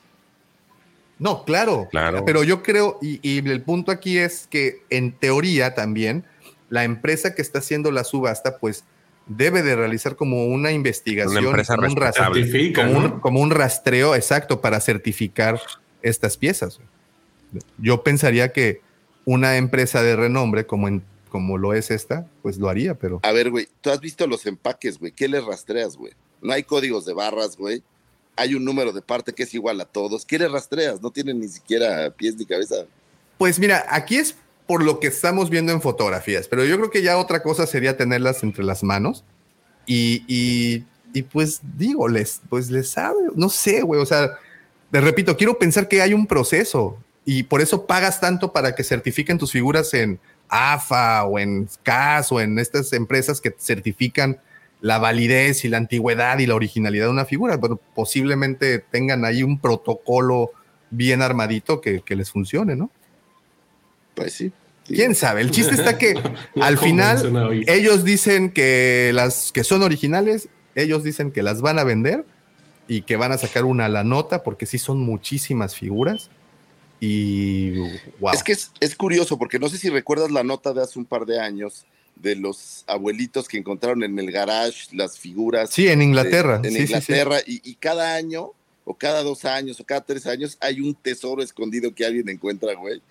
No, claro, Claro. Pero yo creo, y, y el punto aquí es que en teoría también, la empresa que está haciendo la subasta, pues debe de realizar como una investigación, Una como un, rastreo, como, un, como un rastreo exacto para certificar estas piezas. Yo pensaría que una empresa de renombre como, en, como lo es esta, pues lo haría, pero A ver, güey, tú has visto los empaques, güey. ¿Qué les rastreas, güey? No hay códigos de barras, güey. Hay un número de parte que es igual a todos. ¿Qué les rastreas? No tienen ni siquiera pies ni cabeza. Pues mira, aquí es por lo que estamos viendo en fotografías, pero yo creo que ya otra cosa sería tenerlas entre las manos y, y, y pues digo, les, pues les sabe, no sé, güey, o sea, te repito, quiero pensar que hay un proceso y por eso pagas tanto para que certifiquen tus figuras en AFA o en CAS o en estas empresas que certifican la validez y la antigüedad y la originalidad de una figura. Bueno, posiblemente tengan ahí un protocolo bien armadito que, que les funcione, ¿no? Pues sí. ¿Quién sabe? El chiste está que al final ellos dicen que las que son originales, ellos dicen que las van a vender y que van a sacar una a la nota porque sí son muchísimas figuras. Y wow. Es que es, es curioso porque no sé si recuerdas la nota de hace un par de años de los abuelitos que encontraron en el garage las figuras. Sí, en Inglaterra. de- en Sí, sí, Inglaterra. Y, y cada año, o cada dos años, o cada tres años, hay un tesoro escondido que alguien encuentra, güey.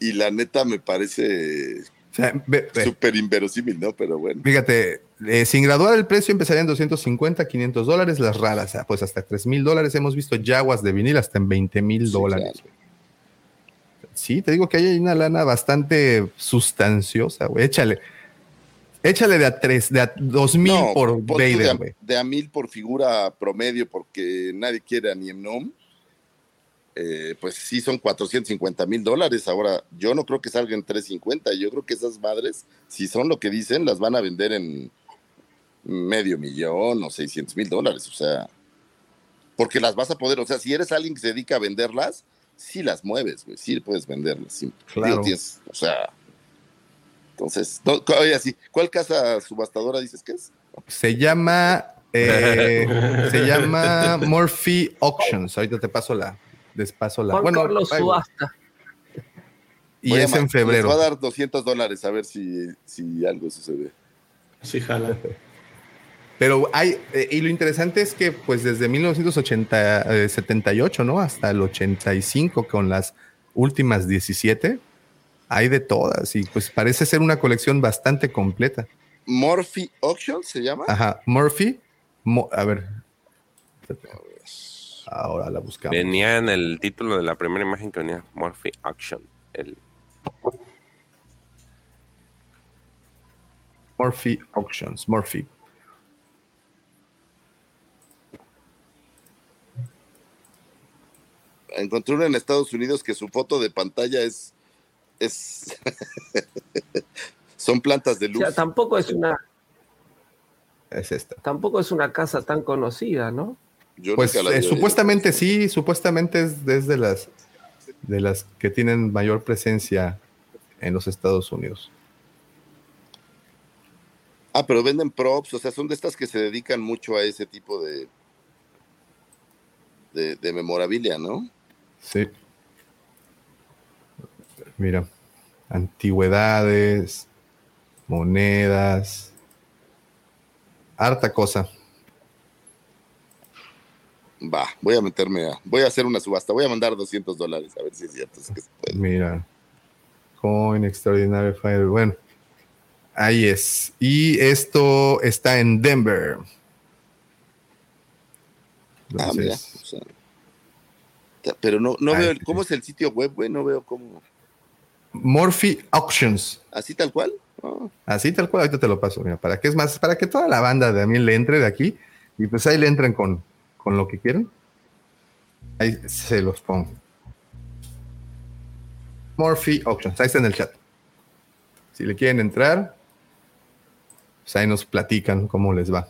Y la neta me parece O sea, súper inverosímil, ¿no? Pero bueno. Fíjate, eh, sin graduar el precio empezaría en 250, 500 dólares, las raras, pues hasta 3 mil dólares. Hemos visto yaguas de vinil hasta en 20 mil dólares. Sí, te digo que hay una lana bastante sustanciosa, güey. Échale. Échale de a 3, de a 2 mil No, por Vader, de, a, güey. de a mil por figura promedio porque nadie quiere a Niemnom. Eh, pues sí, son 450 mil dólares. Ahora, yo no creo que salgan 350. Yo creo que esas madres, si son lo que dicen, las van a vender en medio millón o 600 mil dólares. O sea, porque las vas a poder, o sea, si eres alguien que se dedica a venderlas, sí las mueves, güey, sí puedes venderlas. sí. Claro. Digo, tienes- o sea, entonces, no, oye, así, ¿cuál casa subastadora dices que es? Se llama. eh, se llama Murphy Auctions. Ahorita te paso la. Les paso la. Juan Bueno, Carlos ay. Subasta. y Voy a es en febrero. Les voy a dar 200 dólares a ver si, si algo sucede. Sí, jala. Pero hay, eh, y lo interesante es que pues desde 1978, ¿no? Hasta el 85 con las últimas 17, hay de todas y pues parece ser una colección bastante completa. Morphy Auction se llama. Ajá, Murphy, Mo- a ver. Ahora la buscamos. Venía en el título de la primera imagen que venía Morphy Action. El, Murphy Auctions, Murphy. Encontré uno en Estados Unidos que su foto de pantalla es. es Son plantas de O luz. sea, tampoco es una, Es esta. tampoco es una casa tan conocida, ¿no? Yo Pues eh, supuestamente sí, supuestamente es desde las de las que tienen mayor presencia en los Estados Unidos. Ah, pero venden props, o sea, son de estas que se dedican mucho a ese tipo de. de, de memorabilia, ¿no? Sí. Mira, antigüedades, monedas, harta cosa. Va, voy a meterme a. Voy a hacer una subasta, voy a mandar 200 dólares, a ver si es cierto. es que se puede. Mira, Coin Extraordinary Fire. Bueno, ahí es. Y esto está en Denver. Ah, mira, Entonces, o sea, pero no, no Ah, veo. ¿cómo es el sitio web, güey? No veo cómo. Murphy Auctions. ¿Así tal cual? Ah, Así tal cual, ahorita te lo paso. Mira, para que es más, para que toda la banda también le entre de aquí y pues ahí le entren con, con lo que quieran. Ahí se los pongo. Murphy Auctions, ahí está en el chat. Si le quieren entrar, pues ahí nos platican cómo les va.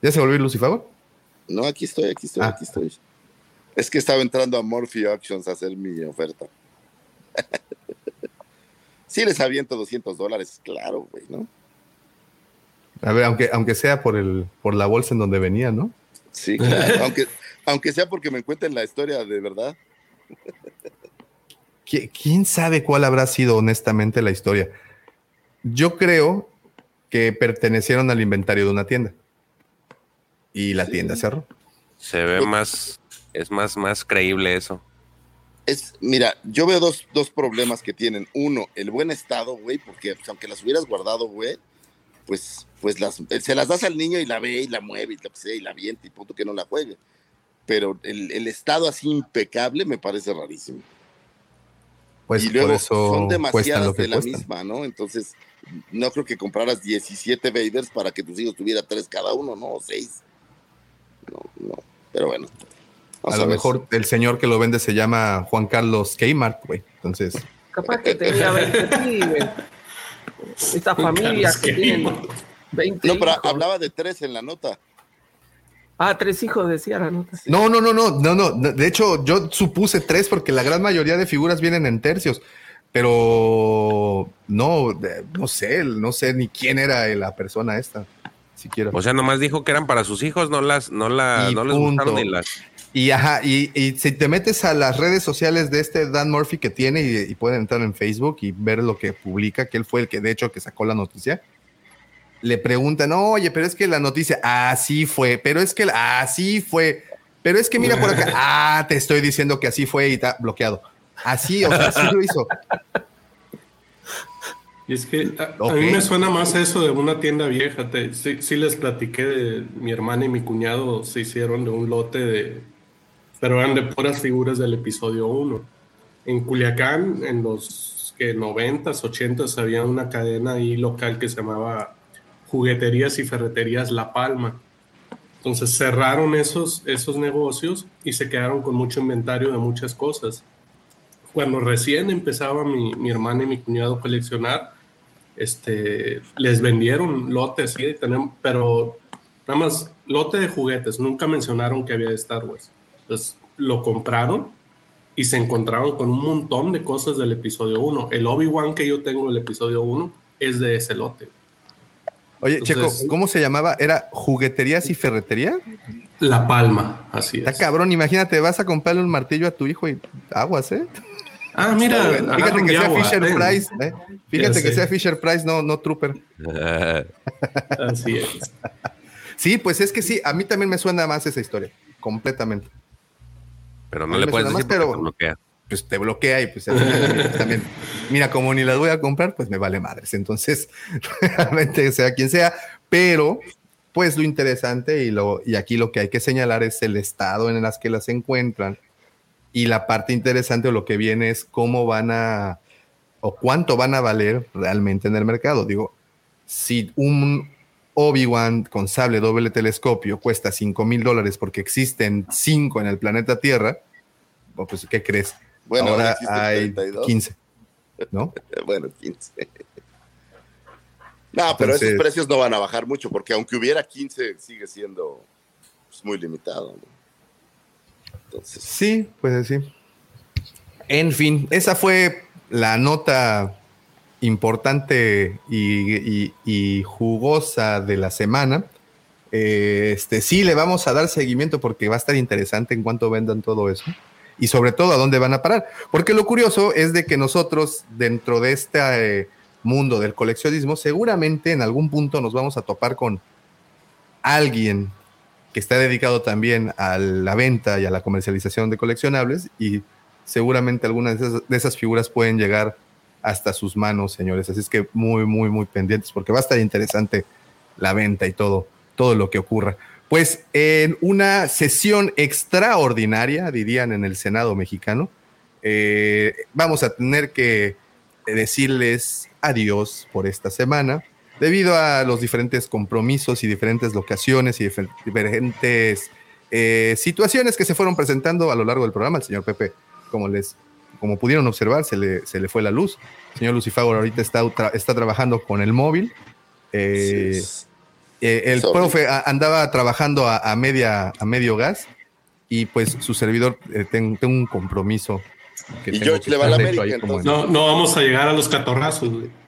¿Ya se volvió Lucifago? no, aquí estoy, aquí estoy, Ah. aquí estoy. Es que estaba entrando a Morphy Auctions a hacer mi oferta. sí les aviento 200 dólares, claro, güey, ¿no? A ver, aunque, aunque sea por el, por la bolsa en donde venía, ¿no? Sí, claro. aunque, aunque sea porque me cuenten la historia de verdad. ¿Qui- ¿Quién sabe cuál habrá sido honestamente la historia? Yo creo que pertenecieron al inventario de una tienda. Y la Sí. tienda cerró. se ve más, es más, más creíble eso. Es, mira, yo veo dos, dos problemas que tienen. Uno, el buen estado, güey, porque pues, aunque las hubieras guardado, güey, pues, pues las, se las das al niño y la ve y la mueve y lo que sea, y la avienta y punto que no la juegue. Pero el, el estado así impecable me parece rarísimo. Pues y luego por eso son demasiadas lo que de la cuestan. misma, ¿no? Entonces, no creo que compraras 17 Vaders para que tus hijos tuvieran tres cada uno, ¿no? O seis. No, no. Pero bueno. A lo mejor el señor que lo vende se llama Juan Carlos Kmart, güey. Entonces, Capaz que tenía 20 pibes. Estas familias que tienen 20 No, pero hijos. hablaba de tres en la nota. Ah, tres hijos decía la nota. no, no, no, no, no, no. De hecho, yo supuse tres porque la gran mayoría de figuras vienen en tercios. Pero no, no sé, no sé ni quién era la persona esta, siquiera. O sea, nomás dijo que eran para sus hijos, no las, no la, Y no les gustaron ni las. Y ajá, y, y si te metes a las redes sociales de este Dan Murphy que tiene y, y pueden entrar en Facebook y ver lo que publica, que él fue el que de hecho que sacó la noticia, le preguntan, oye, pero es que la noticia, así fue, pero es que así fue, pero es que mira por acá, ah, te estoy diciendo que así fue y está bloqueado. Así, o sea, así lo hizo. Y es que a, a Ok. mí me suena más eso de una tienda vieja. Te- sí, sí les platiqué de mi hermana y mi cuñado se hicieron de un lote de, pero eran de puras figuras del episodio 1. En Culiacán, en los que 90s, 80s, había una cadena ahí local que se llamaba Jugueterías y Ferreterías La Palma. Entonces cerraron esos, esos negocios y se quedaron con mucho inventario de muchas cosas cuando recién empezaba mi, mi hermana y mi cuñado a coleccionar, este, les vendieron lotes, sí, tenemos, pero nada más lote de juguetes, nunca mencionaron que había de Star Wars. Entonces lo compraron y se encontraron con un montón de cosas del episodio 1. El Obi-Wan que yo tengo del episodio 1 es de ese lote. Oye, Entonces- Checo, ¿cómo se llamaba? ¿Era jugueterías y ferretería? La Palma, así Está es. cabrón, imagínate, vas a comprarle un martillo a tu hijo y aguas, ¿eh? Ah, mira, Fíjate agarran que sea Fisher. Price, ¿eh? Fíjate que sea Fisher Price, no, no Trooper. Así es. Sí, pues es que sí, a mí también me suena más esa historia, completamente. Pero no le puedes decir más, pero- te bloquea. Pues te bloquea y pues también. Mira, como ni las voy a comprar, pues me vale madres. Entonces, realmente sea quien sea, pero pues lo interesante y, lo, y aquí lo que hay que señalar es el estado en el que las encuentran y la parte interesante o lo que viene es cómo van a o cuánto van a valer realmente en el mercado. Digo, si un Obi-Wan con sable doble telescopio cuesta 5 mil dólares porque existen 5 en el planeta Tierra, oh, pues ¿qué crees? Bueno, Ahora hay 32. 15, ¿no? bueno, 15. No, pero Entonces- esos precios no van a bajar mucho, porque aunque hubiera 15, sigue siendo pues, muy limitado. ¿no? Sí, pues sí. En fin, esa fue la nota importante y jugosa de la semana. Eh, Este, sí, le vamos a dar seguimiento porque va a estar interesante en cuanto vendan todo eso y sobre todo a dónde van a parar. Porque lo curioso es de que nosotros dentro de este eh, mundo del coleccionismo seguramente en algún punto nos vamos a topar con alguien que está dedicado también a la venta y a la comercialización de coleccionables y seguramente algunas de esas, figuras pueden llegar hasta sus manos, señores. Así es que muy, muy, muy pendientes porque va a estar interesante la venta y todo, todo lo que ocurra. Pues en una sesión extraordinaria, dirían en el Senado mexicano, eh, vamos a tener que decirles adiós por esta semana debido a los diferentes compromisos y diferentes locaciones y difer- diferentes eh, situaciones que se fueron presentando a lo largo del programa. El señor Pepe, como les como pudieron observar, se le, se le fue la luz. El señor Lucifago ahorita está, tra- está trabajando con el móvil. Eh, sí, eh, el Sorry. profe a- andaba trabajando a, a media, a medio gas y pues su servidor eh, ten- tengo un compromiso. que Y George le va a la América, en- No, no vamos a llegar a los catorrazos, güey.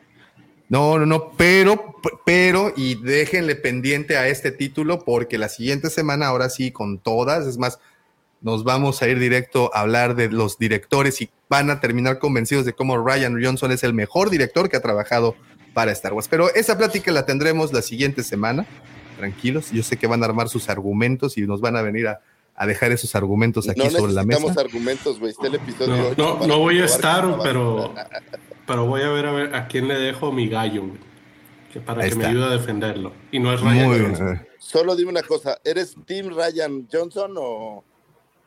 No, no, no, pero, pero, y déjenle pendiente a este título porque la siguiente semana, ahora sí, con todas, es más, nos vamos a ir directo a hablar de los directores y van a terminar convencidos de cómo Ryan Johnson es el mejor director que ha trabajado para Star Wars. Pero esa plática la tendremos la siguiente semana. Tranquilos, yo sé que van a armar sus argumentos y nos van a venir a, a dejar esos argumentos aquí no sobre la mesa. necesitamos argumentos, güey. Está el episodio No, no, no voy a estar, no pero. Pero voy a ver a ver a quién le dejo mi gallo, güey, que para Ahí que me está. ayude a defenderlo. Y no es Ryan Muy Johnson. bien. Solo dime una cosa, ¿eres Team Ryan Johnson o,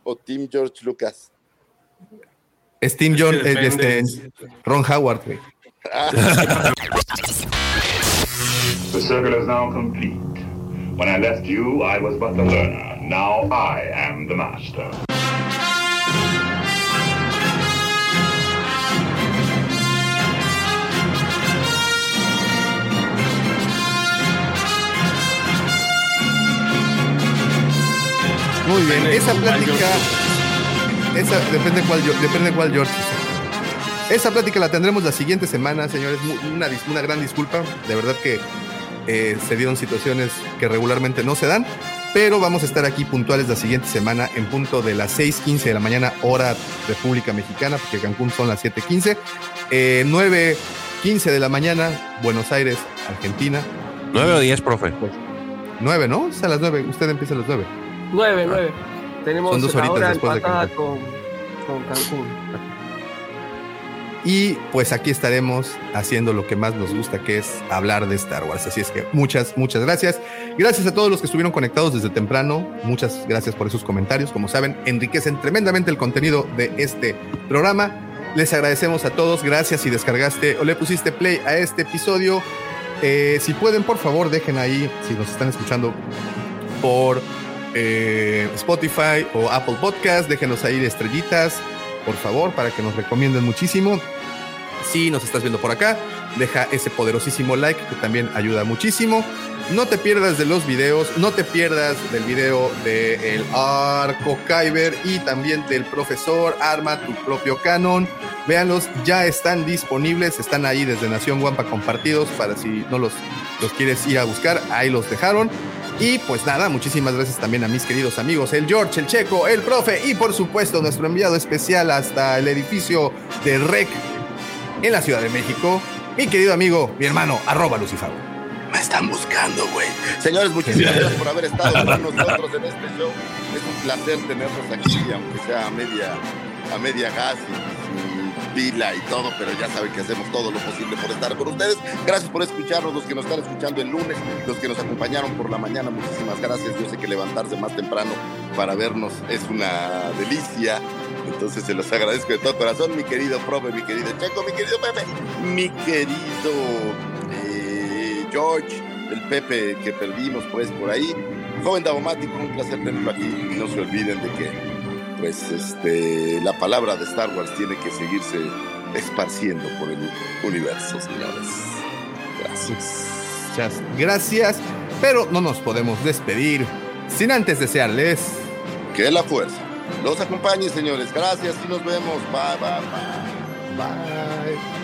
o Team George Lucas? Es Tim Es John, que eh, depende. este, Ron Howard, güey. The circle is now complete. When I left you, I was but the learner. Now I am the master. Muy bien, esa plática, esa, depende cuál, depende cuál George. Esa plática la tendremos la siguiente semana, señores. Una, una gran disculpa, de verdad que eh, se dieron situaciones que regularmente no se dan, pero vamos a estar aquí puntuales la siguiente semana en punto de las 6:15 de la mañana, hora República Mexicana, porque Cancún son las 7:15, eh, 9:15 de la mañana, Buenos Aires, Argentina. 9 o 10, profe. 9, ¿no? Es a las 9, usted empieza a las 9. Nueve, nueve. Tenemos Son dos horitas después de empatada Cancún. con, con Cancún. Y pues aquí estaremos haciendo lo que más nos gusta, que es hablar de Star Wars. Así es que muchas, muchas gracias. Gracias a todos los que estuvieron conectados desde temprano. Muchas gracias por esos comentarios. Como saben, enriquecen tremendamente el contenido de este programa. Les agradecemos a todos. Gracias si descargaste o le pusiste play a este episodio. Eh, si pueden, por favor, dejen ahí, si nos están escuchando por eh, Spotify o Apple Podcast, déjenos ahí de estrellitas, por favor, para que nos recomienden muchísimo. Si nos estás viendo por acá, deja ese poderosísimo like que también ayuda muchísimo. No te pierdas de los videos, no te pierdas del video de el Arco Kyber y también del profesor Arma tu propio canon. Véanlos, ya están disponibles, están ahí desde Nación Guampa compartidos para si no los, los quieres ir a buscar, ahí los dejaron. Y pues nada, muchísimas gracias también a mis queridos amigos, el George, el Checo, el profe y por supuesto nuestro enviado especial hasta el edificio de REC en la Ciudad de México, mi querido amigo, mi hermano, arroba Lucifago. Me están buscando, güey. Señores, muchísimas gracias por haber estado con nosotros en este show. Es un placer tenerlos aquí, aunque sea a media, a media gas y, y pila y todo, pero ya saben que hacemos todo lo posible por estar con ustedes. Gracias por escucharnos, los que nos están escuchando el lunes, los que nos acompañaron por la mañana, muchísimas gracias. Yo sé que levantarse más temprano para vernos es una delicia. Entonces se los agradezco de todo corazón, mi querido profe, mi querido Checo, mi querido Pepe, mi querido eh, George, el Pepe que perdimos pues por ahí. Joven Davomático, un placer tenerlo aquí. Y no se olviden de que pues este la palabra de Star Wars tiene que seguirse esparciendo por el universo, señores. Gracias. Muchas gracias, pero no nos podemos despedir sin antes desearles Que la fuerza los acompañe, señores. Gracias y nos vemos. Bye, bye, bye. Bye.